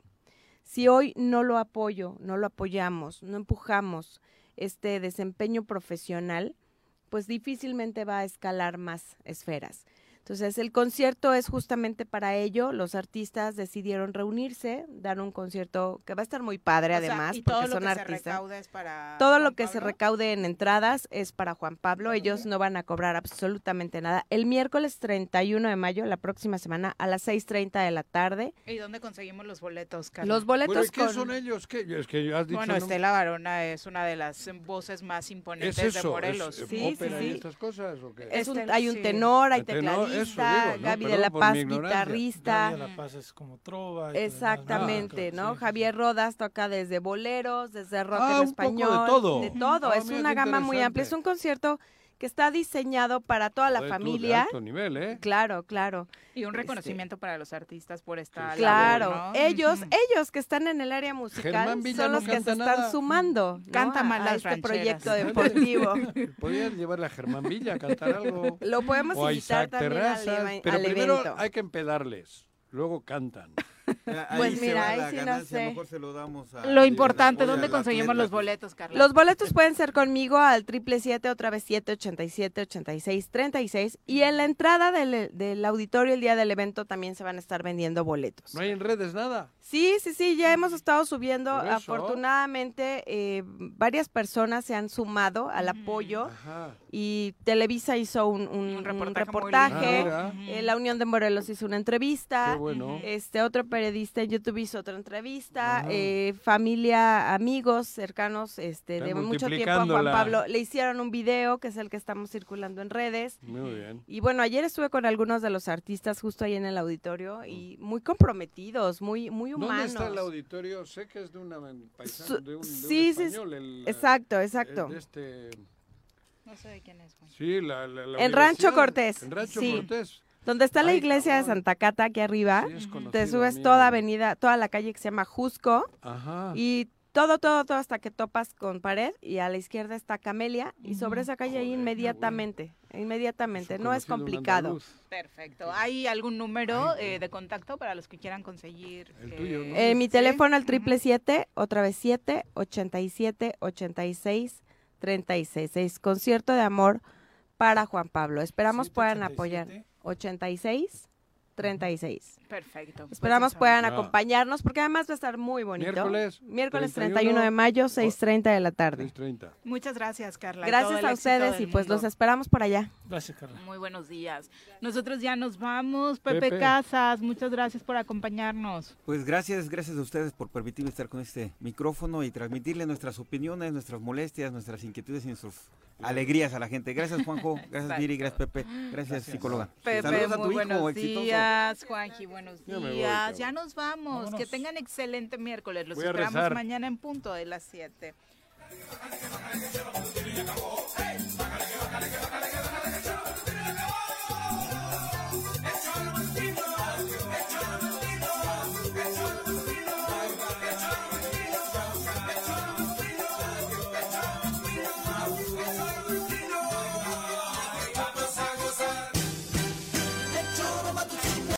Si hoy no lo apoyo, no lo apoyamos, no empujamos este desempeño profesional, pues difícilmente va a escalar más esferas. Entonces, el concierto es justamente para ello. Los artistas decidieron reunirse, dar un concierto que va a estar muy padre, además, y porque todo lo son que artistas. Se es para todo Juan lo que Pablo? se recaude en entradas es para Juan Pablo. Ellos no van a cobrar absolutamente nada. El miércoles 31 de mayo, la próxima semana, a las 6:30 de la tarde. ¿Y dónde conseguimos los boletos, Carla? Los boletos Bueno, ¿y qué con- son ellos? ¿Qué? Es que has dicho Bueno, ¿no? Estela Varona es una de las voces más ¿Es imponentes eso? de Morelos. ¿Es, Sí, ópera sí, y sí. estas cosas o qué? Es un- hay un tenor, hay El Gaby de la Paz, guitarrista. Gaby de la Paz es como trova. Exactamente, ¿no? Javier Rodas toca desde boleros, desde rock ah, en español. de todo. De todo, ah, es una gama muy amplia. Es un concierto que está diseñado para toda la familia. nivel, ¿eh? Claro, claro. Y un este reconocimiento para los artistas por esta Claro, ellos, ellos que están en el área musical son los que se están sumando. Canta mal a este proyecto deportivo. Podrían llevarle a Germán Villa a cantar algo. Lo podemos invitar también al, pero primero evento. hay que empedarles, luego cantan. pues mira, ahí sí no sé. lo, importante, ¿dónde conseguimos los boletos, Carla? Los boletos pueden ser conmigo al triple siete, otra vez siete, ochenta y siete, ochenta y seis, treinta y seis. Y en la entrada del, del auditorio el día del evento también se van a estar vendiendo boletos. ¿No hay en redes nada? Sí, sí, sí, ya hemos estado subiendo. Afortunadamente, eh, varias personas se han sumado al apoyo y Televisa hizo un, reportaje, ah, eh, la Unión de Morelos hizo una entrevista, este otro periodista en YouTube hizo otra entrevista, eh, familia, amigos cercanos este, de mucho tiempo a Juan Pablo le hicieron un video que es el que estamos circulando en redes. Muy bien. Y bueno, ayer estuve con algunos de los artistas justo ahí en el auditorio y muy comprometidos, muy muy ¿Dónde está el auditorio? Sé que es de, una paisano, de un, sí, español. Sí, exacto, exacto. este... No sé de quién es. Sí, la, la, En Rancho Cortés. En Rancho sí. Cortés. Donde está la iglesia de Santa Cata, aquí arriba, te subes toda avenida, toda la calle que se llama Jusco, Ajá. y todo, todo, todo hasta que topas con pared y a la izquierda está Camelia y sobre esa calle ahí inmediatamente, inmediatamente, no es complicado. Perfecto. ¿Hay algún número eh, de contacto para los que quieran conseguir? El tuyo, eh, mi teléfono al triple siete, otra vez siete, ochenta y siete, ochenta y seis, treinta y seis. concierto de amor para Juan Pablo. Esperamos puedan apoyar. 86 36. Perfecto. Pues Esperamos puedan acompañarnos porque además va a estar muy bonito. Miércoles. Miércoles 31, de mayo, 6.30 de la tarde. 6.30. Muchas gracias, Carla. Gracias a ustedes y pues los esperamos por allá. Gracias, Carla. Muy buenos días. Nosotros ya nos vamos. Pepe, Casas, muchas gracias por acompañarnos. Pues gracias, gracias a ustedes por permitirme estar con este micrófono y transmitirle nuestras opiniones, nuestras molestias, nuestras inquietudes y nuestras alegrías a la gente. Gracias, Juanjo. Gracias, Miri. Gracias, Pepe. Gracias, psicóloga. Pepe, Saludos a tu muy buenos días, Juanji, buenos días. Ya, nos vamos. Que tengan excelente miércoles. Los esperamos mañana en punto de las 7.